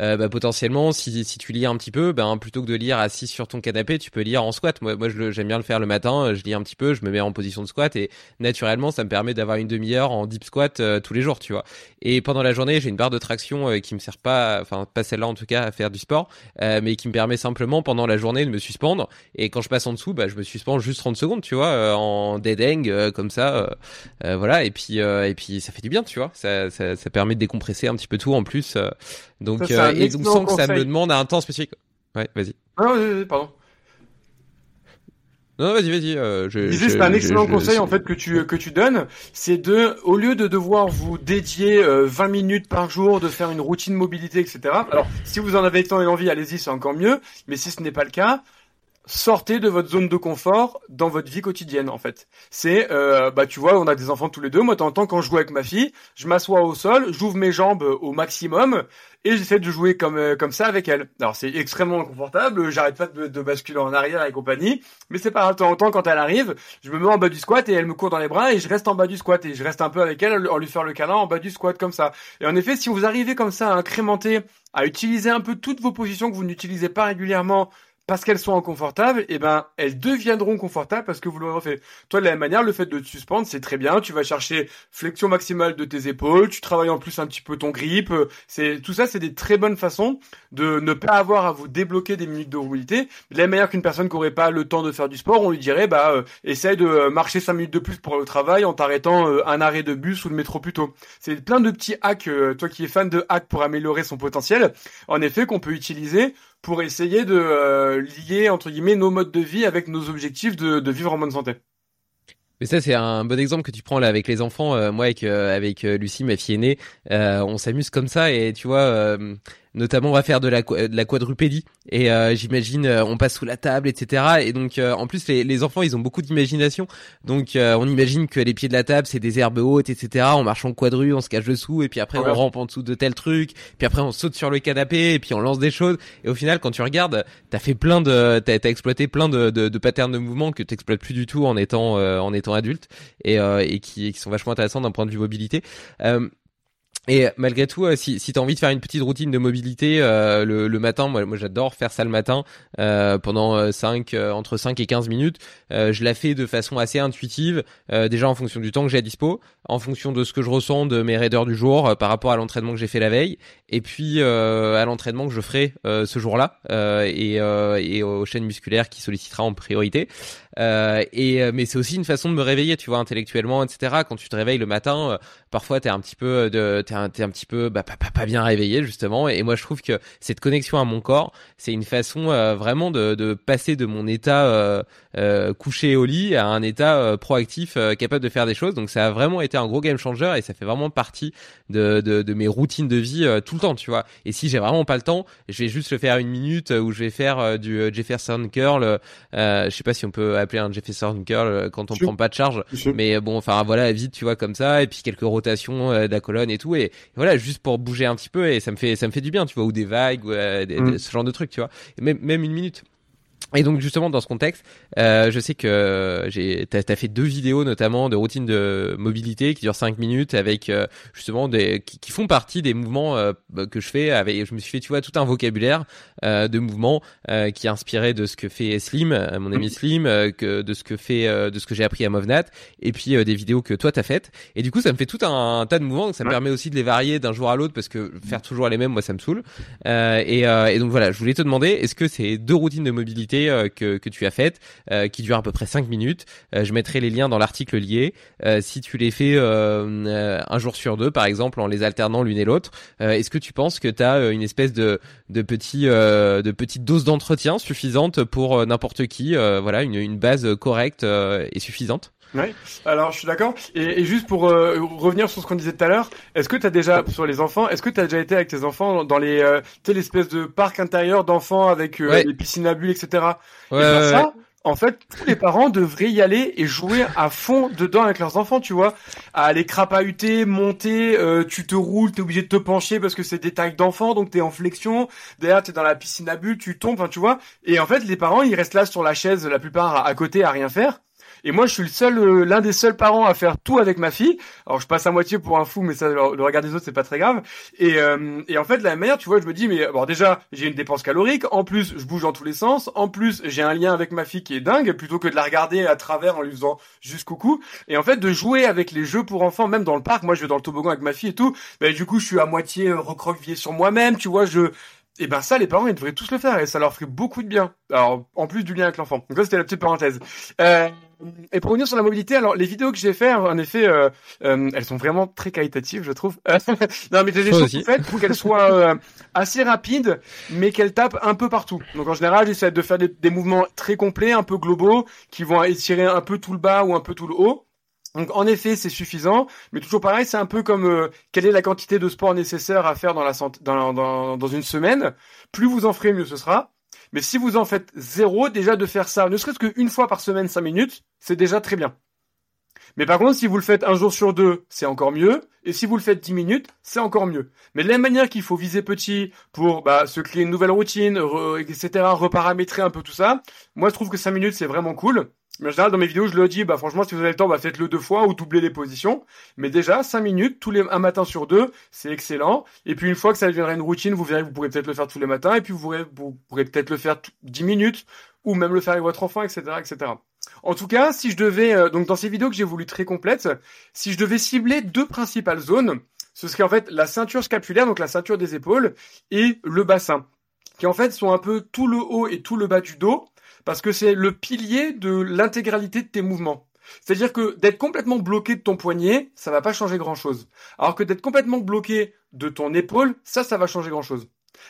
Euh, bah, potentiellement, si, si tu lis un petit peu, ben plutôt que de lire assis sur ton canapé, tu peux lire en squat. Moi, moi, j'aime bien le faire le matin. Je lis un petit peu, je me mets en position de squat et naturellement, ça me permet d'avoir une demi-heure en deep squat tous les jours, tu vois. Et pendant la journée, j'ai une barre de traction qui me sert pas, enfin pas celle-là en tout cas, à faire du sport, mais qui me permet simplement pendant la journée de me suspendre. Et quand je passe en dessous, bah, je me suspends juste 30 secondes, tu vois, euh, en dead euh, comme ça, euh, voilà. Et puis et puis ça fait du bien, tu vois. Ça, ça, ça permet de décompresser un petit peu tout en plus. donc et donc sans que ça me demande un temps spécifique. Ouais, vas-y. Ah, pardon. Non, vas-y, vas-y. Euh, c'est un excellent conseil en fait que tu que tu donnes, c'est de au lieu de devoir vous dédier 20 minutes par jour, de faire une routine mobilité, etc. Alors, si vous en avez tant et envie, allez-y, c'est encore mieux. Mais si ce n'est pas le cas, sortez de votre zone de confort dans votre vie quotidienne en fait. C'est euh, bah tu vois, on a des enfants tous les deux. Moi, temps quand je joue avec ma fille, je m'assois au sol, j'ouvre mes jambes au maximum et j'essaie de jouer comme euh, comme ça avec elle. Alors c'est extrêmement inconfortable, j'arrête pas de, de, basculer en arrière et compagnie, mais c'est pas grave. Temps en temps, quand elle arrive, je me mets en bas du squat et elle me court dans les bras et je reste en bas du squat et je reste un peu avec elle en lui faire le câlin en bas du squat comme ça. Et en effet, si vous arrivez comme ça à incrémenter, à utiliser un peu toutes vos positions que vous n'utilisez pas régulièrement parce qu'elles sont inconfortables, eh ben elles deviendront confortables parce que vous l'aurez fait. Toi, de la même manière, le fait de te suspendre, c'est très bien. Tu vas chercher flexion maximale de tes épaules, tu travailles en plus un petit peu ton grip. C'est tout ça, c'est des très bonnes façons de ne pas avoir à vous débloquer des minutes de mobilité. De la même manière qu'une personne qui aurait pas le temps de faire du sport, on lui dirait bah euh, essaye de marcher 5 minutes de plus pour le travail en t'arrêtant euh, un arrêt de bus ou de métro plus tôt. C'est plein de petits hacks. Euh, toi qui es fan de hacks pour améliorer son potentiel, en effet, qu'on peut utiliser pour essayer de euh, lier entre guillemets nos modes de vie avec nos objectifs de, vivre en bonne santé. Mais ça c'est un bon exemple que tu prends là avec les enfants. Euh, moi avec euh, avec Lucie, ma fille aînée, on s'amuse comme ça et tu vois notamment on va faire de la, de la quadrupédie. Et euh, j'imagine euh, on passe sous la table etc et donc euh, en plus les, les, enfants ils ont beaucoup d'imagination. Donc on imagine que les pieds de la table c'est des herbes hautes etc on marche en quadru on se cache dessous et puis après on rampe en dessous de tel truc puis après on saute sur le canapé et puis on lance des choses. Et au final quand tu regardes t'as fait plein de t'as as exploité plein de, de, de patterns de mouvement que t'exploites plus du tout en étant en étant adulte et, et qui, qui sont vachement intéressants d'un point de vue mobilité et malgré tout, euh, si, si tu as envie de faire une petite routine de mobilité euh, le, matin, moi, moi j'adore faire ça le matin euh, pendant 5, euh, entre 5 et 15 minutes. je la fais de façon assez intuitive, déjà en fonction du temps que j'ai à dispo, en fonction de ce que je ressens de mes raideurs du jour par rapport à l'entraînement que j'ai fait la veille, et puis à l'entraînement que je ferai ce jour-là, et, et aux chaînes musculaires qui sollicitera en priorité. Et mais c'est aussi une façon de me réveiller, tu vois, intellectuellement, etc. Quand tu te réveilles le matin, parfois t'es un petit peu de t'es un, petit peu bah, pas, pas, bien réveillé justement. Et moi je trouve que cette connexion à mon corps, c'est une façon euh, vraiment de, de, passer de mon état euh, euh, couché au lit à un état proactif, capable de faire des choses. Donc ça a vraiment été un gros game changer et ça fait vraiment partie de, de, de mes routines de vie tout le temps, tu vois. Et si j'ai vraiment pas le temps, je vais juste le faire une minute où je vais faire du Jefferson curl. je sais pas si on peut appeler un Jefferson curl quand on prend pas de charge, mais bon, enfin voilà, vite, tu vois comme ça, et puis quelques rotations de la colonne et tout. Et voilà juste pour bouger un petit peu et ça me fait ça me fait du bien tu vois ou des vagues ou euh, mm. ce genre de trucs tu vois même même une minute et donc justement dans ce contexte, euh, je sais que j'ai t'as as fait deux vidéos notamment de routine de mobilité qui durent 5 minutes avec euh, justement des qui, font partie des mouvements euh, bah, que je fais avec je me suis fait tu vois tout un vocabulaire euh, de mouvements qui est inspiré de ce que fait Slim mon ami Slim que de ce que fait de ce que j'ai appris à Movnat et puis des vidéos que toi t'as faites. Et du coup ça me fait tout un, tas de mouvements donc ça me permet aussi de les varier d'un jour à l'autre parce que faire toujours les mêmes moi ça me saoule. Et, et donc voilà je voulais te demander est-ce que ces deux routines de mobilité euh, que, tu as faites, euh, qui dure à peu près 5 minutes. Euh, je mettrai les liens dans l'article lié. si tu les fais un jour sur deux, par exemple, en les alternant l'une et l'autre, est-ce que tu penses que tu as une espèce de, petit, de petite dose d'entretien suffisante pour n'importe qui Voilà, une base correcte et suffisante? Oui, alors je suis d'accord. Et, et, juste pour euh, revenir sur ce qu'on disait tout à l'heure, est-ce que tu as déjà, sur les enfants, est-ce que tu as déjà été avec tes enfants dans les, euh, tu sais, l'espèce de parc intérieur d'enfants avec euh, les piscines à bulles, etc. Ouais, et ben ça, en fait, tous les parents devraient y aller et jouer à fond dedans avec leurs enfants, tu vois. À aller crapahuter, monter, euh, tu te roules, t'es obligé de te pencher parce que c'est des tailles d'enfants, donc t'es en flexion. Derrière, t'es dans la piscine à bulles, tu tombes, enfin, tu vois. Et en fait, les parents, ils restent là sur la chaise, la plupart à côté, à rien faire. Et moi, je suis le seul, euh, l'un des seuls parents à faire tout avec ma fille. Alors, je passe à moitié pour un fou, mais ça, le, regard des autres, c'est pas très grave. Et, euh, et en fait, de la même manière, tu vois, je me dis, mais bon, déjà, j'ai une dépense calorique. En plus, je bouge dans tous les sens. En plus, j'ai un lien avec ma fille qui est dingue, plutôt que de la regarder à travers en lui faisant juste coucou. Et en fait, de jouer avec les jeux pour enfants, même dans le parc. Moi, je vais dans le toboggan avec ma fille et tout. Ben, du coup, je suis à moitié recroquevillé sur moi-même. Tu vois, je et ben ça, les parents, ils devraient tous le faire et ça leur ferait beaucoup de bien. Alors, en plus du lien avec l'enfant. Donc ça, c'était la petite parenthèse. Euh, et pour revenir sur la mobilité, alors les vidéos que j'ai fait, en effet, euh, euh, elles sont vraiment très qualitatives, je trouve. non, mais j'ai des choses faites pour qu'elles soient euh, assez rapides, mais qu'elles tapent un peu partout. Donc en général, j'essaie de faire des, des mouvements très complets, un peu globaux, qui vont étirer un peu tout le bas ou un peu tout le haut. Donc en effet, c'est suffisant, mais toujours pareil, c'est un peu comme quelle est la quantité de sport nécessaire à faire dans la dans, dans, dans une semaine. Plus vous en ferez, mieux ce sera. Mais si vous en faites zéro, déjà de faire ça, ne serait-ce qu'une fois par semaine, cinq minutes, c'est déjà très bien. Mais par contre, si vous le faites un jour sur deux, c'est encore mieux. Et si vous le faites dix minutes, c'est encore mieux. Mais de la même manière qu'il faut viser petit pour bah, se créer une nouvelle routine, etc., reparamétrer un peu tout ça, moi je trouve que cinq minutes c'est vraiment cool. Mais en général, dans mes vidéos, je le dis, bah, franchement, si vous avez le temps, bah, faites-le deux fois ou doublez les positions. Mais déjà, cinq minutes, tous les, un matin sur deux, c'est excellent. Et puis, une fois que ça deviendra une routine, vous verrez, vous pourrez peut-être le faire tous les matins. Et puis, vous pourrez, vous pourrez peut-être le faire dix minutes ou même le faire avec votre enfant, etc., etc. En tout cas, si je devais, euh, donc dans ces vidéos que j'ai voulu très complètes, si je devais cibler deux principales zones, ce serait en fait la ceinture scapulaire, donc la ceinture des épaules, et le bassin, qui en fait sont un peu tout le haut et tout le bas du dos, parce que c'est le pilier de l'intégralité de tes mouvements. C'est-à-dire que d'être complètement bloqué de ton poignet, ça va pas changer grand-chose. Alors que d'être complètement bloqué de ton épaule, ça, ça va changer grand-chose.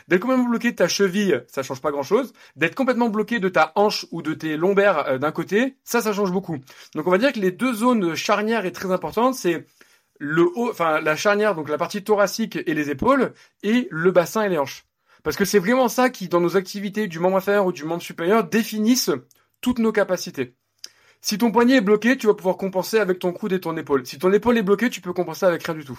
D'être complètement bloqué de ta cheville, ça change pas grand-chose. D'être complètement bloqué de ta hanche ou de tes lombaires euh, d'un côté, ça, ça change beaucoup. Donc on va dire que les deux zones charnières et très importantes, c'est le haut, enfin la charnière, donc la partie thoracique et les épaules, et le bassin et les hanches. Parce que c'est vraiment ça qui, dans nos activités du membre inférieur ou du membre supérieur, définissent toutes nos capacités. Si ton poignet est bloqué, tu vas pouvoir compenser avec ton coude et ton épaule. Si ton épaule est bloquée, tu peux compenser avec rien du tout.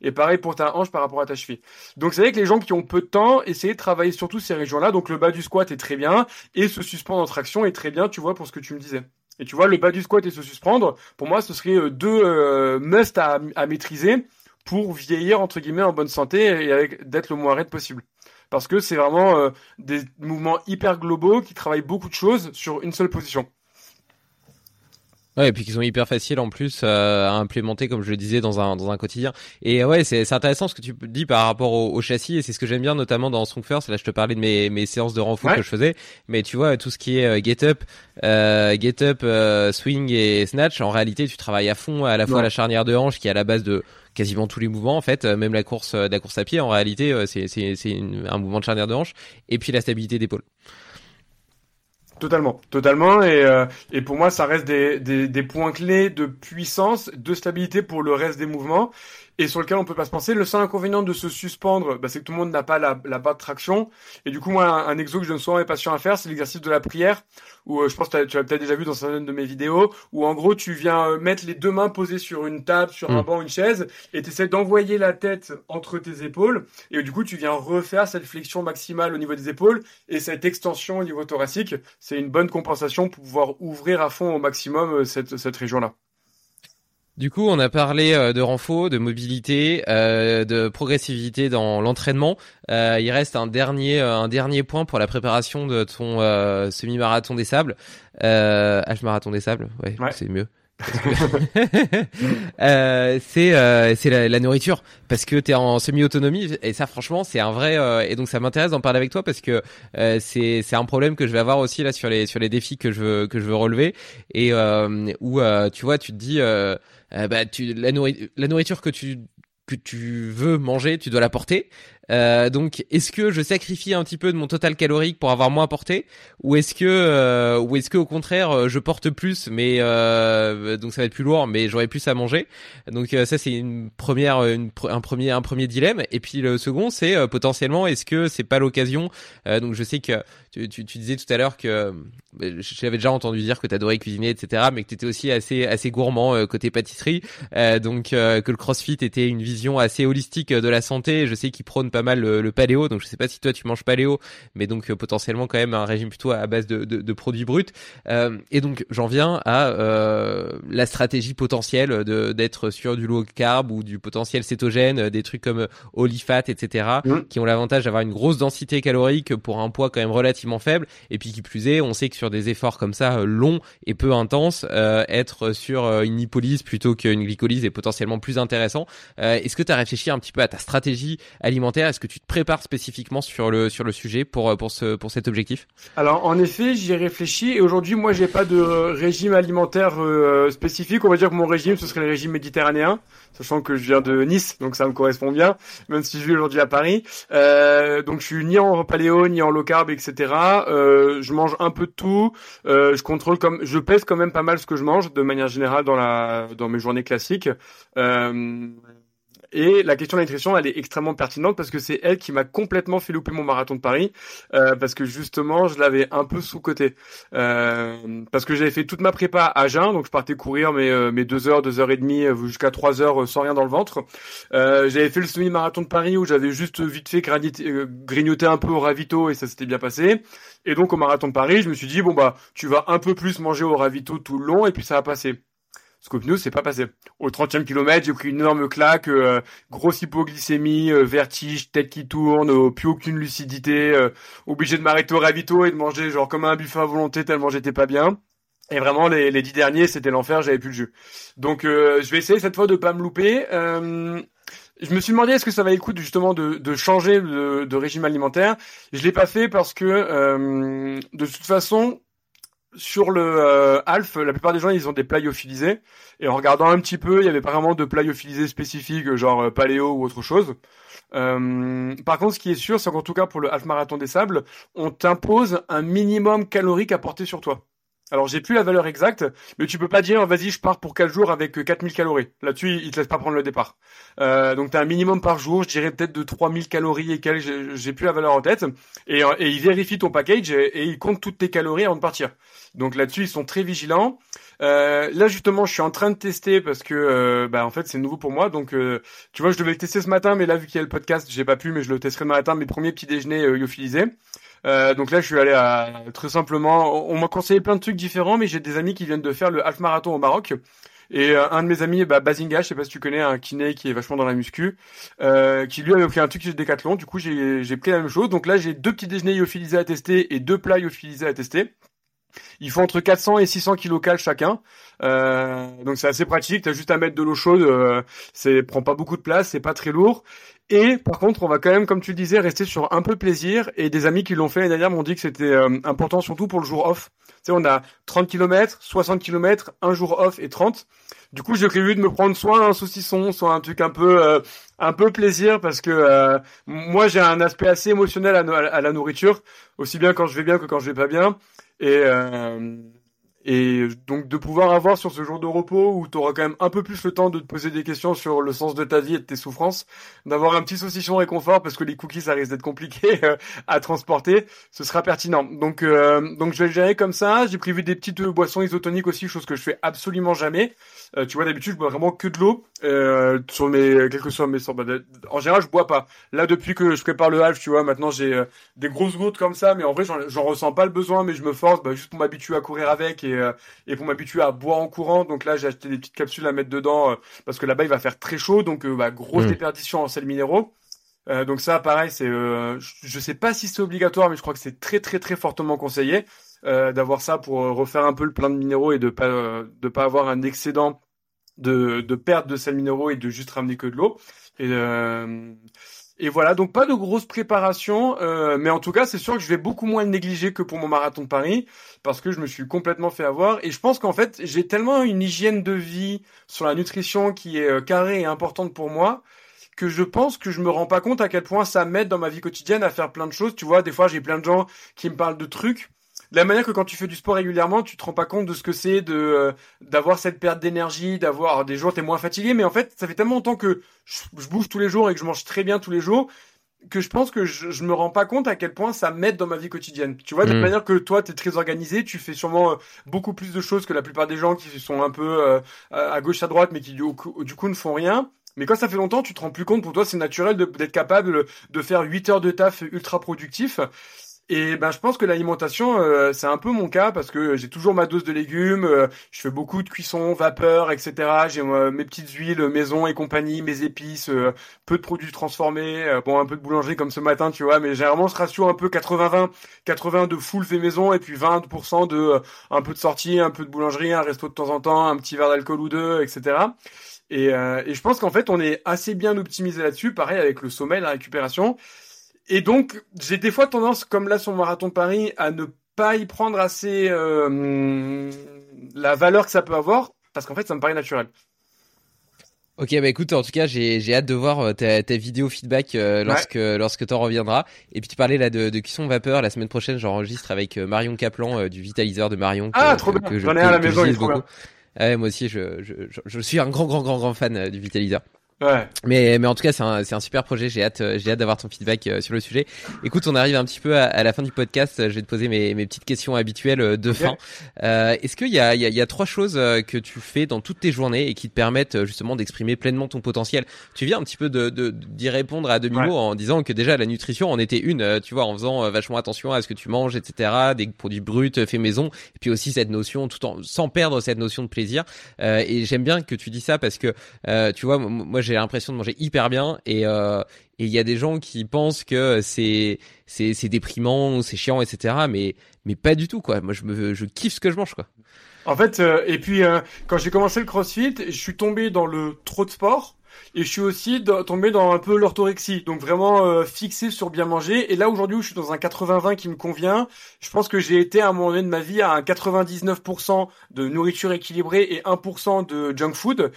Et pareil pour ta hanche par rapport à ta cheville. Donc c'est vrai que les gens qui ont peu de temps, essayez de travailler surtout ces régions-là. Donc le bas du squat est très bien et se suspendre en traction est très bien, tu vois, pour ce que tu me disais. Et tu vois, le bas du squat et se suspendre, pour moi, ce serait euh, deux euh, must à, à, maîtriser pour vieillir entre guillemets en bonne santé et d'être le moins raide possible parce que c'est vraiment euh, des mouvements hyper globaux qui travaillent beaucoup de choses sur une seule position. Ouais, et puis qui sont hyper faciles en plus euh, à implémenter, comme je le disais, dans un dans un quotidien. Et ouais, c'est intéressant ce que tu dis par rapport au, châssis, et c'est ce que j'aime bien notamment dans Strong First. Là, je te parlais de mes mes séances de renfort que je faisais, mais tu vois tout ce qui est euh, get up, get up, swing et snatch. En réalité, tu travailles à fond à la fois la charnière de hanche qui est à la base de quasiment tous les mouvements en fait, euh, même la course, euh, la course à pied en réalité euh, c'est un mouvement de charnière de hanche et puis la stabilité d'épaule. Totalement, totalement, et, et pour moi ça reste des, des points clés de puissance, de stabilité pour le reste des mouvements et sur lequel on peut pas se penser. Le seul inconvénient de se suspendre, bah, c'est que tout le monde n'a pas la, la barre de traction. Et du coup, moi, un, un exo que je donne souvent à mes patients à faire, c'est l'exercice de la prière, où euh, je pense que tu as peut-être déjà vu dans certaines de mes vidéos, où en gros, tu viens euh, mettre les deux mains posées sur une table, sur un mm. banc, une chaise, et tu essaies d'envoyer la tête entre tes épaules. Et du coup, tu viens refaire cette flexion maximale au niveau des épaules et cette extension au niveau thoracique. C'est une bonne compensation pour pouvoir ouvrir à fond au maximum euh, cette, cette région-là. Du coup, on a parlé euh, de renfort, de mobilité, euh, de progressivité dans l'entraînement. Euh, il reste un dernier, un dernier point pour la préparation de ton semi-marathon des sables. H-marathon des sables, ouais. c'est mieux. euh, c'est euh, c'est la, la, nourriture parce que t'es en semi autonomie et ça franchement c'est un vrai euh, et donc ça m'intéresse d'en parler avec toi parce que euh, c'est c'est un problème que je vais avoir aussi là sur les sur les défis que je veux que je veux relever et où tu vois tu te dis bah tu la, la nourriture que tu que tu veux manger, tu dois la porter. Euh, donc, est-ce que je sacrifie un petit peu de mon total calorique pour avoir moins porté, ou est-ce que, euh, ou est-ce que au contraire, euh, je porte plus, mais euh, donc ça va être plus lourd, mais j'aurai plus à manger? Donc ça, c'est une première, une, un premier, un premier dilemme. Et puis le second, c'est potentiellement, est-ce que c'est pas l'occasion? Donc je sais que tu, tu, tu, disais tout à l'heure que j'avais déjà entendu dire que tu adorais cuisiner, etc., mais que tu étais aussi assez, assez gourmand côté pâtisserie. donc que le CrossFit était une vision assez holistique de la santé. Je sais qu'il prône pas mal le, paléo. Donc je sais pas si toi tu manges paléo, mais donc potentiellement quand même un régime plutôt à base de, de, de produits bruts. et donc j'en viens à la stratégie potentielle de d'être sur du low carb ou du potentiel cétogène, des trucs comme Olifat, etc., mmh. qui ont l'avantage d'avoir une grosse densité calorique pour un poids quand même relativement faible. Et puis qui plus est, on sait que sur des efforts comme ça euh, longs et peu intenses, euh, être sur euh, une lipolyse plutôt qu'une glycolyse est potentiellement plus intéressant. Est-ce que tu as réfléchi un petit peu à ta stratégie alimentaire Est-ce que tu te prépares spécifiquement sur le sur le sujet pour pour ce pour cet objectif? Alors en effet, j'y ai réfléchi et aujourd'hui, moi, j'ai pas de régime alimentaire spécifique. On va dire que mon régime, ce serait le régime méditerranéen, sachant que je viens de Nice, donc ça me correspond bien, même si je vis aujourd'hui à Paris. donc je suis ni en paléo ni en low carb, etc. Euh, je mange un peu de tout. Euh, je contrôle comme, je pèse quand même pas mal ce que je mange de manière générale dans la dans mes journées classiques. Euh, et la question de la nutrition, elle est extrêmement pertinente parce que c'est elle qui m'a complètement fait louper mon marathon de Paris, euh, parce que justement, je l'avais un peu sous-côté. Euh, parce que j'avais fait toute ma prépa à jeun, donc je partais courir mes, euh, mes deux heures, deux heures et demie, euh, jusqu'à trois heures euh, sans rien dans le ventre. j'avais fait le semi-marathon de Paris où j'avais juste vite fait grignoter un peu au ravito et ça s'était bien passé. Et donc au marathon de Paris, je me suis dit, bon bah, tu vas un peu plus manger au ravito tout le long et puis ça va passer. News, c'est pas passé. Au 30e kilomètre, j'ai pris une énorme claque, euh, grosse hypoglycémie, euh, vertige, tête qui tourne, euh, plus aucune lucidité, obligé de m'arrêter au ravito et de manger genre comme un buffet à volonté tellement j'étais pas bien. Et vraiment, les, dix derniers, c'était l'enfer, j'avais plus le jus. Donc, je vais essayer cette fois de pas me louper. je me suis demandé est-ce que ça va écouter justement de, de changer de, de, régime alimentaire. Je l'ai pas fait parce que de toute façon, sur le euh, Alf, la plupart des gens ils ont des plats lyophilisés et en regardant un petit peu, il y avait pas vraiment de plats lyophilisés spécifiques genre euh, paléo ou autre chose. Euh, par contre, ce qui est sûr, c'est qu'en tout cas pour le Half Marathon des Sables, on t'impose un minimum calorique à porter sur toi. Alors j'ai plus la valeur exacte, mais tu peux pas dire vas-y je pars pour 4 jours avec 4000 calories. Là-dessus ils te laissent pas prendre le départ. Euh, donc tu as un minimum par jour, je dirais peut-être de 3000 calories et quelques, j'ai plus la valeur en tête. Et, et ils vérifient ton package et, ils comptent toutes tes calories avant de partir. Donc là-dessus ils sont très vigilants. Euh, là justement, je suis en train de tester parce que euh, bah en fait c'est nouveau pour moi. Donc euh, tu vois, je devais le tester ce matin, mais là vu qu'il y a le podcast, j'ai pas pu, mais je le testerai demain matin. Mes premiers petits déjeuners euh, lyophilisés. Euh, donc là, je suis allé à très simplement. On m'a conseillé plein de trucs différents, mais j'ai des amis qui viennent de faire le half marathon au Maroc. Et euh, un de mes amis, bah, Bazinga, je sais pas si tu connais, un kiné qui est vachement dans la muscu, euh, qui lui avait pris un truc chez Decathlon. Du coup, j'ai pris la même chose. Donc là, j'ai deux petits déjeuners lyophilisés à tester et deux plats lyophilisés à tester. Ils font entre 400 et 600 kilocales chacun. Euh, donc c'est assez pratique. T'as juste à mettre de l'eau chaude. Euh, c'est prend pas beaucoup de place. C'est pas très lourd. Et par contre, on va quand même, comme tu disais, rester sur un peu plaisir. Et des amis qui l'ont fait l'année dernière m'ont dit que c'était euh, important, surtout pour le jour off. Tu sais, on a 30 km, 60 km, un jour off et 30. Du coup, j'ai prévu de me prendre soit un saucisson, soit un truc un peu, euh, un peu plaisir, parce que euh, moi, j'ai un aspect assez émotionnel à, la nourriture, aussi bien quand je vais bien que quand je vais pas bien. Et et donc de pouvoir avoir sur ce jour de repos où tu auras quand même un peu plus le temps de te poser des questions sur le sens de ta vie et de tes souffrances, d'avoir un petit saucisson réconfort parce que les cookies ça risque d'être compliqué euh, à transporter, ce sera pertinent. Donc euh, donc je vais le gérer comme ça. J'ai prévu des petites boissons isotoniques aussi, chose que je fais absolument jamais. Euh, tu vois d'habitude je bois vraiment que de l'eau sur mes quel que soit mes sortes. Bah, en général je bois pas. Là depuis que je prépare le half, tu vois maintenant j'ai des grosses gouttes comme ça, mais en vrai j'en ressens pas le besoin, mais je me force bah, juste pour m'habituer à courir avec et euh, et, pour m'habituer à boire en courant. Donc là, j'ai acheté des petites capsules à mettre dedans euh, parce que là-bas, il va faire très chaud. Donc, euh, bah, grosse mmh. déperdition en sels minéraux. donc ça, pareil, c'est, je sais pas si c'est obligatoire, mais je crois que c'est très très très fortement conseillé d'avoir ça pour refaire un peu le plein de minéraux et de pas de pas avoir un excédent de, de perte de sels minéraux et de juste ramener que de l'eau. Et et voilà, donc pas de grosse préparation, euh, mais en tout cas, c'est sûr que je vais beaucoup moins le négliger que pour mon marathon de Paris, parce que je me suis complètement fait avoir. Et je pense qu'en fait, j'ai tellement une hygiène de vie sur la nutrition qui est euh, carrée et importante pour moi, que je pense que je me rends pas compte à quel point ça m'aide dans ma vie quotidienne à faire plein de choses. Tu vois, des fois, j'ai plein de gens qui me parlent de trucs la manière que quand tu fais du sport régulièrement, tu te rends pas compte de ce que c'est de euh, d'avoir cette perte d'énergie, d'avoir des jours t'es moins fatigué, mais en fait, ça fait tellement longtemps que je, bouge tous les jours et que je mange très bien tous les jours que je pense que je, je me rends pas compte à quel point ça m'aide dans ma vie quotidienne. Tu vois, de la mm. manière que toi, tu es très organisé, tu fais sûrement euh, beaucoup plus de choses que la plupart des gens qui sont un peu euh, à gauche à droite, mais qui du coup, du coup ne font rien Mais quand ça fait longtemps, tu te rends plus compte, pour toi, c'est naturel d'être capable de faire 8 heures de taf ultra productif. Et ben je pense que l'alimentation euh, c'est un peu mon cas parce que j'ai toujours ma dose de légumes, euh, je fais beaucoup de cuisson, vapeur, etc. J'ai euh, mes petites huiles maison et compagnie, mes épices, peu de produits transformés, bon un peu de boulangerie comme ce matin tu vois, mais généralement ce ratio un peu 80-20, 80 de full fait maison et puis 20% de un peu de sortie, un peu de boulangerie, un resto de temps en temps, un petit verre d'alcool ou deux, etc. Et, et je pense qu'en fait on est assez bien optimisé là-dessus, pareil avec le sommeil, la récupération. Et donc, j'ai des fois tendance, comme là sur Marathon de Paris, à ne pas y prendre assez euh, la valeur que ça peut avoir, parce qu'en fait, ça me paraît naturel. Ok, bah écoute, en tout cas, j'ai hâte de voir euh, ta, ta vidéo feedback euh, lorsque lorsque t'en reviendras. Et puis tu parlais là de, de cuisson vapeur. La semaine prochaine, j'enregistre avec Marion Kaplan du Vitaliseur de Marion. ah, trop bien. J'en ai un à la maison, il est trop bien. Ouais, moi aussi, je, je, je, je, suis un grand, grand, grand, grand fan du Vitaliseur. Ouais. Mais, mais en tout cas, c'est un, c'est un super projet. J'ai hâte, j'ai hâte d'avoir ton feedback euh, sur le sujet. Écoute, on arrive un petit peu à, la fin du podcast. Je vais te poser mes, mes petites questions habituelles euh, de fin. Euh, est-ce qu'il y a, il y, a, il y a trois choses euh, que tu fais dans toutes tes journées et qui te permettent justement d'exprimer pleinement ton potentiel? Tu viens un petit peu de, de, d'y répondre à demi-mot en disant que déjà la nutrition en était une, tu vois, en faisant vachement attention à ce que tu manges, etc., des produits bruts faits maison, et puis aussi cette notion, tout en sans perdre cette notion de plaisir. et j'aime bien que tu dis ça parce que, tu vois, moi j'ai l'impression de manger hyper bien et euh, et il y a des gens qui pensent que c'est c'est c'est déprimant, c'est chiant, etc. Mais mais pas du tout quoi. Moi je me je kiffe ce que je mange quoi. En fait, euh, et puis euh, quand j'ai commencé le CrossFit, je suis tombé dans le trop de sport. Et je suis aussi tombé dans un peu l'orthorexie, donc vraiment fixé sur bien manger. Et là aujourd'hui où je suis dans un 80-20 qui me convient, je pense que j'ai été à un moment donné de ma vie à un 99% de nourriture équilibrée et 1% de junk food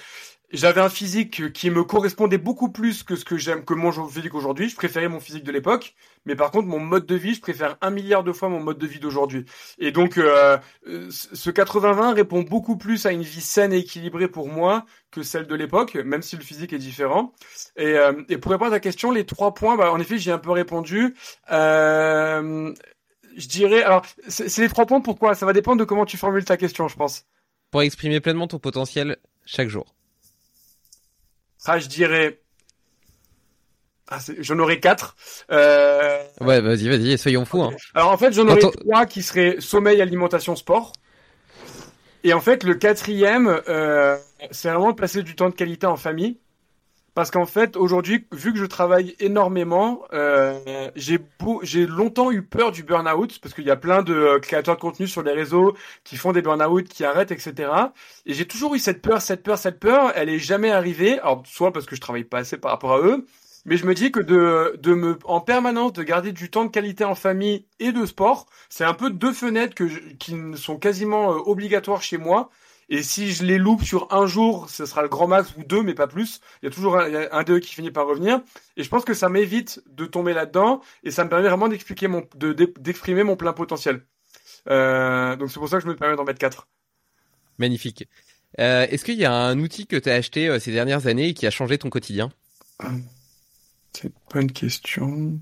j'avais un physique qui me correspondait beaucoup plus que ce que j'aime que mon physique aujourd'hui. Je préférais mon physique de l'époque, mais par contre mon mode de vie, je préfère un milliard de fois mon mode de vie d'aujourd'hui. Et donc euh, ce 80-20 répond beaucoup plus à une vie saine et équilibrée pour moi que celle de l'époque, même si le physique est différent. Et, euh, et pour répondre à ta question, les trois points, bah, en effet, j'ai un peu répondu. Euh, je dirais, alors c'est les trois points. Pourquoi? Ça va dépendre de comment tu formules ta question, je pense. Pour exprimer pleinement ton potentiel chaque jour. Ah, je dirais. Ah, j'en aurais quatre. Euh... Ouais, vas-y, vas-y, soyons fous. Hein. Alors en fait, j'en aurais trois qui seraient sommeil, alimentation, sport. Et en fait, le quatrième, euh, c'est vraiment de passer du temps de qualité en famille. Parce qu'en fait, aujourd'hui, vu que je travaille énormément, euh, j'ai longtemps eu peur du burn-out parce qu'il y a plein de euh, créateurs de contenu sur les réseaux qui font des burn-out, qui arrêtent, etc. Et j'ai toujours eu cette peur, cette peur, cette peur. Elle est jamais arrivée. Alors soit parce que je travaille pas assez par rapport à eux, mais je me dis que de, de me, en permanence, de garder du temps de qualité en famille et de sport, c'est un peu deux fenêtres que qui sont quasiment euh, obligatoires chez moi et si je les loupe sur un jour, ce sera le grand max ou deux, mais pas plus. Il y a toujours un, un d'eux qui finit par revenir. Et je pense que ça m'évite de tomber là-dedans et ça me permet vraiment d'expliquer mon, de, d'exprimer mon plein potentiel. Euh, donc c'est pour ça que je me permets d'en mettre quatre. Magnifique. Euh, est-ce qu'il y a un outil que tu as acheté euh, ces dernières années et qui a changé ton quotidien? C'est une bonne question.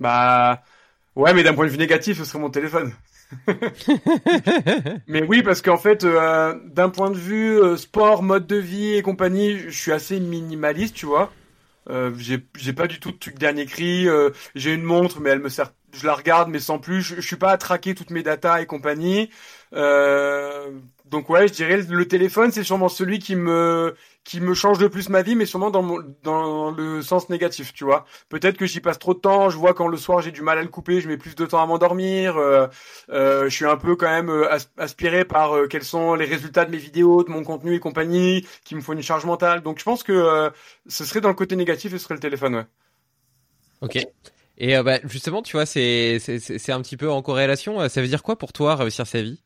Bah ouais, mais d'un point de vue négatif, ce serait mon téléphone. mais oui, parce qu'en fait, euh, d'un point de vue euh, sport, mode de vie et compagnie, je suis assez minimaliste, tu vois. Euh, j'ai pas du tout de truc dernier cri. J'ai une montre, mais elle me sert. Je la regarde, mais sans plus. Je, je suis pas à traquer toutes mes datas et compagnie. Donc ouais, je dirais le téléphone, c'est sûrement celui qui me qui me change le plus ma vie, mais sûrement dans mon, le sens négatif, tu vois. Peut-être que j'y passe trop de temps. Je vois quand le soir j'ai du mal à le couper, je mets plus de temps à m'endormir. Euh, euh, je suis un peu quand même euh, aspiré par euh, quels sont les résultats de mes vidéos, de mon contenu et compagnie, qui me font une charge mentale. Donc je pense que ce serait dans le côté négatif ce serait le téléphone, ouais. Ok. Et bah, justement, tu vois, c'est un petit peu en corrélation. Ça veut dire quoi pour toi réussir sa vie?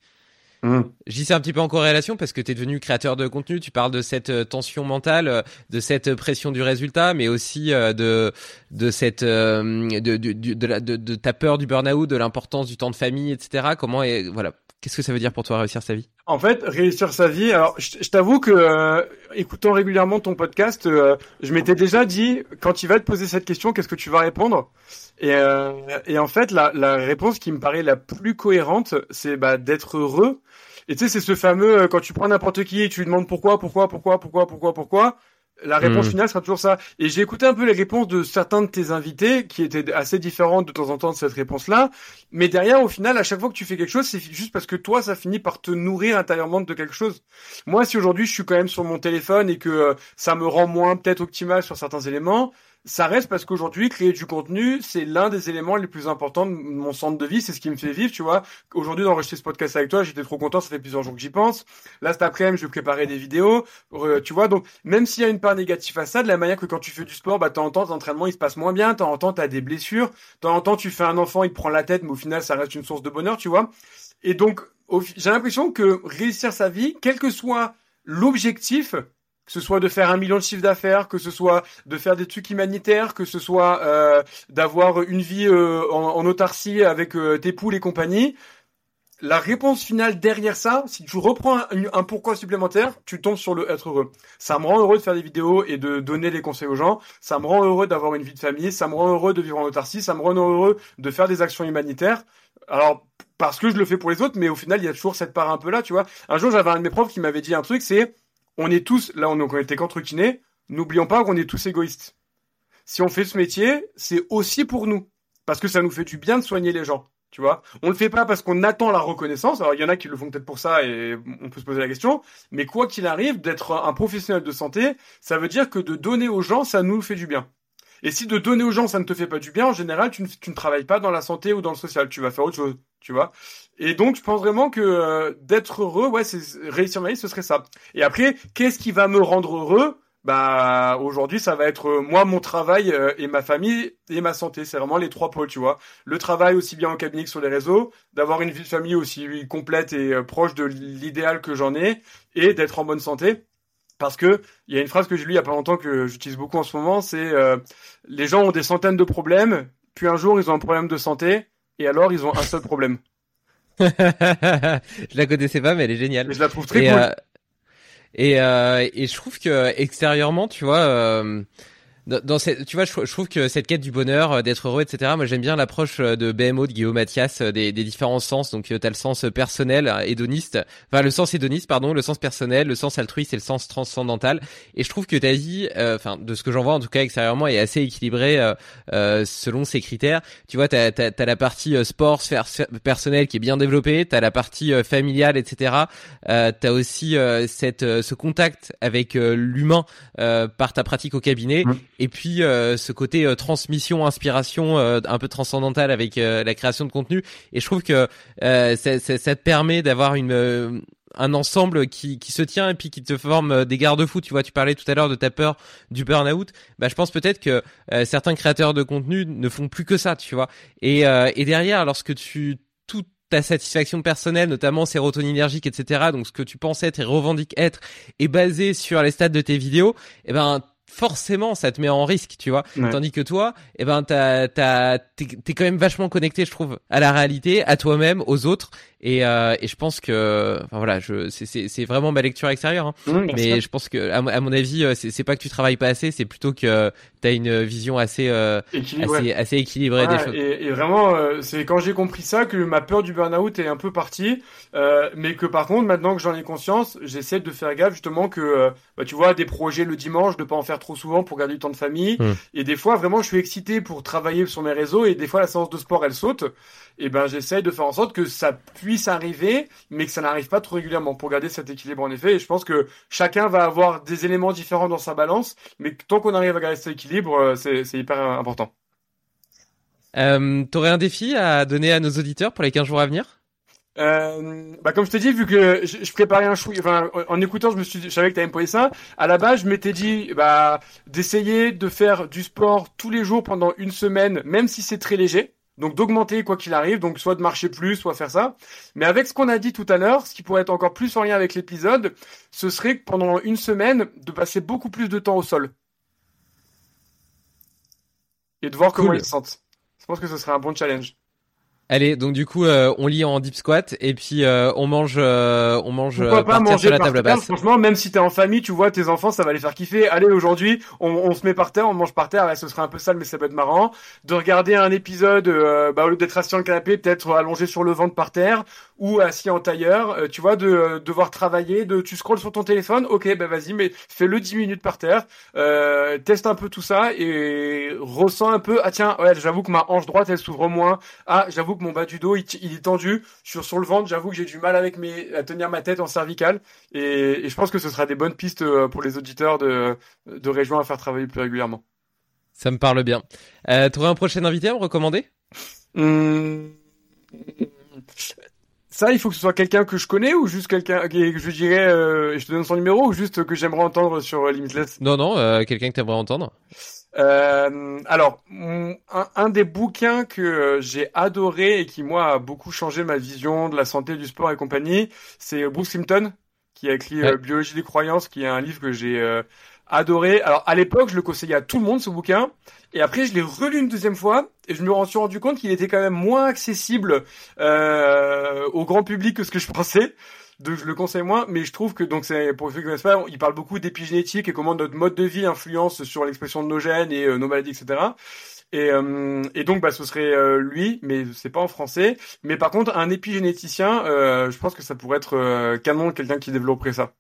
Mmh. J'y sais un petit peu en corrélation parce que tu es devenu créateur de contenu, tu parles de cette euh, tension mentale, euh, de cette pression du résultat, mais aussi euh, de de cette de de, de, la, de, de ta peur du burn-out, de l'importance du temps de famille, etc. Comment et voilà, qu'est-ce que ça veut dire pour toi réussir sa vie? En fait, réussir sa vie. Alors, je, t'avoue que euh, écoutant régulièrement ton podcast, euh, je m'étais déjà dit quand il va te poser cette question, qu'est-ce que tu vas répondre? Et, euh, et en fait, la, la réponse qui me paraît la plus cohérente, c'est bah, d'être heureux. Et tu sais, c'est ce fameux quand tu prends n'importe qui et tu lui demandes pourquoi, pourquoi, pourquoi, pourquoi, pourquoi, pourquoi. La réponse hmm. finale sera toujours ça. Et j'ai écouté un peu les réponses de certains de tes invités qui étaient assez différentes de temps en temps de cette réponse-là. Mais derrière, au final, à chaque fois que tu fais quelque chose, c'est juste parce que toi, ça finit par te nourrir intérieurement de quelque chose. Moi, si aujourd'hui je suis quand même sur mon téléphone et que euh, ça me rend moins peut-être optimal sur certains éléments, ça reste parce qu'aujourd'hui, créer du contenu, c'est l'un des éléments les plus importants de mon centre de vie. C'est ce qui me fait vivre, tu vois. Aujourd'hui, d'enregistrer ce podcast avec toi, j'étais trop content. Ça fait plusieurs jours que j'y pense. Là, cet après-midi, je vais préparer des vidéos, tu vois. Donc, même s'il y a une part négative à ça, de la manière que quand tu fais du sport, bah, temps en temps, l'entraînement, il se passe moins bien. Temps en temps, t'as des blessures. Temps en temps, tu fais un enfant, il prend la tête, mais au final, ça reste une source de bonheur, tu vois. Et donc, j'ai l'impression que réussir sa vie, quel que soit l'objectif, que ce soit de faire un million de chiffre d'affaires, que ce soit de faire des trucs humanitaires, que ce soit euh, d'avoir une vie euh, en, autarcie avec euh, tes poules et compagnie. La réponse finale derrière ça, si tu reprends un, pourquoi supplémentaire, tu tombes sur le être heureux. Ça me rend heureux de faire des vidéos et de donner des conseils aux gens. Ça me rend heureux d'avoir une vie de famille. Ça me rend heureux de vivre en autarcie. Ça me rend heureux de faire des actions humanitaires. Alors, parce que je le fais pour les autres, mais au final, il y a toujours cette part un peu là, tu vois. Un jour, j'avais un de mes profs qui m'avait dit un truc, c'est on est tous, là on, était qu'entre kinés, n'oublions pas qu'on est tous égoïstes. Si on fait ce métier, c'est aussi pour nous. Parce que ça nous fait du bien de soigner les gens. Tu vois, on le fait pas parce qu'on attend la reconnaissance. Alors il y en a qui le font peut-être pour ça et on peut se poser la question. Mais quoi qu'il arrive, d'être un professionnel de santé, ça veut dire que de donner aux gens, ça nous fait du bien. Et si de donner aux gens, ça ne te fait pas du bien, en général, tu ne, travailles pas dans la santé ou dans le social. Tu vas faire autre chose, tu vois. Et donc, je pense vraiment que euh, d'être heureux, ouais, c'est réussir ma vie, ce serait ça. Et après, qu'est-ce qui va me rendre heureux? Bah aujourd'hui ça va être euh, moi mon travail euh, et ma famille et ma santé c'est vraiment les trois pôles tu vois le travail aussi bien en cabinet que sur les réseaux d'avoir une vie de famille aussi complète et proche de l'idéal que j'en ai et d'être en bonne santé parce que il y a une phrase que j'ai lue il y a pas longtemps que j'utilise beaucoup en ce moment, c'est euh, les gens ont des centaines de problèmes, puis un jour ils ont un problème de santé, et alors ils ont un seul problème. je la connaissais pas, mais elle est géniale. je la trouve très cool. Euh, et, euh, et je trouve que extérieurement, tu vois, dans, cette, tu vois, je, trouve que cette quête du bonheur, euh, d'être heureux, etc. Moi, j'aime bien l'approche euh, de BMO de Guillaume Mathias euh, des, des différents sens. Donc, tu as le sens personnel, hédoniste, enfin le sens hédoniste, pardon, le sens personnel, le sens altruiste et le sens transcendantal. Et je trouve que ta vie, enfin de ce que j'en vois en tout cas extérieurement, est assez équilibrée euh, selon ces critères. Tu vois, t'as as, as, la partie sport, sphère, personnelle qui est bien développée, t'as la partie familiale, etc. Euh, t'as aussi cette ce contact avec l'humain par ta pratique au cabinet. Mmh et puis euh, ce côté euh, transmission, inspiration euh, un peu transcendantale avec la création de contenu. Et je trouve que ça, ça, ça, te permet d'avoir une un ensemble qui, qui se tient et puis qui te forme des garde-fous. Tu vois, tu parlais tout à l'heure de ta peur du burn-out. Bah, je pense peut-être que certains créateurs de contenu ne font plus que ça, tu vois. Et, et derrière, lorsque tu toute ta satisfaction personnelle, notamment sérotoninergique, etc. Donc ce que tu penses être et revendiques être est basé sur les stats de tes vidéos. Et eh ben forcément ça te met en risque tu vois tandis que toi eh ben t'as t'as t'es, t'es quand même vachement connecté je trouve à la réalité à toi-même aux autres et, euh, et je pense que, enfin voilà, je, c'est, c'est, c'est vraiment ma lecture extérieure. Hein. mais je pense que, à, mon avis, euh, c'est, c'est pas que tu travailles pas assez, c'est plutôt que tu as une vision assez, euh, assez, assez équilibrée des choses. Et, et vraiment, euh, c'est quand j'ai compris ça que ma peur du burn-out est un peu partie, mais que par contre, maintenant que j'en ai conscience, j'essaie de faire gaffe justement que, bah, tu vois, des projets le dimanche, de pas en faire trop souvent pour garder du temps de famille. Hmm. Et des fois, vraiment, je suis excité pour travailler sur mes réseaux, et des fois, la séance de sport, elle saute et ben j'essaye de faire en sorte que ça puisse arriver, mais que ça n'arrive pas trop régulièrement pour garder cet équilibre en effet. Et je pense que chacun va avoir des éléments différents dans sa balance, mais tant qu'on arrive à garder cet équilibre, euh, c'est hyper important. Euh, T'aurais un défi à donner à nos auditeurs pour les 15 jours à venir? Euh, bah comme je t'ai dit, vu que je, préparais un chou, enfin en écoutant, je me suis, je savais que t'avais me poser ça. À la base, je m'étais dit, bah d'essayer de faire du sport tous les jours pendant une semaine, même si c'est très léger. Donc d'augmenter quoi qu'il arrive, donc soit de marcher plus, soit faire ça. Mais avec ce qu'on a dit tout à l'heure, ce qui pourrait être encore plus en lien avec l'épisode, ce serait que pendant une semaine, de passer beaucoup plus de temps au sol. Et de voir comment ils se sentent. Je pense que ce serait un bon challenge. Allez, donc du coup, euh, on lit en deep squat et puis euh, on mange, euh, on mange Pourquoi pas par terre manger sur la par table terre, basse. Franchement, même si t'es en famille, tu vois, tes enfants, ça va les faire kiffer. Allez, aujourd'hui, on, on se met par terre, on mange par terre. Ouais, ce serait un peu sale, mais ça peut être marrant. De regarder un épisode, euh, bah, au lieu d'être assis sur le canapé, peut-être allongé sur le ventre par terre ou assis en tailleur. euh, tu vois, de euh, devoir travailler, de tu scrolles sur ton téléphone. Ok, bah vas-y, mais fais-le 10 minutes par terre. Euh, teste un peu tout ça et ressens un peu. Ah tiens, ouais, j'avoue que ma hanche droite, elle s'ouvre moins. Ah, j'avoue mon bas du dos, il, il est tendu. Sur sur le ventre, j'avoue que j'ai du mal avec mes à tenir ma tête en cervicale. Et, et je pense que ce sera des bonnes pistes euh, pour les auditeurs de de régions à faire travailler plus régulièrement. Ça me parle bien. Euh, T'aurais un prochain invité à me recommander? Hum, Ça, il faut que ce soit quelqu'un que je connais ou juste quelqu'un que je dirais, euh, je te donne son numéro ou juste que j'aimerais entendre sur euh, Limitless? Non, non, euh, quelqu'un que t'aimerais entendre. Euh, alors, un, un des bouquins que euh, j'ai adoré et qui moi a beaucoup changé ma vision de la santé, du sport et compagnie, c'est Bruce Simpton qui a écrit Ouais. euh, Biologie des croyances, qui est un livre que j'ai euh, adoré. Alors à l'époque, je le conseillais à tout le monde ce bouquin, et après je l'ai relu une deuxième fois et je me suis rendu compte qu'il était quand même moins accessible euh, au grand public que ce que je pensais. Donc je le conseille moins, mais je trouve que donc c'est pour ceux qui connaissent pas, il parle beaucoup d'épigénétique et comment notre mode de vie influence sur l'expression de nos gènes et euh, nos maladies, etc. Et, euh, et donc bah ce serait euh, lui, mais c'est pas en français. Mais par contre un épigénéticien, euh, je pense que ça pourrait être euh, canon quelqu'un qui développerait ça.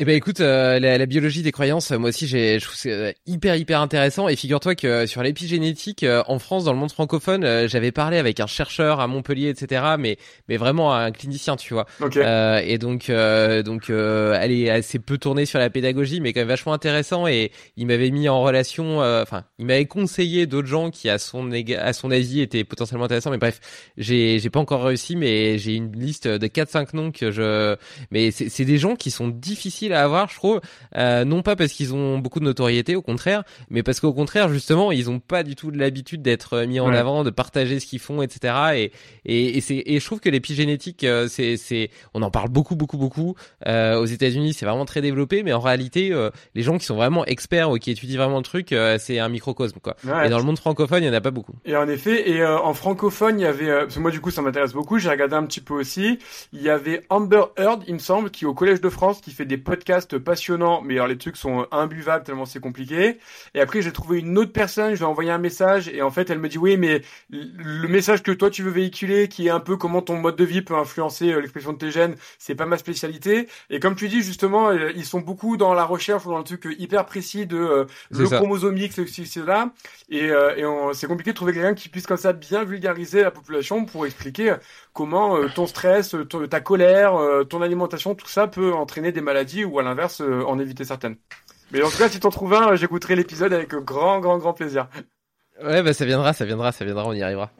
Eh ben écoute, euh, la, la biologie des croyances, moi aussi j'ai, je trouve c'est euh, hyper hyper intéressant. Et figure-toi que euh, sur l'épigénétique euh, en France, dans le monde francophone, euh, j'avais parlé avec un chercheur à Montpellier, etc. Mais mais vraiment un clinicien, tu vois. Ok. Euh, et donc euh, donc euh, elle est assez peu tournée sur la pédagogie, mais quand même vachement intéressant. Et il m'avait mis en relation, euh, enfin il m'avait conseillé d'autres gens qui à son à son avis étaient potentiellement intéressants. Mais bref, j'ai j'ai pas encore réussi, mais j'ai une liste de 4-5 noms que je mais c'est c'est des gens qui sont difficiles à avoir, je trouve. Euh, non pas parce qu'ils ont beaucoup de notoriété, au contraire, mais parce qu'au contraire, justement, ils ont pas du tout de l'habitude d'être mis en Ouais. avant, de partager ce qu'ils font, etc. Et et, et c'est et je trouve que l'épigénétique, euh, c'est c'est on en parle beaucoup beaucoup beaucoup. Euh, aux États-Unis, c'est vraiment très développé, mais en réalité, euh, les gens qui sont vraiment experts ou qui étudient vraiment le truc, euh, c'est un microcosme quoi. Ouais. Et dans le monde francophone, il y en a pas beaucoup. Et en effet, et euh, en francophone, il y avait, euh, parce que moi du coup ça m'intéresse beaucoup, j'ai regardé un petit peu aussi, il y avait Amber Heard, il me semble, qui est au Collège de France, qui fait des podcasts passionnants, mais alors les trucs sont imbuvables tellement c'est compliqué. Et après j'ai trouvé une autre personne, je lui ai envoyé un message, et en fait elle me dit oui, mais le message que toi tu veux véhiculer, qui est un peu comment ton mode de vie peut influencer euh, l'expression de tes gènes, c'est pas ma spécialité. Et comme tu dis justement, euh, ils sont beaucoup dans la recherche ou dans le truc euh, hyper précis de euh, le ça. chromosomique, ceci, cela. Et, euh, c'est compliqué de trouver quelqu'un qui puisse comme ça bien vulgariser la population pour expliquer euh, comment euh, ton stress, euh, ta colère, euh, ton alimentation, tout ça peut entraîner des maladies ou à l'inverse euh, en éviter certaines. Mais en tout cas, si t'en trouves un, euh, j'écouterai l'épisode avec grand, grand, grand plaisir. Ouais, bah ça viendra, ça viendra, ça viendra, on y arrivera.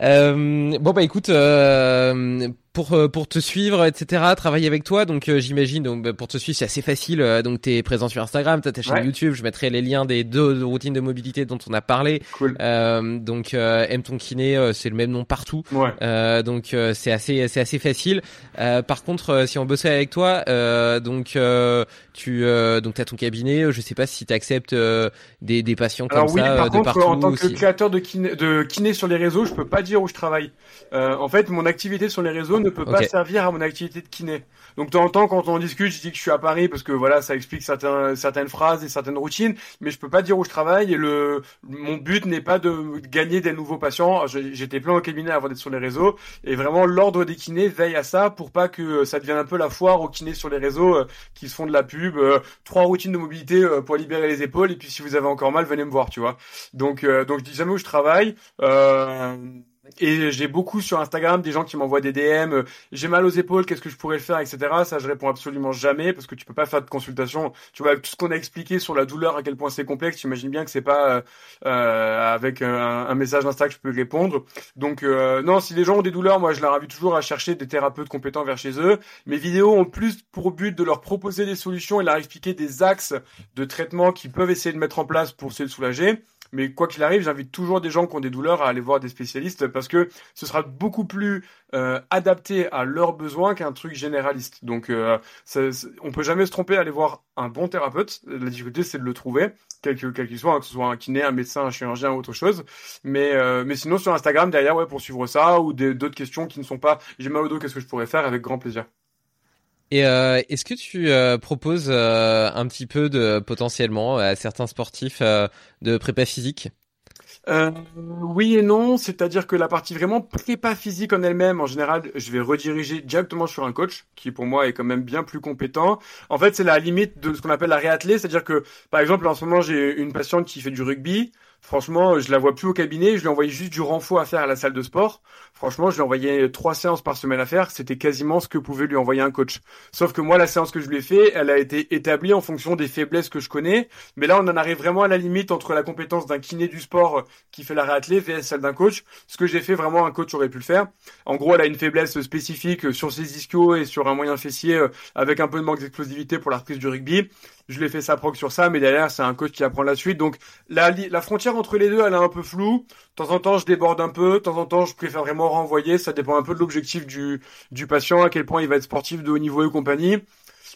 Euh, bon bah écoute, euh, pour euh, pour te suivre, etc., travailler avec toi, donc euh, j'imagine, donc bah, pour te suivre c'est assez facile. euh, donc t'es présent sur Instagram, t'as ta chaîne Ouais. YouTube, je mettrai les liens des deux routines de mobilité dont on a parlé. Cool. Euh, donc euh, aime ton kiné, euh, c'est le même nom partout. Ouais. Euh, donc euh, c'est assez c'est assez facile. Euh, par contre, euh, si on bossait avec toi, euh, donc euh, tu euh, donc t'as ton cabinet. euh, Je sais pas si tu acceptes des des patients comme Alors oui, ça par euh, de contre, partout. en tant que aussi. créateur de kiné, de kiné sur les réseaux, je peux pas dire où je travaille. Euh, en fait, mon activité sur les réseaux ne peut pas servir à mon activité de kiné. Donc de temps en temps, quand on discute, je dis que je suis à Paris parce que voilà, ça explique certains, certaines phrases et certaines routines, mais je peux pas dire où je travaille. Et le, mon but n'est pas de gagner des nouveaux patients. J'étais plein au cabinet avant d'être sur les réseaux, et vraiment l'ordre des kinés veille à ça pour pas que ça devienne un peu la foire aux kinés sur les réseaux euh, qui se font de la pub. euh, trois routines de mobilité euh, pour libérer les épaules, et puis si vous avez encore mal, venez me voir, tu vois. Donc, euh, donc je dis jamais où je travaille. Euh, et j'ai beaucoup sur Instagram des gens qui m'envoient des DM. euh, j'ai mal aux épaules, qu'est-ce que je pourrais faire, etc. Ça, je réponds absolument jamais parce que tu peux pas faire de consultation. Tu vois, tout ce qu'on a expliqué sur la douleur, à quel point c'est complexe, tu imagines bien que c'est pas euh, euh, avec un, un message Insta que je peux répondre. Donc, euh, non, si les gens ont des douleurs, moi, je leur invite toujours à chercher des thérapeutes compétents vers chez eux. Mes vidéos ont plus pour but de leur proposer des solutions et leur expliquer des axes de traitement qu'ils peuvent essayer de mettre en place pour de soulager. Mais quoi qu'il arrive, j'invite toujours des gens qui ont des douleurs à aller voir des spécialistes parce que ce sera beaucoup plus euh, adapté à leurs besoins qu'un truc généraliste. Donc, euh, on peut jamais se tromper à aller voir un bon thérapeute. La difficulté, c'est de le trouver, quel qu'il soit, hein, que ce soit un kiné, un médecin, un chirurgien ou autre chose. Mais, euh, mais sinon, sur Instagram, derrière, ouais, pour suivre ça ou d'autres questions qui ne sont pas j'ai mal au dos, qu'est-ce que je pourrais faire? avec grand plaisir. Et euh, est-ce que tu euh, proposes euh, un petit peu de potentiellement à certains sportifs de prépa physique? Oui et non, c'est-à-dire que la partie vraiment prépa physique en elle-même, en général, je vais rediriger directement sur un coach qui pour moi est quand même bien plus compétent. En fait, c'est la limite de ce qu'on appelle la réathlée, c'est-à-dire que par exemple en ce moment j'ai une patiente qui fait du rugby, Franchement, je la vois plus au cabinet. Je lui envoyais juste du renfort à faire à la salle de sport. Franchement, je lui envoyais trois séances par semaine à faire. C'était quasiment ce que pouvait lui envoyer un coach. Sauf que moi, la séance que je lui ai fait, elle a été établie en fonction des faiblesses que je connais. Mais là, on en arrive vraiment à la limite entre la compétence d'un kiné du sport qui fait la réathlée vs celle d'un coach. Ce que j'ai fait, vraiment, un coach aurait pu le faire. En gros, elle a une faiblesse spécifique sur ses ischios et sur un moyen fessier euh, avec un peu de manque d'explosivité pour la reprise du rugby je l'ai fait sa proc sur ça, mais derrière, c'est un coach qui apprend la suite. Donc, la, frontière entre les deux, elle est un peu floue. De en temps, je déborde un peu. De temps en temps, je préfère vraiment renvoyer. Ça dépend un peu de l'objectif du, du patient, à quel point il va être sportif de haut niveau et compagnie.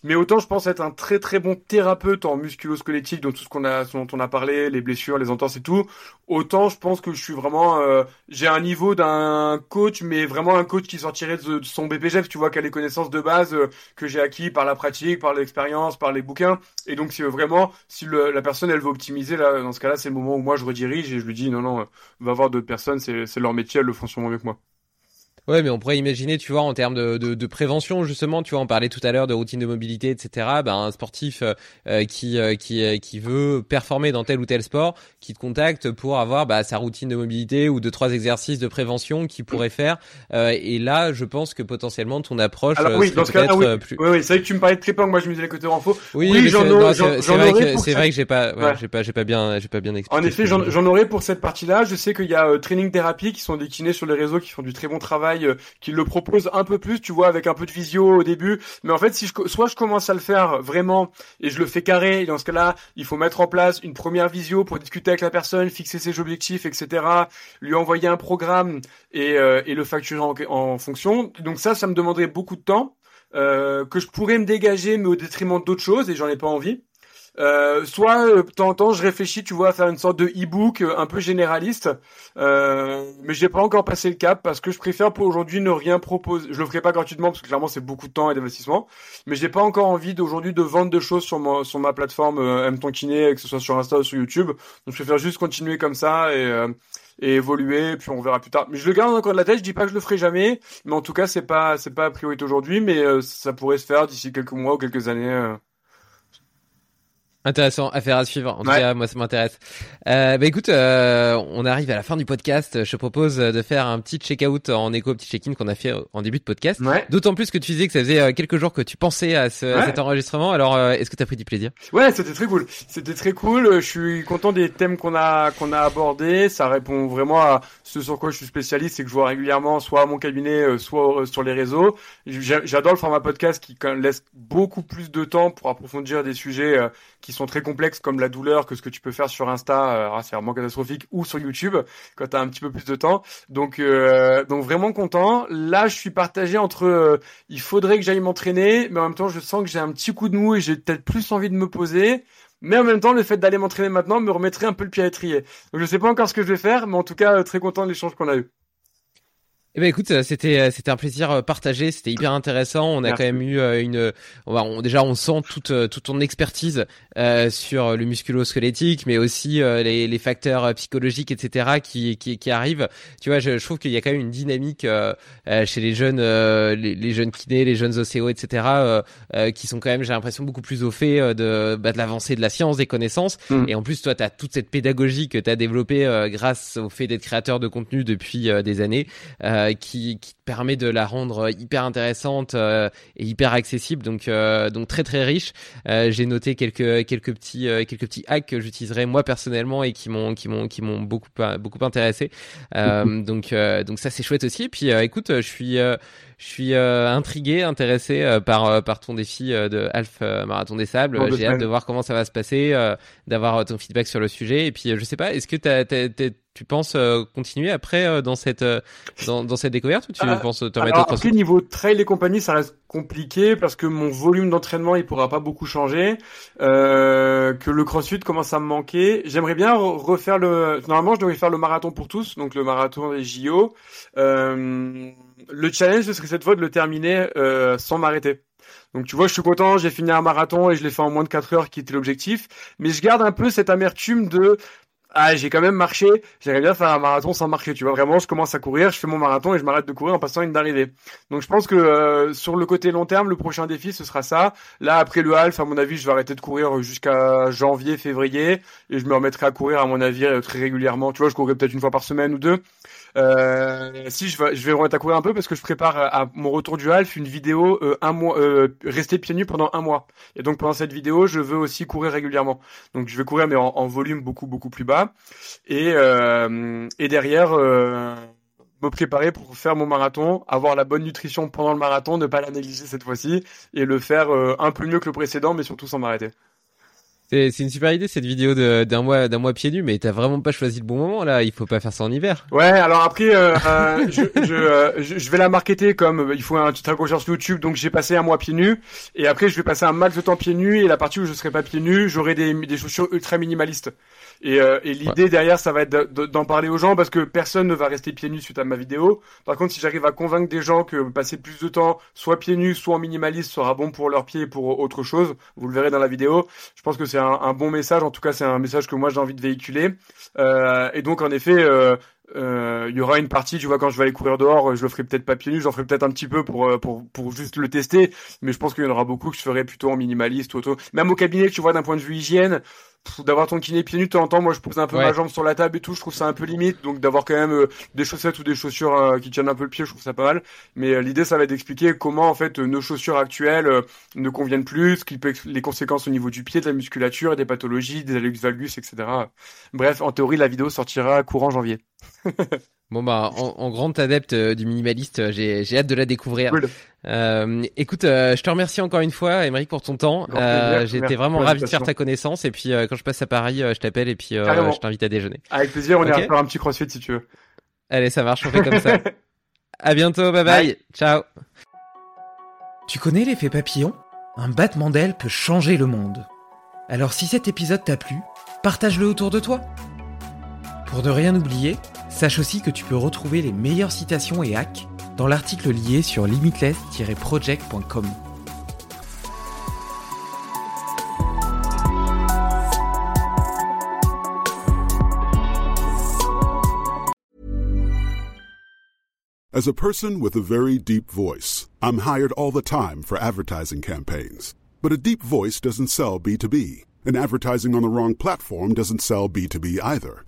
Mais autant je pense être un très très bon thérapeute en musculo-squelettique, donc tout ce qu'on a, dont on a parlé, les blessures, les entorses et tout. Autant je pense que je suis vraiment, euh, j'ai un niveau d'un coach, mais vraiment un coach qui sortirait de, son BPGF, tu vois, qui a les connaissances de base euh, que j'ai acquis par la pratique, par l'expérience, par les bouquins. Et donc si vraiment, si la personne elle veut optimiser, là, dans ce cas-là, c'est le moment où moi je redirige et je lui dis non non, va voir d'autres personnes, c'est leur métier, elles le font sûrement mieux que moi. Ouais, mais on pourrait imaginer, tu vois, en termes de, de, de, prévention, justement, tu vois, on parlait tout à l'heure de routine de mobilité, etc. Ben, un sportif euh, euh, qui euh, qui qui veut performer dans tel ou tel sport, qui te contacte pour avoir bah, sa routine de mobilité ou deux trois exercices de prévention qu'il pourrait faire. et là, je pense que potentiellement ton approche. Alors oui, dans ce cas-là, oui. Plus... oui, oui c'est vrai que tu me parlais de trépang, moi je me disais les côtés renfo. Oui, oui j'en aurais. C'est vrai, que, c'est vrai que j'ai pas, ouais, j'ai pas, j'ai pas bien, j'ai pas bien expliqué. En effet, j'en aurais pour cette partie-là. Je sais qu'il y a training thérapie qui sont des kinés sur les réseaux qui font du très bon travail, qui le propose un peu plus, tu vois, avec un peu de visio au début. Mais en fait, si je, soit je commence à le faire vraiment et je le fais carré, et dans ce cas-là, il faut mettre en place une première visio pour discuter avec la personne, fixer ses objectifs, etc., lui envoyer un programme et, euh, et le facturer en, en, fonction. Donc ça, ça me demanderait beaucoup de temps. Euh, que je pourrais me dégager mais au détriment d'autres choses et j'en ai pas envie. Euh, soit euh, de temps en temps je réfléchis tu vois à faire une sorte de e-book euh, un peu généraliste euh, mais j'ai pas encore passé le cap parce que je préfère pour aujourd'hui ne rien proposer je le ferai pas gratuitement parce que clairement c'est beaucoup de temps et d'investissement mais j'ai pas encore envie d'aujourd'hui de vendre de choses sur ma sur ma plateforme M ton kiné que ce soit sur Insta ou sur YouTube donc je préfère juste continuer comme ça et et évoluer, puis on verra plus tard. Mais je le garde encore de la tête, je dis pas que je le ferai jamais, mais en tout cas c'est pas c'est pas priorité aujourd'hui, mais ça pourrait se faire d'ici quelques mois ou quelques années. Intéressant, affaire à suivre. En tout cas, moi, ça m'intéresse. Euh, bah écoute, euh, on arrive à la fin du podcast. Je te propose de faire un petit check-out en écho, petit check-in qu'on a fait en début de podcast. D'autant plus que tu disais que ça faisait euh, quelques jours que tu pensais à, ce, à cet enregistrement. Alors, euh, est-ce que tu as pris du plaisir? Ouais, c'était très cool. C'était très cool. Je suis content des thèmes qu'on a qu'on a abordés. Ça répond vraiment à ce sur quoi je suis spécialiste et que je vois régulièrement, soit à mon cabinet, euh, soit sur les réseaux. J'adore le format podcast qui laisse beaucoup plus de temps pour approfondir des sujets qui sont très complexes comme la douleur que ce que tu peux faire sur Insta, euh, ah, c'est vraiment catastrophique, ou sur YouTube quand tu un petit peu plus de temps. Donc, euh, donc vraiment content. Là, je suis partagé entre euh, il faudrait que j'aille m'entraîner, mais en même temps, je sens que j'ai un petit coup de mou et j'ai peut-être plus envie de me poser. Mais en même temps, le fait d'aller m'entraîner maintenant me remettrait un peu le pied à l'étrier. Donc je sais pas encore ce que je vais faire, mais en tout cas, très content de l'échange qu'on a eu. Eh ben écoute, euh, c'était euh, c'était un plaisir euh, partagé, c'était hyper intéressant. On a quand même eu une, on déjà on sent toute toute ton expertise euh, sur le musculo-squelettique, mais aussi les, les facteurs psychologiques, etc. qui qui, qui arrivent. Tu vois, je, je trouve qu'il y a quand même une dynamique euh, chez les jeunes les, les, jeunes kinés, les jeunes ostéos, etc. Qui sont quand même, j'ai l'impression, beaucoup plus au fait de bah, de l'avancée de la science, des connaissances. Mm. Et en plus, toi, tu as toute cette pédagogie que tu as développée grâce au fait d'être créateur de contenu depuis des années. Euh, qui, qui permet de la rendre hyper intéressante et hyper accessible. Donc donc très très riche. J'ai noté quelques quelques petits quelques petits hacks que j'utiliserai moi personnellement et qui m'ont qui m'ont qui m'ont beaucoup beaucoup intéressé. donc donc ça c'est chouette aussi. Et puis écoute, je suis je suis euh, intrigué, intéressé euh, par euh, par ton défi de Half Marathon des Sables. J'ai hâte de voir comment ça va se passer, d'avoir ton feedback sur le sujet. Et puis, je sais pas, est-ce que tu penses continuer après dans cette dans, dans, cette découverte ou tu penses te remettre alors, après, niveau trail et compagnie, ça reste compliqué parce que mon volume d'entraînement il pourra pas beaucoup changer, que le CrossFit commence à me manquer. J'aimerais bien refaire le. Normalement, je devrais faire le marathon pour tous, donc le marathon des JO. Euh, le challenge, ce serait cette fois de le terminer euh, sans m'arrêter. Donc tu vois, je suis content, j'ai fini un marathon et je l'ai fait en moins de 4 heures, qui était l'objectif. Mais je garde un peu cette amertume de ah, j'ai quand même marché, j'aimerais bien faire un marathon sans marcher, tu vois, vraiment, je commence à courir, je fais mon marathon et je m'arrête de courir en passant une d'arrivée. Donc je pense que euh, sur le côté long terme, le prochain défi, ce sera ça. Là, après le half, à mon avis, je vais arrêter de courir jusqu'à janvier, février, et je me remettrai à courir, à mon avis, euh, très régulièrement. Tu vois, je courrai peut-être une fois par semaine ou deux. Euh, si je vais, je vais remettre à courir un peu parce que je prépare à mon retour du half une vidéo euh, un mois, euh, rester pieds nus pendant un mois. Et donc pendant cette vidéo, je veux aussi courir régulièrement. Donc je vais courir mais en, en volume beaucoup beaucoup plus bas. Et euh, et derrière euh, me préparer pour faire mon marathon, avoir la bonne nutrition pendant le marathon, ne pas la négliger cette fois-ci et le faire un peu mieux que le précédent, mais surtout sans m'arrêter. C'est une super idée cette vidéo d'un mois d'un mois pieds nus, mais t'as vraiment pas choisi le bon moment là. Il faut pas faire ça en hiver. Ouais, alors après, euh, euh je, je, euh, je, vais la marketer comme il faut un petit accrocheur sur YouTube, donc j'ai passé un mois pieds nus, et après je vais passer un max de temps pieds nus, et la partie où je serai pas pieds nus, j'aurai des, des chaussures ultra minimalistes. Et, euh, et l'idée derrière, ça va être d'en parler aux gens parce que personne ne va rester pieds nus suite à ma vidéo. Par contre, si j'arrive à convaincre des gens que passer plus de temps, soit pieds nus, soit en minimaliste, sera bon pour leurs pieds et pour autre chose, vous le verrez dans la vidéo. Je pense que c'est un, un, bon message. En tout cas, c'est un message que moi j'ai envie de véhiculer. Euh, et donc, en effet. Euh, euh, il y aura une partie, tu vois, quand je vais aller courir dehors, je le ferai peut-être pas pieds nus, j'en ferai peut-être un petit peu pour, euh, pour, pour juste le tester, mais je pense qu'il y en aura beaucoup que je ferai plutôt en minimaliste, auto. Même au cabinet, tu vois, d'un point de vue hygiène, d'avoir ton kiné pieds nus de temps en temps, moi je pose un peu ma jambe sur la table et tout, je trouve ça un peu limite, donc d'avoir quand même euh, des chaussettes ou des chaussures qui tiennent un peu le pied, je trouve ça pas mal. Mais l'idée, ça va être d'expliquer comment en fait nos chaussures actuelles ne conviennent plus, ce qui peut les conséquences au niveau du pied, de la musculature, des pathologies, des alux valgus, etc. Bref, en théorie, la vidéo sortira courant janvier. Bon bah en, en grand adepte euh, du minimaliste, euh, j'ai j'ai hâte de la découvrir. Euh, écoute, euh, je te remercie encore une fois, Émeric, pour ton temps. Euh, J'étais vraiment ravi de faire ta connaissance et puis quand je passe à Paris, je t'appelle et puis je t'invite à déjeuner. Avec plaisir, on ira faire un petit crossfit si tu veux. Allez, ça marche, on fait comme ça. À bientôt, bye bye, ciao. Tu connais l'effet papillon? Un battement d'aile peut changer le monde. Alors si cet épisode t'a plu, partage-le autour de toi. Pour ne rien oublier, sache aussi que tu peux retrouver les meilleures citations et hacks dans l'article lié sur limitless-project.com. As a person with a very deep voice, I'm hired all the time for advertising campaigns. But a deep voice doesn't sell B2B, and advertising on the wrong platform doesn't sell B2B either.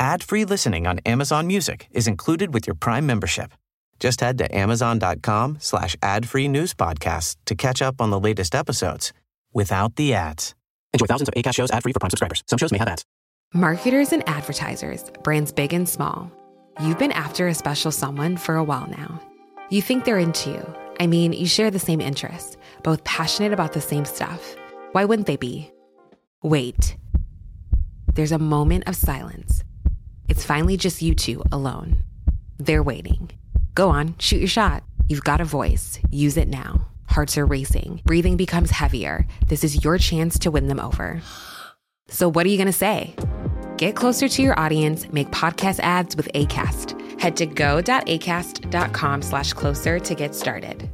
Ad-free listening on Amazon Music is included with your Prime membership. Just head to amazon.com slash ad-free news podcasts to catch up on the latest episodes without the ads. Enjoy thousands of ACAST shows ad-free for Prime subscribers. Some shows may have ads. Marketers and advertisers, brands big and small. You've been after a special someone for a while now. You think they're into you. I mean, you share the same interests, both passionate about the same stuff Why wouldn't they be? Wait. There's a moment of silence. It's finally just you two alone. They're waiting. Go on, shoot your shot. You've got a voice. Use it now. Hearts are racing. Breathing becomes heavier. This is your chance to win them over. So, what are you going to say? Get closer to your audience, make podcast ads with ACAST. Head to go.acast.com slash closer to get started.